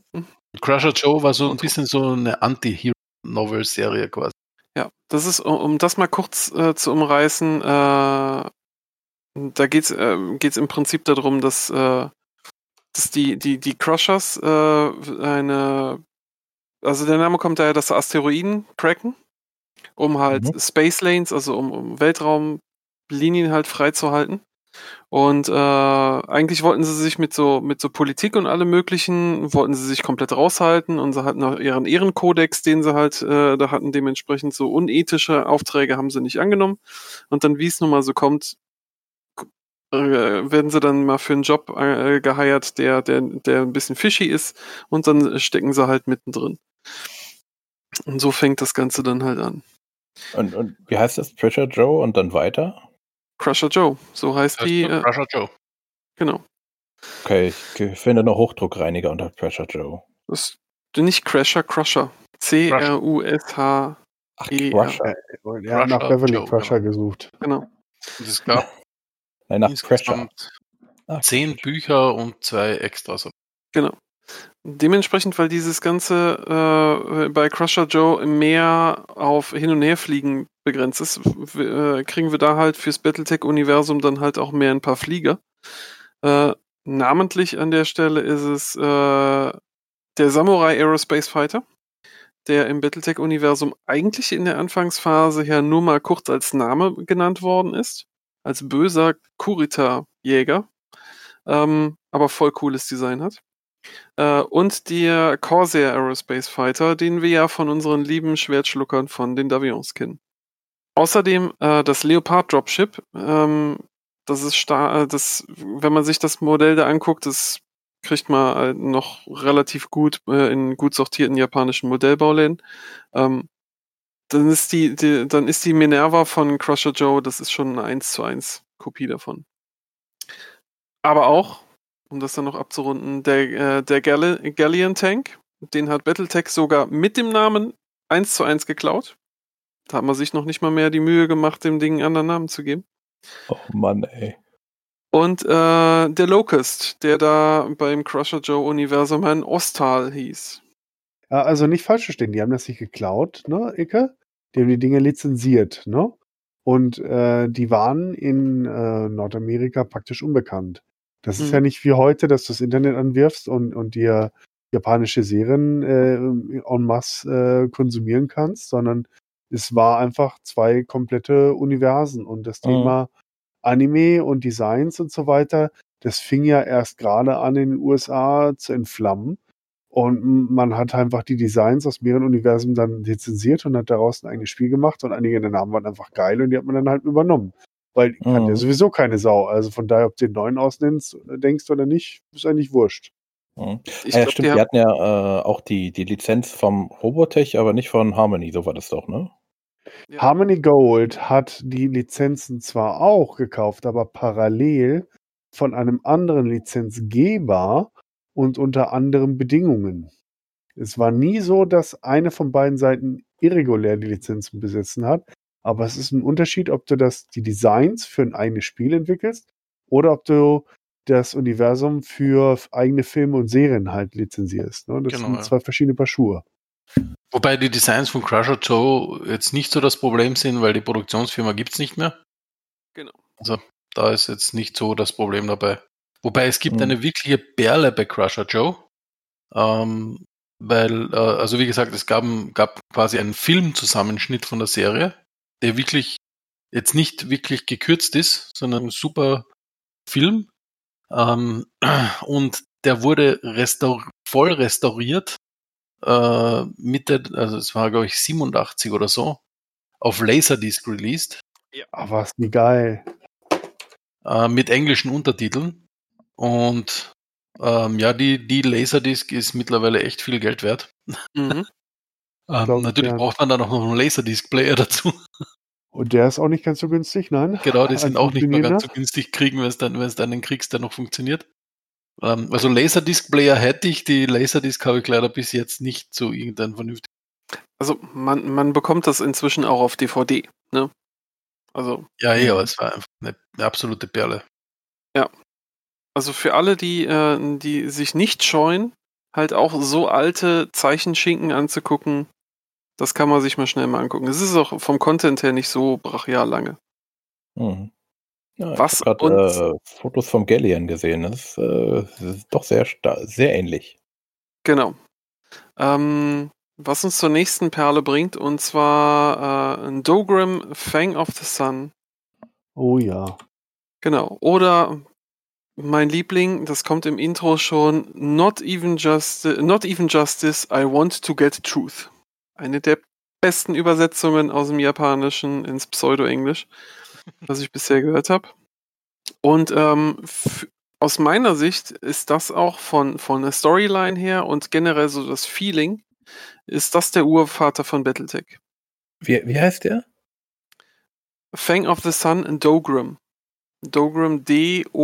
Crusher Joe war so ein Und- bisschen so eine Anti-Hero-Novel-Serie quasi. Ja, das ist, um, das mal kurz äh, zu umreißen, äh, da geht's äh, geht's im Prinzip darum, dass, äh, dass die, die, die Crushers äh, eine, also der Name kommt daher, dass sie Asteroiden tracken, um halt Mhm. Space Lanes, also um, um Weltraumlinien halt freizuhalten. Und äh, eigentlich wollten sie sich mit so mit so Politik und allem möglichen wollten sie sich komplett raushalten und sie hatten auch ihren Ehrenkodex, den sie halt äh, da hatten. Dementsprechend so unethische Aufträge haben sie nicht angenommen. Und dann, wie es nun mal so kommt, äh, werden sie dann mal für einen Job äh, geheiert, der der der ein bisschen fishy ist. Und dann stecken sie halt mittendrin. Und so fängt das Ganze dann halt an. Und, und wie heißt das? Pressure Joe und dann weiter? Crusher Joe, so heißt die. Äh, Crusher Joe. genau. Okay, ich finde noch Hochdruckreiniger unter Pressure Joe. Das nicht Crusher, Crusher. C-R-U-S-H. Ach, Ja. Crusher. Er Crusher hat nach Beverly Joe, Crusher gesucht. Genau. Und es gab Nein, nach Crusher. Ach, zehn Bücher und zwei Extras. Genau. Dementsprechend, weil dieses Ganze äh, bei Crusher Joe mehr auf Hin- und Herfliegen begrenzt ist, äh, kriegen wir da halt fürs Battletech-Universum dann halt auch mehr ein paar Flieger. Äh, namentlich an der Stelle ist es äh, der Samurai Aerospace Fighter, der im Battletech-Universum eigentlich in der Anfangsphase ja nur mal kurz als Name genannt worden ist, als böser Kurita-Jäger, ähm, aber voll cooles Design hat. Äh, und der Corsair Aerospace Fighter, den wir ja von unseren lieben Schwertschluckern von den Davions kennen. Außerdem äh, das Leopard Dropship, ähm, das ist star äh, das, wenn man sich das Modell da anguckt, das kriegt man halt noch relativ gut äh, in gut sortierten japanischen Modellbauläden. Ähm, dann ist die, die, dann ist die Minerva von Crusher Joe, das ist schon eine 1 zu 1 Kopie davon. Aber auch, um das dann noch abzurunden, der, äh, der Galleon Tank, den hat Battletech sogar mit dem Namen 1 zu 1 geklaut. Da hat man sich noch nicht mal mehr die Mühe gemacht, dem Ding einen anderen Namen zu geben. Oh Mann, ey. Und äh, der Locust, der da beim Crusher Joe Universum ein Ostal hieß. Ja, also nicht falsch verstehen, die haben das nicht geklaut, ne, Icke? Die haben die Dinge lizenziert, ne? Und äh, die waren in äh, Nordamerika praktisch unbekannt. Das ist Mhm. ja nicht wie heute, dass du das Internet anwirfst und, und dir japanische Serien äh, en masse äh, konsumieren kannst, sondern es war einfach zwei komplette Universen. Und das Mhm. Thema Anime und Designs und so weiter, das fing ja erst gerade an in den USA zu entflammen. Und man hat einfach die Designs aus mehreren Universen dann lizenziert und hat daraus ein eigenes Spiel gemacht und einige der Namen waren einfach geil und die hat man dann halt übernommen. Weil die kann Mhm. ja sowieso keine Sau. Also von daher, ob du den neuen ausnennst, denkst oder nicht, ist eigentlich wurscht. Mhm. Ich ah, ja, glaub, stimmt, die die, haben, hatten ja äh, auch die, die Lizenz vom Robotech, aber nicht von Harmony, so war das doch, ne? Ja. Harmony Gold hat die Lizenzen zwar auch gekauft, aber parallel von einem anderen Lizenzgeber und unter anderen Bedingungen. Es war nie so, dass eine von beiden Seiten irregulär die Lizenzen besetzen hat, aber es ist ein Unterschied, ob du das, die Designs für ein eigenes Spiel entwickelst oder ob du das Universum für eigene Filme und Serien halt lizenzierst. Ne? Das Genau, sind ja. zwei verschiedene Paar Schuhe. Wobei die Designs von Crusher Joe jetzt nicht so das Problem sind, weil die Produktionsfirma gibt's nicht mehr. Genau. Also da ist jetzt nicht so das Problem dabei. Wobei es gibt Mhm. eine wirkliche Perle bei Crusher Joe. Ähm, weil, äh, also wie gesagt, es gab, gab quasi einen Filmzusammenschnitt von der Serie, der wirklich jetzt nicht wirklich gekürzt ist, sondern ein super Film. Ähm, und der wurde restaur voll restauriert äh, Mitte, also es war glaube ich 87 oder so, auf Laserdisc released Aber ist nie geil. äh, mit englischen Untertiteln. Und ähm, ja, die, die Laserdisc ist mittlerweile echt viel Geld wert. mhm. Ähm, ich, natürlich ja. braucht man dann auch noch einen Laserdisc-Player dazu. Und der ist auch nicht ganz so günstig, nein? genau, die sind Ein auch nicht mehr ganz so günstig kriegen, wenn es dann, wenn es dann einen kriegst, der noch funktioniert. Ähm, also Laserdisc-Player hätte ich, die Laserdisc habe ich leider bis jetzt nicht so irgendein vernünftig. Also man, man bekommt das inzwischen auch auf DVD, ne? Also, Ja, ja, aber es war einfach eine, eine absolute Perle. also für alle, die, äh, die sich nicht scheuen, halt auch so alte Zeichenschinken anzugucken, das kann man sich mal schnell mal angucken. Es ist auch vom Content her nicht so brachial lange. Mhm. Ja, Was ich habe uns- gerade äh, Fotos vom Galleon gesehen. Das ist, äh, das ist doch sehr, sehr ähnlich. Genau. Ähm, was uns zur nächsten Perle bringt, und zwar äh, ein Dogram Fang of the Sun. Oh ja. Genau. Oder mein Liebling, das kommt im Intro schon, Not even, justi not even Justice, I want to get truth. Eine der besten Übersetzungen aus dem Japanischen ins Pseudo-Englisch, was ich bisher gehört habe. Und ähm, aus meiner Sicht ist das auch von, von der Storyline her und generell so das Feeling, ist das der Urvater von Battletech. Wie, wie heißt der? Fang of the Sun Dogram. Dogram D-O-U-G-R-A-M.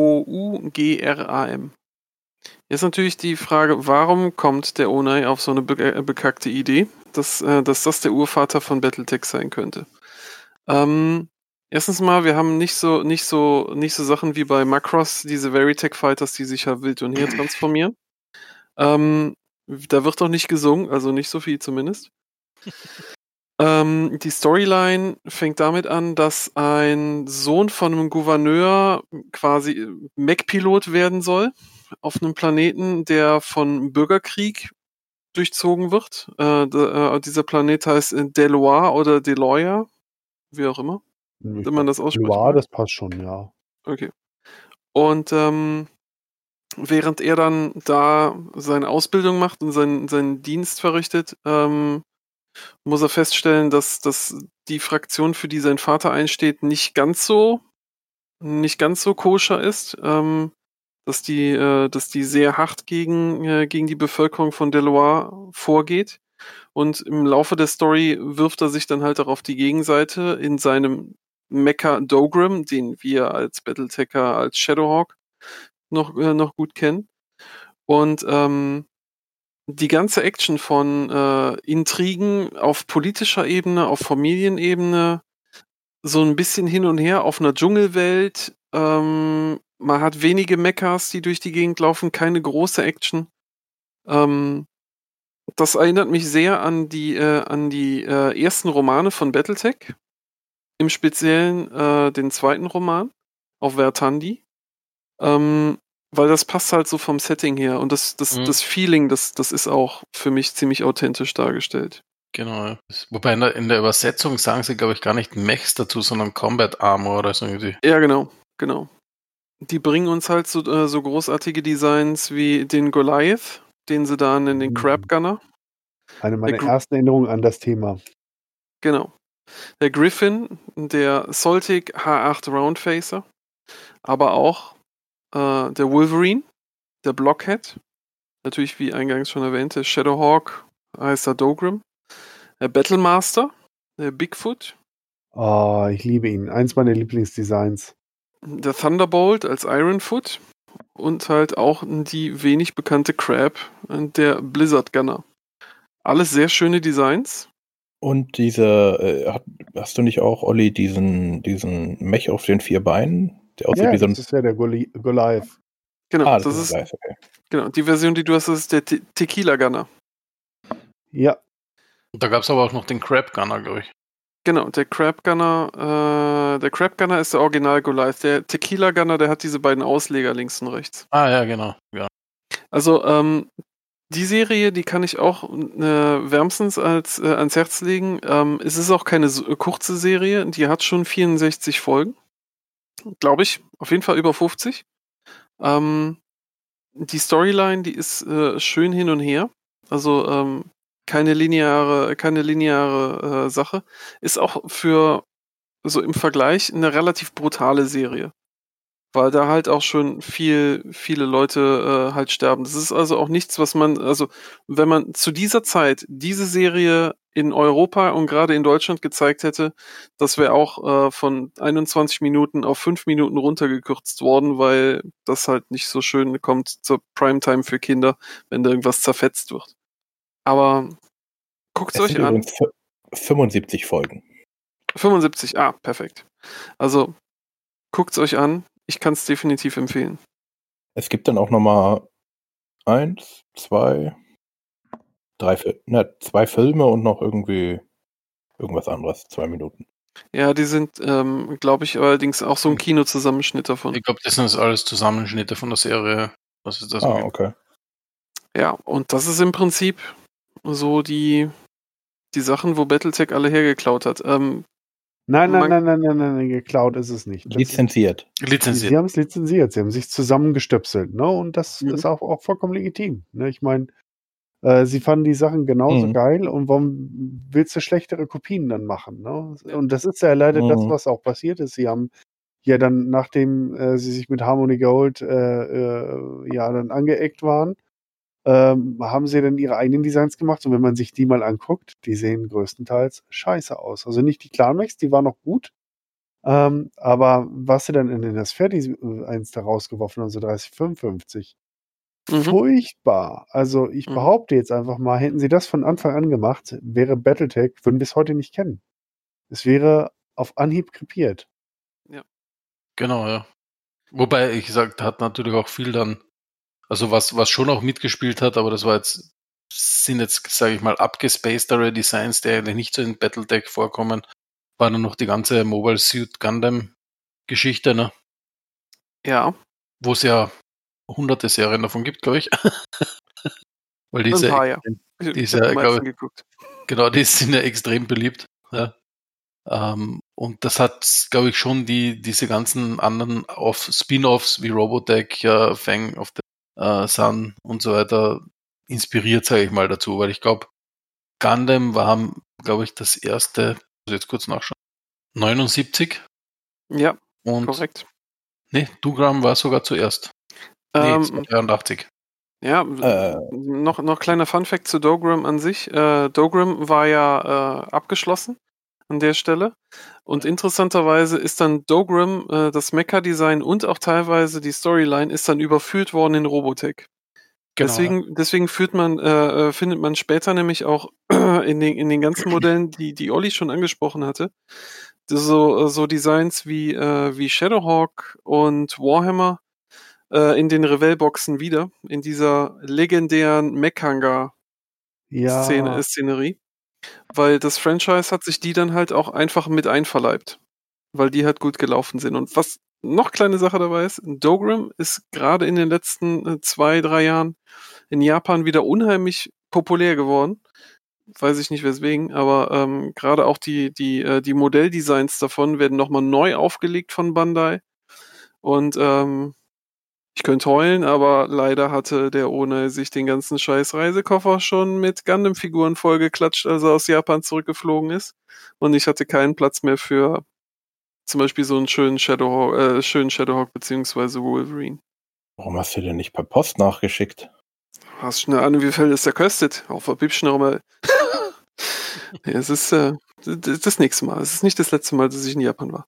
Jetzt natürlich die Frage, warum kommt der Onai auf so eine be äh, bekackte Idee, dass, äh, dass das der Urvater von Battletech sein könnte? Ähm, erstens mal, wir haben nicht so, nicht so, nicht so Sachen wie bei Macross, diese Veritech Fighters, die sich ja wild und her transformieren. Ähm, da wird doch nicht gesungen, also nicht so viel zumindest. Ähm, die Storyline fängt damit an, dass ein Sohn von einem Gouverneur quasi Mech-Pilot werden soll auf einem Planeten, der von Bürgerkrieg durchzogen wird. Äh, de, äh, dieser Planet heißt Deloire oder Deloya, wie auch immer. Wenn man das ausspricht. Ja, das passt schon, ja. Okay. Und ähm, während er dann da seine Ausbildung macht und seinen, seinen Dienst verrichtet, ähm, muss er feststellen, dass, dass die Fraktion, für die sein Vater einsteht, nicht ganz so, nicht ganz so koscher ist. Ähm, dass die, äh, dass die sehr hart gegen, äh, gegen die Bevölkerung von Deloire vorgeht. Und im Laufe der Story wirft er sich dann halt auch auf die Gegenseite in seinem Mecha Dogrim, den wir als Battletecher, als Shadowhawk noch, äh, noch gut kennen. Und ähm, die ganze Action von äh, Intrigen auf politischer Ebene, auf Familienebene, so ein bisschen hin und her auf einer Dschungelwelt, ähm, man hat wenige Mechas, die durch die Gegend laufen, keine große Action. Ähm, das erinnert mich sehr an die, äh, an die äh, ersten Romane von Battletech. Im Speziellen äh, den zweiten Roman auf Vertandi. Ähm, weil das passt halt so vom Setting her und das, das, mhm. das Feeling, das, das ist auch für mich ziemlich authentisch dargestellt. Genau. Wobei in der, in der Übersetzung sagen sie, glaube ich, gar nicht Mechs dazu, sondern Combat Armor oder so irgendwie. Ja, genau, genau. Die bringen uns halt so, äh, so großartige Designs wie den Goliath, den sie da nennen, den Crab mhm. Gunner. Eine meiner ersten Erinnerungen an das Thema. Genau. Der Griffin, der Soltic H8 Roundfacer, aber auch äh, der Wolverine, der Blockhead, natürlich wie eingangs schon erwähnt, der Shadowhawk heißt der Dogrim, der Battlemaster, der Bigfoot. Oh, ich liebe ihn. Eins meiner Lieblingsdesigns der Thunderbolt als Ironfoot und halt auch die wenig bekannte Crab, der Blizzard Gunner. Alles sehr schöne Designs. Und diese, äh, hast du nicht auch, Olli, diesen, diesen Mech auf den vier Beinen? Der aussieht ja, wie so ein das ist ja der Goli Goliath. Genau, ah, das, das, ist, Goliath, okay. genau, die Version, die du hast, ist der Te Tequila Gunner. Ja. Da gab es aber auch noch den Crab Gunner, glaube ich. Genau, der Crab Gunner, äh, der Crab Gunner ist der Original Goliath. Der Tequila Gunner, der hat diese beiden Ausleger links und rechts. Ah ja, genau. Ja. Also ähm, die Serie, die kann ich auch äh, wärmstens als, äh, ans Herz legen. Ähm, es ist auch keine so, äh, kurze Serie, die hat schon 64 Folgen. Glaube ich, auf jeden Fall über 50. Ähm, die Storyline, die ist äh, schön hin und her. Also ähm, keine lineare, keine lineare äh, Sache. Ist auch für so im Vergleich eine relativ brutale Serie. Weil da halt auch schon viel, viele Leute äh, halt sterben. Das ist also auch nichts, was man, also wenn man zu dieser Zeit diese Serie in Europa und gerade in Deutschland gezeigt hätte, das wäre auch äh, von 21 Minuten auf 5 Minuten runtergekürzt worden, weil das halt nicht so schön kommt zur Primetime für Kinder, wenn da irgendwas zerfetzt wird. Aber guckt es euch an. 75 Folgen. 75, ah, perfekt. Also guckt es euch an. Ich kann es definitiv empfehlen. Es gibt dann auch nochmal eins, zwei, drei, ne, zwei Filme und noch irgendwie irgendwas anderes, zwei Minuten. Ja, die sind, ähm, glaube ich, allerdings auch so ein Kinozusammenschnitt davon. Ich glaube, das sind alles Zusammenschnitte von der Serie. Was ist das? Ah, okay. Ja, und das ist im Prinzip so die, die Sachen, wo Battletech alle hergeklaut hat. Ähm, nein, nein, nein, nein, nein, nein, geklaut ist es nicht. Das lizenziert. Ist, lizenziert. Sie haben es lizenziert. Sie haben sich zusammengestöpselt. Ne? Und das mhm. ist auch, auch vollkommen legitim. Ne? Ich meine, äh, sie fanden die Sachen genauso mhm. geil und warum willst du schlechtere Kopien dann machen? Ne? Und das ist ja leider mhm. das, was auch passiert ist. Sie haben ja dann, nachdem äh, sie sich mit Harmony Gold äh, äh ja dann angeeckt waren, ähm, haben sie dann ihre eigenen Designs gemacht. Und wenn man sich die mal anguckt, die sehen größtenteils scheiße aus. Also nicht die Clanmax, die war noch gut. Ähm, aber was sie dann in das Fertig äh, eins da rausgeworfen haben, so 3055, mhm. furchtbar. Also ich mhm. behaupte jetzt einfach mal, hätten sie das von Anfang an gemacht, wäre Battletech, würden wir es heute nicht kennen. Es wäre auf Anhieb krepiert. Ja. Genau, ja. Wobei, ich gesagt, hat natürlich auch viel dann also was, was schon auch mitgespielt hat, aber das war jetzt sind jetzt, sage ich mal, abgespacedere Designs, die eigentlich nicht so in Battletech vorkommen. War dann noch die ganze Mobile Suit Gundam Geschichte, ne? Ja, Wo es ja hunderte Serien davon gibt, glaube ich. Weil ein diese, paar, ja. die Ich ist hab ja, die glaub meisten geguckt. genau, die sind ja extrem beliebt. Ja. Ähm, und das hat, glaube ich, schon die, diese ganzen anderen Off- Spin-offs wie Robotech, ja, Fang of the äh, Sun und so weiter inspiriert, sage ich mal, dazu, weil ich glaube, Gundam war, glaube ich, das erste, muss jetzt kurz nachschauen, 79 Ja, und korrekt. nee, Dugram war sogar zuerst. Nee, Ähm, 83. ja, Äh. noch, noch kleiner Fun-Fact zu Dogram an sich. Äh, Dogram war ja äh, abgeschlossen an der Stelle. Und interessanterweise ist dann Dogram, äh, das Mecha-Design und auch teilweise die Storyline ist dann überführt worden in Robotech. Genau. Deswegen, deswegen führt man, äh, äh, findet man später nämlich auch in den, in den ganzen Modellen, die, die Olli schon angesprochen hatte, so, äh, so Designs wie, äh, wie Shadowhawk und Warhammer äh, in den Revell-Boxen wieder, in dieser legendären Mech-Hangar-Szene, Ja, Szenerie. Weil das Franchise hat sich die dann halt auch einfach mit einverleibt. Weil die halt gut gelaufen sind. Und was noch kleine Sache dabei ist, Dogram ist gerade in den letzten äh, zwei, drei Jahren in Japan wieder unheimlich populär geworden. Weiß ich nicht weswegen, aber ähm, gerade auch die, die, äh, die Modelldesigns davon werden nochmal neu aufgelegt von Bandai. Und ähm, ich könnte heulen, aber leider hatte der ohne sich den ganzen scheiß Reisekoffer schon mit Gundam-Figuren vollgeklatscht, als er aus Japan zurückgeflogen ist. Und ich hatte keinen Platz mehr für zum Beispiel so einen schönen Shadowhawk, äh, schönen Shadowhawk beziehungsweise Wolverine. Warum hast du den nicht per Post nachgeschickt? Hast schnell an, wie viel das der kostet? Auf der Bibschen nochmal. ja, es ist äh, das, das nächste Mal. Es ist nicht das letzte Mal, dass ich in Japan war.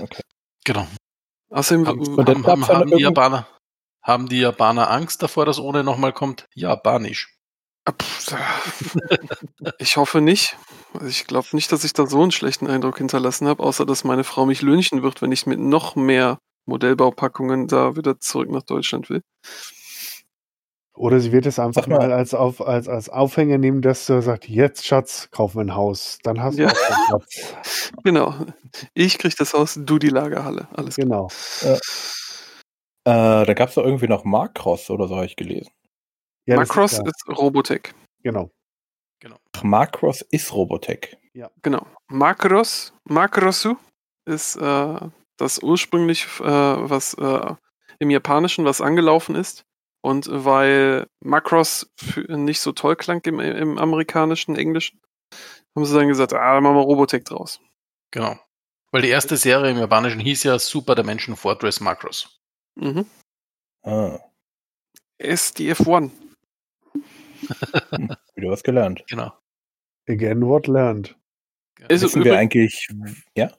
Okay. Genau. Außerdem, Haben, haben, haben, die Japaner, haben die Japaner Angst davor, dass ohne nochmal kommt? Japanisch. Ah, Ich hoffe nicht. Also ich glaube nicht, dass ich da so einen schlechten Eindruck hinterlassen habe, außer dass meine Frau mich lynchen wird, wenn ich mit noch mehr Modellbaupackungen da wieder zurück nach Deutschland will. Oder sie wird es einfach mal- mal als, auf, als, als Aufhänger nehmen, dass du sagst, jetzt Schatz, kaufen wir ein Haus. Dann hast du Ja. auch keinen Platz. Genau. Ich krieg das Haus, du die Lagerhalle. Alles klar. Genau. Äh, da gab es doch irgendwie noch Macross oder so, habe ich gelesen. Ja, Macross ist, ist Robotech. Genau. Ach, Macross ist Robotech. Genau. Macross, Macrosu ist äh, das ursprünglich, äh, was äh, im Japanischen was angelaufen ist. Und weil Macross nicht so toll klang im, im amerikanischen, englischen, haben sie dann gesagt, ah, machen wir Robotech draus. Genau. Weil die erste Serie im Japanischen hieß ja Super Dimension Fortress Macros. Mhm. Ah, SDF1. wieder was gelernt. Genau. Again, what learned. Also Wissen wir eigentlich, ja?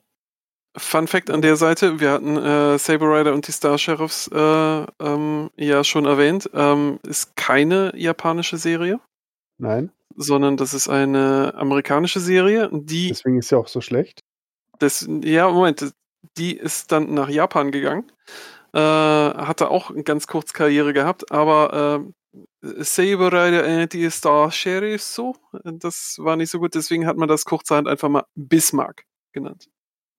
Fun Fact an der Seite, wir hatten äh, Saber Rider und die Star Sheriffs äh, ähm, ja schon erwähnt, ähm, ist keine japanische Serie, Nein, sondern das ist eine amerikanische Serie, die deswegen ist sie auch so schlecht. Das, ja, Moment, die ist dann nach Japan gegangen. Äh, hatte auch eine ganz kurz Karriere gehabt, aber äh, Saber Rider and the Star Sheriff so, das war nicht so gut, deswegen hat man das kurzerhand einfach mal Bismarck genannt.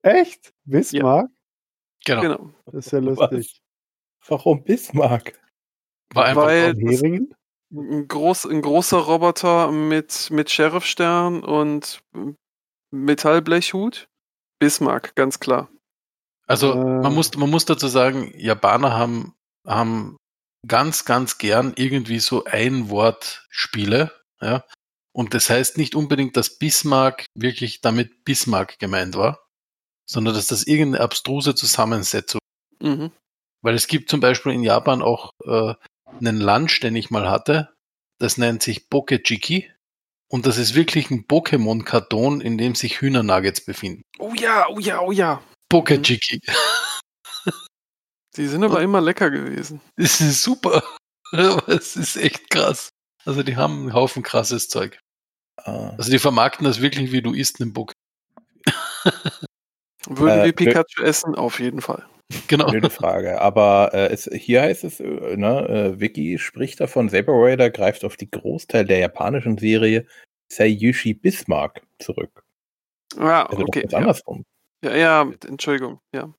Echt? Bismarck? Genau. Genau. Das ist ja Was? lustig. Warum Bismarck? War einfach Weil Von Heringen? ein, groß, ein großer Roboter mit, mit Sheriffstern und Metallblechhut. Bismarck, ganz klar. Also Äh. man, muss, man muss dazu sagen, Japaner haben, haben ganz, ganz gern irgendwie so Ein-Wort-Spiele. Ja? Und das heißt nicht unbedingt, dass Bismarck wirklich damit Bismarck gemeint war, sondern dass das irgendeine abstruse Zusammensetzung. Mhm. Weil es gibt zum Beispiel in Japan auch äh, einen Lunch, den ich mal hatte. Das nennt sich Pokechiki. Und das ist wirklich ein Pokémon-Karton, in dem sich Hühnernuggets befinden. Oh ja, oh ja, oh ja. Pokechiki. Die sind aber immer lecker gewesen. Das ist super. Aber es ist echt krass. Also die haben einen Haufen krasses Zeug. Ah, Also die vermarkten das wirklich wie du isst einen Bock. Würden Äh, wir Pikachu essen? Auf jeden Fall. Genau. Blöde Frage. Aber äh, es, hier heißt es, äh, ne, äh, Vicky spricht davon, Saber Rider greift auf die Großteil der japanischen Serie Seiyushi Bismarck zurück. Ja, Also okay. Ja. andersrum. Ja, ja, Entschuldigung, ja.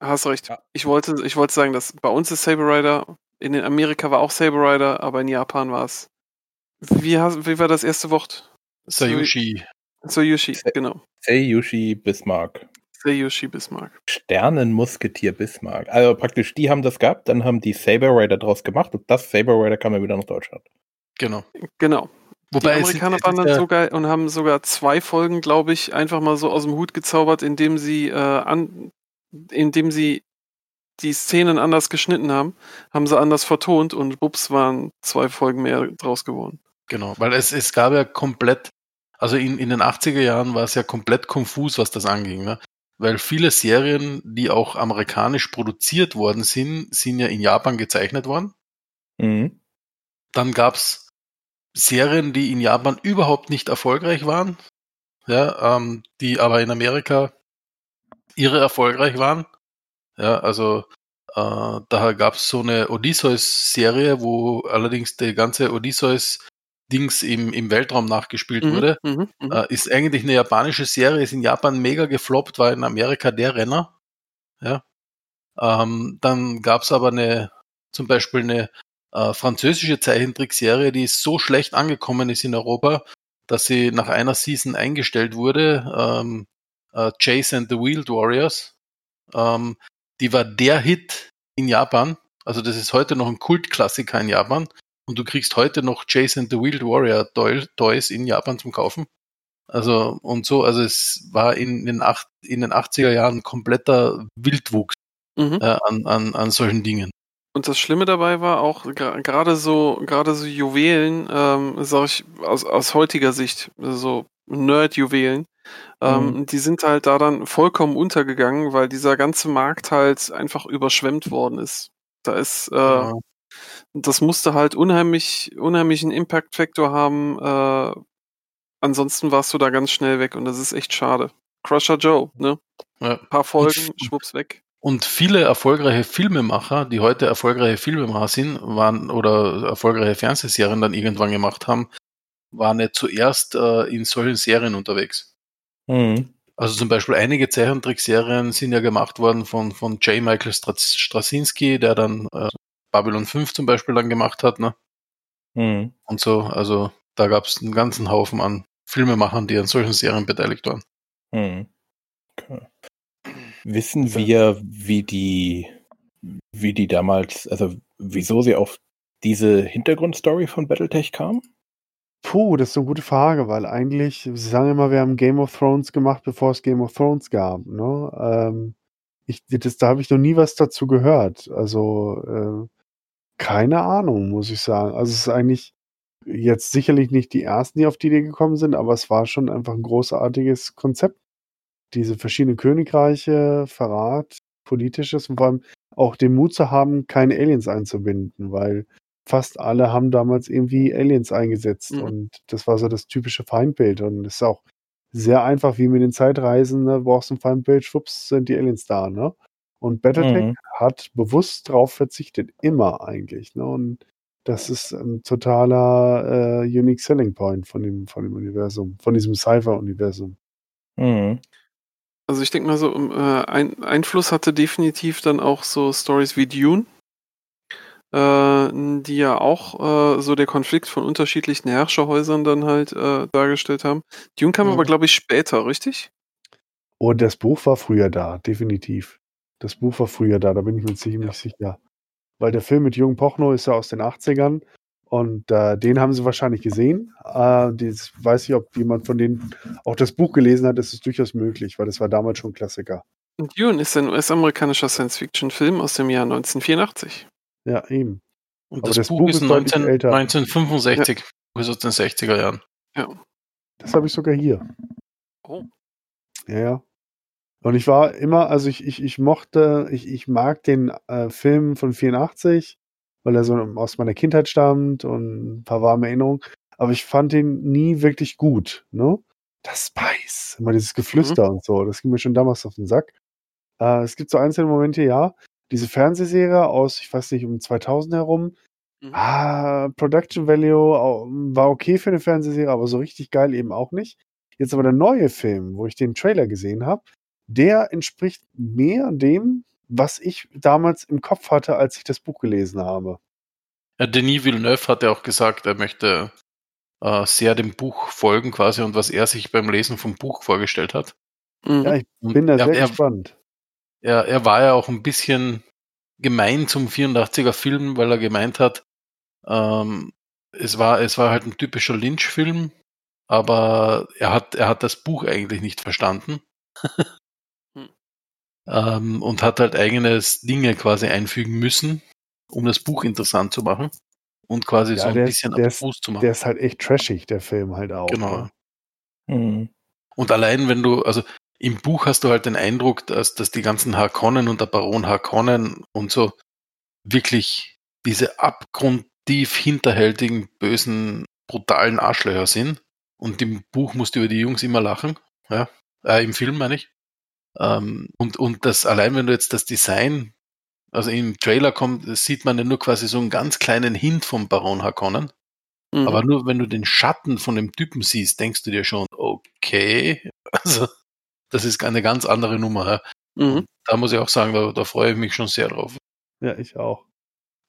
Hast recht. Ja. Ich wollte, ich wollte sagen, dass bei uns ist Saber Rider, in Amerika war auch Saber Rider, aber in Japan war es. Wie, hast- wie war das erste Wort? Sayushi. Soyushi, Sa- genau. Seiyushi Bismarck. Seiyushi Bismarck. Sternenmusketier Bismarck. Also praktisch, die haben das gehabt, dann haben die Saber Rider draus gemacht und das Saber Rider kam ja wieder nach Deutschland. Genau. Genau. Wobei die es ist- Amerikaner waren dann ja- so geil und haben sogar zwei Folgen, glaube ich, einfach mal so aus dem Hut gezaubert, indem sie äh, an, indem sie die Szenen anders geschnitten haben, haben sie anders vertont und bups waren zwei Folgen mehr draus geworden. Genau, weil es, es gab ja komplett, also in, in den 80er Jahren war es ja komplett konfus, was das anging. Ne? Weil viele Serien, die auch amerikanisch produziert worden sind, sind ja in Japan gezeichnet worden. Mhm. Dann gab's Serien, die in Japan überhaupt nicht erfolgreich waren, ja, ähm, die aber in Amerika irre erfolgreich waren. Ja, also äh, da gab's so eine Odysseus-Serie, wo allerdings der ganze Odysseus-Dings im, im Weltraum nachgespielt wurde. Mhm, mhm. Äh, ist eigentlich eine japanische Serie, ist in Japan mega gefloppt, war in Amerika der Renner. Ja. Ähm, dann gab's aber eine, zum Beispiel eine äh, französische Zeichentrickserie, die so schlecht angekommen ist in Europa, dass sie nach einer Season eingestellt wurde. Ähm, äh, Chase and the Wheeled Warriors. Ähm, die war der Hit in Japan. Also das ist heute noch ein Kultklassiker in Japan. Und du kriegst heute noch Chase and the Wheeled Warrior Toy- Toys in Japan zum Kaufen. Also und so, also es war in den, acht, in den 80er Jahren kompletter Wildwuchs Mhm. äh, an, an, an solchen Dingen. Und das Schlimme dabei war auch gerade so, gerade so Juwelen, ähm, sag ich aus, aus heutiger Sicht, so Nerd-Juwelen, ähm, die sind halt da dann vollkommen untergegangen, weil dieser ganze Markt halt einfach überschwemmt worden ist. Da ist, äh, Ja. Das musste halt unheimlich, unheimlichen Impact-Faktor haben. Äh, ansonsten warst du da ganz schnell weg und das ist echt schade. Crusher Joe, ne? Ja. Ein paar Folgen, Und- schwupps weg. Und viele erfolgreiche Filmemacher, die heute erfolgreiche Filmemacher sind, waren oder erfolgreiche Fernsehserien dann irgendwann gemacht haben, waren ja zuerst äh, in solchen Serien unterwegs. Mhm. Also zum Beispiel einige Zeichentrickserien sind ja gemacht worden von, von J. Michael Straczynski, der dann äh, Babylon 5 zum Beispiel dann gemacht hat, ne? Mhm. Und so, also da gab es einen ganzen Haufen an Filmemachern, die an solchen Serien beteiligt waren. Mhm. Okay. Wissen wir, wie die, wie die damals, also wieso sie auf diese Hintergrundstory von Battletech kam? Puh, das ist eine gute Frage, weil eigentlich, sie sagen immer, wir haben Game of Thrones gemacht, bevor es Game of Thrones gab. Ne? Ähm, ich, das, da habe ich noch nie was dazu gehört. Also äh, keine Ahnung, muss ich sagen. Also es ist eigentlich jetzt sicherlich nicht die ersten, die auf die Idee gekommen sind, aber es war schon einfach ein großartiges Konzept. Diese verschiedenen Königreiche, Verrat, politisches und vor allem auch den Mut zu haben, keine Aliens einzubinden, weil fast alle haben damals irgendwie Aliens eingesetzt Mhm. und das war so das typische Feindbild und es ist auch sehr einfach, wie mit den Zeitreisen, ne? brauchst ein Feindbild, schwupps, sind die Aliens da, ne? Und Battletech Mhm. hat bewusst drauf verzichtet, immer eigentlich, ne? Und das ist ein totaler äh, Unique Selling Point von dem, von dem Universum, von diesem Cypher-Universum. Mhm. Also ich denke mal so, ähm, äh, ein Einfluss hatte definitiv dann auch so Stories wie Dune, äh, die ja auch äh, so der Konflikt von unterschiedlichen Herrscherhäusern dann halt äh, dargestellt haben. Dune kam Mhm. aber, glaube ich, später, richtig? Und das Buch war früher da, definitiv. Das Buch war früher da, da bin ich mir ziemlich Ja. sicher. Weil der Film mit Jürgen Pochno ist ja aus den 80ern und äh, den haben sie wahrscheinlich gesehen. Äh, das weiß ich, ob jemand von denen auch das Buch gelesen hat, das ist durchaus möglich, weil das war damals schon ein Klassiker. Und Dune ist ein US-amerikanischer Science-Fiction-Film aus dem Jahr 1984. Ja, eben. Und das, das Buch, Buch ist ist deutlich 19, älter. 1965, ist aus den 60er Jahren. Das habe ich sogar hier. Oh. Ja, ja. Und ich war immer, also ich, ich, ich mochte, ich, ich mag den äh, Film von 84, weil er so aus meiner Kindheit stammt und ein paar warme Erinnerungen. Aber ich fand ihn nie wirklich gut, ne? Das Spice, immer dieses Geflüster und so, das ging mir schon damals auf den Sack. Äh, es gibt so einzelne Momente, ja. Diese Fernsehserie aus, ich weiß nicht, um 2000 herum. Mhm. Ah, Production Value war okay für eine Fernsehserie, aber so richtig geil eben auch nicht. Jetzt aber der neue Film, wo ich den Trailer gesehen habe, der entspricht mehr dem, was ich damals im Kopf hatte, als ich das Buch gelesen habe. Ja, Denis Villeneuve hat ja auch gesagt, er möchte äh, sehr dem Buch folgen quasi und was er sich beim Lesen vom Buch vorgestellt hat. Mhm. Ja, ich Und bin da er, sehr er, gespannt. er, er war ja auch ein bisschen gemein zum 84er Film, weil er gemeint hat, ähm, es war, es war halt ein typischer Lynch-Film, aber er hat, er hat das Buch eigentlich nicht verstanden. Hm. ähm, und hat halt eigenes Dinge quasi einfügen müssen, um das Buch interessant zu machen und quasi Ja, so ein der ist- bisschen der ist- abstrus zu machen. Der ist halt echt trashig, der Film halt auch. Genau. Ne? Hm. Und allein wenn du, also im Buch hast du halt den Eindruck, dass, dass die ganzen Harkonnen und der Baron Harkonnen und so wirklich diese abgrundtief hinterhältigen, bösen, brutalen Arschlöcher sind. Und im Buch musst du über die Jungs immer lachen. Ja, äh, im Film meine ich. Ähm, und, und das, allein wenn du jetzt das Design, also im Trailer kommt, sieht man ja nur quasi so einen ganz kleinen Hint vom Baron Harkonnen. Mhm. Aber nur wenn du den Schatten von dem Typen siehst, denkst du dir schon, okay, also das ist eine ganz andere Nummer. Ja. Mhm. Da muss ich auch sagen, da, da freue ich mich schon sehr drauf. Ja, ich auch.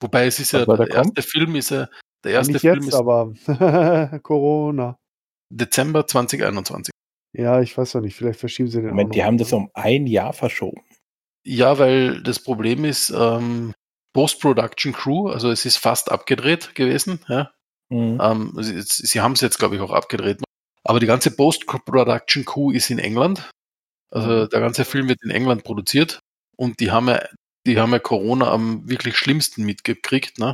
Wobei es ist ja, Was der da erste? Film ist ja, der erste nicht Film jetzt, ist aber Corona. Dezember 2021. Ja, ich weiß doch nicht. Vielleicht verschieben sie den auch Moment, noch die haben das um ein Jahr verschoben. Ja, weil das Problem ist, ähm, Post-Production Crew, also es ist fast abgedreht gewesen, ja. Hm. Ähm, sie sie haben es jetzt, glaube ich, auch abgedreht. Aber die ganze Post-Production Crew ist in England. Also der ganze Film wird in England produziert und die haben ja, die haben ja Corona am wirklich schlimmsten mitgekriegt, ne?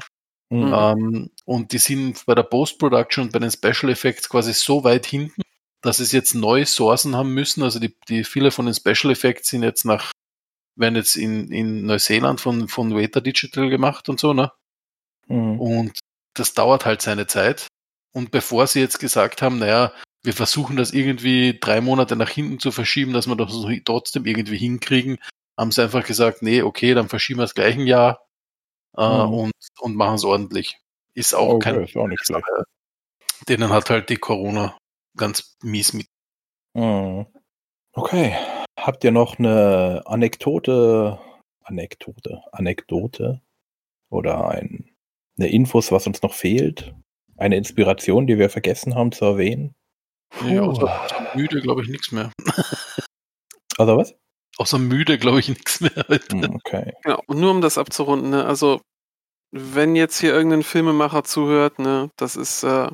Hm. Ähm, und die sind bei der Post-Production und bei den Special Effects quasi so weit hinten, dass es jetzt neue Sourcen haben müssen. Also die, die viele von den Special Effects sind jetzt nach, werden jetzt in, in Neuseeland von, von Weta Digital gemacht und so, ne? Hm. Und das dauert halt seine Zeit. Und bevor sie jetzt gesagt haben, naja, wir versuchen das irgendwie drei Monate nach hinten zu verschieben, dass wir das trotzdem irgendwie hinkriegen, haben sie einfach gesagt, nee, okay, dann verschieben wir das gleich ein Jahr äh, Mhm. und, und machen es ordentlich. Ist auch Okay, kein ist auch nicht schlecht. Denen hat halt die Corona ganz mies mit. Hm. Okay. Habt ihr noch eine Anekdote, Anekdote, Anekdote oder ein, eine Infos, was uns noch fehlt? Eine Inspiration, die wir vergessen haben zu erwähnen? Nee, Puh. außer, außer müde glaube ich nichts mehr. Also was? Außer müde glaube ich nichts mehr. Hm, okay. Genau. Und nur um das abzurunden, ne, also wenn jetzt hier irgendein Filmemacher zuhört, ne, das ist, äh,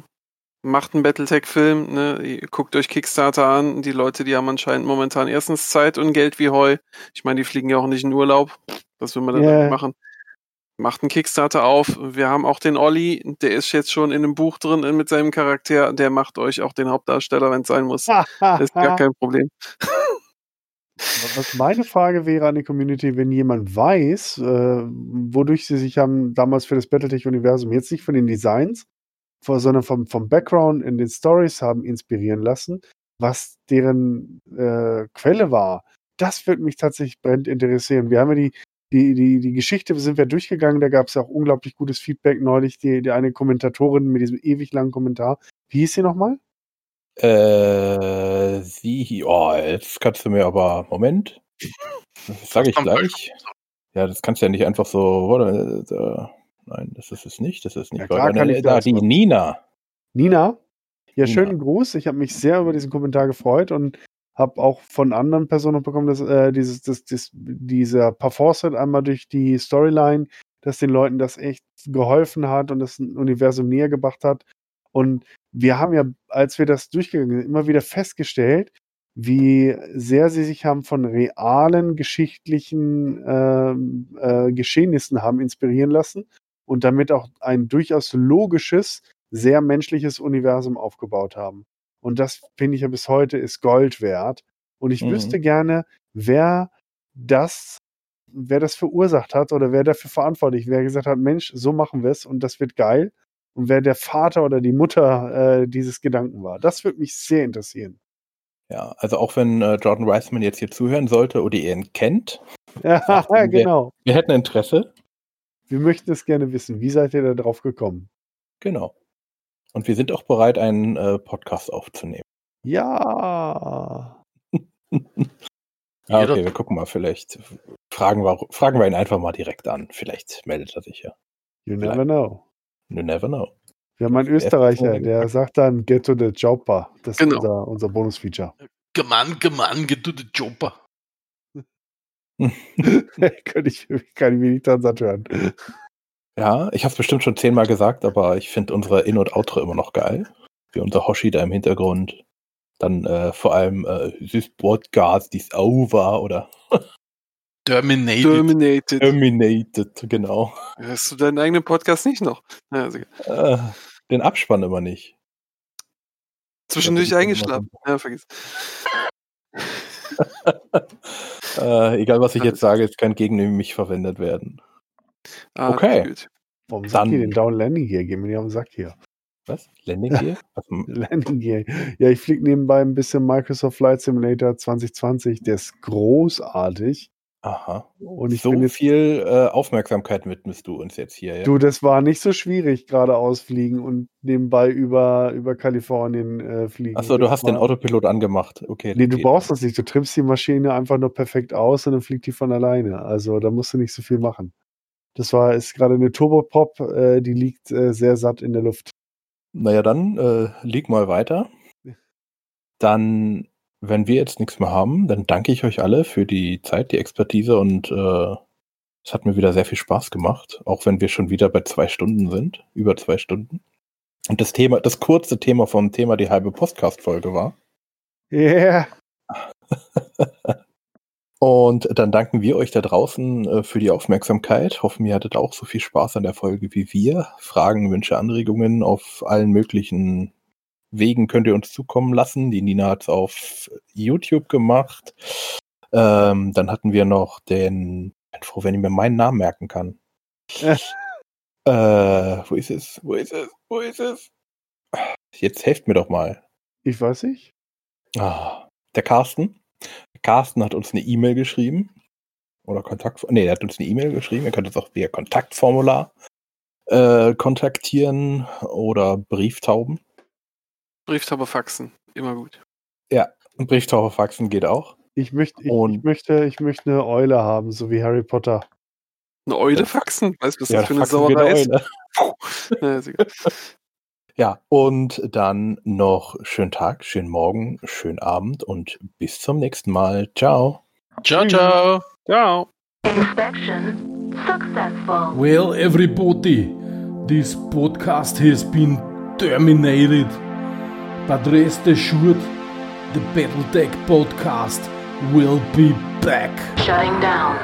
macht einen Battletech-Film, ne, guckt euch Kickstarter an, die Leute, die haben anscheinend momentan erstens Zeit und Geld wie Heu. Ich meine, die fliegen ja auch nicht in Urlaub. Was will man da Yeah. machen? Macht einen Kickstarter auf. Wir haben auch den Olli, der ist jetzt schon in einem Buch drin mit seinem Charakter, der macht euch auch den Hauptdarsteller, wenn es sein muss. Das ist gar kein Problem. Was meine Frage wäre an die Community, wenn jemand weiß, äh, wodurch sie sich haben damals für das Battletech-Universum jetzt nicht von den Designs, sondern vom, vom Background in den Stories haben inspirieren lassen, was deren äh, Quelle war, das würde mich tatsächlich brennend interessieren. Wir haben ja die, die, die, die Geschichte sind wir durchgegangen, da gab es ja auch unglaublich gutes Feedback neulich, die, die eine Kommentatorin mit diesem ewig langen Kommentar. Wie hieß sie nochmal? Äh, sie, oh, jetzt kannst du mir aber, Moment, das sage ich gleich. Ja, das kannst du ja nicht einfach so, warte, äh, nein, das ist es nicht, das ist nicht. Ja, klar kann ich da, die aber- Nina. Nina? Ja, Nina. schönen Gruß. Ich habe mich sehr über diesen Kommentar gefreut und habe auch von anderen Personen bekommen, dass äh, dieses, das, das, dieser Parforce einmal durch die Storyline, dass den Leuten das echt geholfen hat und das Universum näher gebracht hat. Und wir haben ja, als wir das durchgegangen sind, immer wieder festgestellt, wie sehr sie sich haben von realen geschichtlichen ähm, äh, Geschehnissen haben inspirieren lassen und damit auch ein durchaus logisches, sehr menschliches Universum aufgebaut haben. Und das finde ich ja bis heute ist Gold wert. Und ich Mhm. wüsste gerne, wer das, wer das verursacht hat oder wer dafür verantwortlich, wer gesagt hat, Mensch, so machen wir es und das wird geil. Und wer der Vater oder die Mutter äh, dieses Gedanken war. Das würde mich sehr interessieren. Ja, also auch wenn äh, Jordan Weissman jetzt hier zuhören sollte oder ihr ihn kennt, Ja, wir- genau. wir hätten Interesse. Wir möchten es gerne wissen. Wie seid ihr da drauf gekommen? Genau. Und wir sind auch bereit, einen äh, Podcast aufzunehmen. Ja. Jeder- okay, wir gucken mal, vielleicht fragen wir, fragen wir ihn einfach mal direkt an. Vielleicht meldet er sich ja. You Vielleicht. never know. You never know. Wir haben einen ist Österreicher, der sagt dann Get to the Chopper. Das ist Genau. unser, unser Bonusfeature. Gemann, gemann, get to the Jumper. kann, ich, kann ich mir nicht dran satt hören. Ja, ich habe es bestimmt schon zehnmal gesagt, aber ich finde unsere In- und Outro immer noch geil. Wie unser Hoshi da im Hintergrund. Dann äh, vor allem äh, This Podcast is over oder Terminated. Terminated. Terminated, genau. Hörst du deinen eigenen Podcast nicht noch? Ja, also, Äh, den Abspann immer nicht. zwischendurch eingeschlafen. Ja, vergiss. Äh, egal, was ich jetzt sage, es kann gegen mich verwendet werden. Ah, Okay. gut. Warum sagt Dann- ihr den Down Landing Gear? Gehen wir nicht auf den Sack hier. Was? Landing Gear? Landing Gear. Ja, ich fliege nebenbei ein bisschen Microsoft Flight Simulator 2020. Der ist großartig. Aha. Und ich so bin jetzt viel äh, Aufmerksamkeit widmest du uns jetzt hier, ja? Du, das war nicht so schwierig, geradeaus fliegen und nebenbei über, über Kalifornien äh, fliegen. Achso, du hast den war- Autopilot angemacht. Okay. Nee, du brauchst das nicht. Du trimmst die Maschine einfach nur perfekt aus und dann fliegt die von alleine. Also da musst du nicht so viel machen. Das war, ist gerade eine Turbopop, äh, die liegt äh, sehr satt in der Luft. Naja, dann äh, lieg mal weiter. Dann, wenn wir jetzt nichts mehr haben, dann danke ich euch alle für die Zeit, die Expertise und äh, es hat mir wieder sehr viel Spaß gemacht, auch wenn wir schon wieder bei zwei Stunden sind, über zwei Stunden. Und das Thema, das kurze Thema vom Thema die halbe Podcast-Folge war. Yeah. Und dann danken wir euch da draußen äh, für die Aufmerksamkeit. Hoffen, ihr hattet auch so viel Spaß an der Folge wie wir. Fragen, Wünsche, Anregungen auf allen möglichen Wegen könnt ihr uns zukommen lassen. Die Nina hat es auf YouTube gemacht. Ähm, dann hatten wir noch den, ich bin froh, wenn ich mir meinen Namen merken kann. Äh, wo ist es? Wo ist es? Wo ist es? Jetzt helft mir doch mal. Ich weiß nicht. Ah, der Carsten. Der Carsten hat uns eine E-Mail geschrieben. Oder Kontakt. Nee, er hat uns eine E-Mail geschrieben. Ihr könnt uns auch via Kontaktformular äh, kontaktieren oder Brieftauben. Brieftauber faxen. Immer gut. Brieftauberfaxen geht auch. Ich möchte, ich, Und- ich möchte, ich möchte eine Eule haben, so wie Harry Potter. Eine Eule faxen? Weißt du, was Ja, das für eine Sauerei ist? Eule. Ja, ist egal. Ja, und dann noch schönen Tag, schönen Morgen, schönen Abend und bis zum nächsten Mal. Ciao. Ciao, ciao. Ciao. Inspection successful. Well, everybody, this podcast has been terminated. But rest er assured, the Battletech podcast will be back. Shutting down.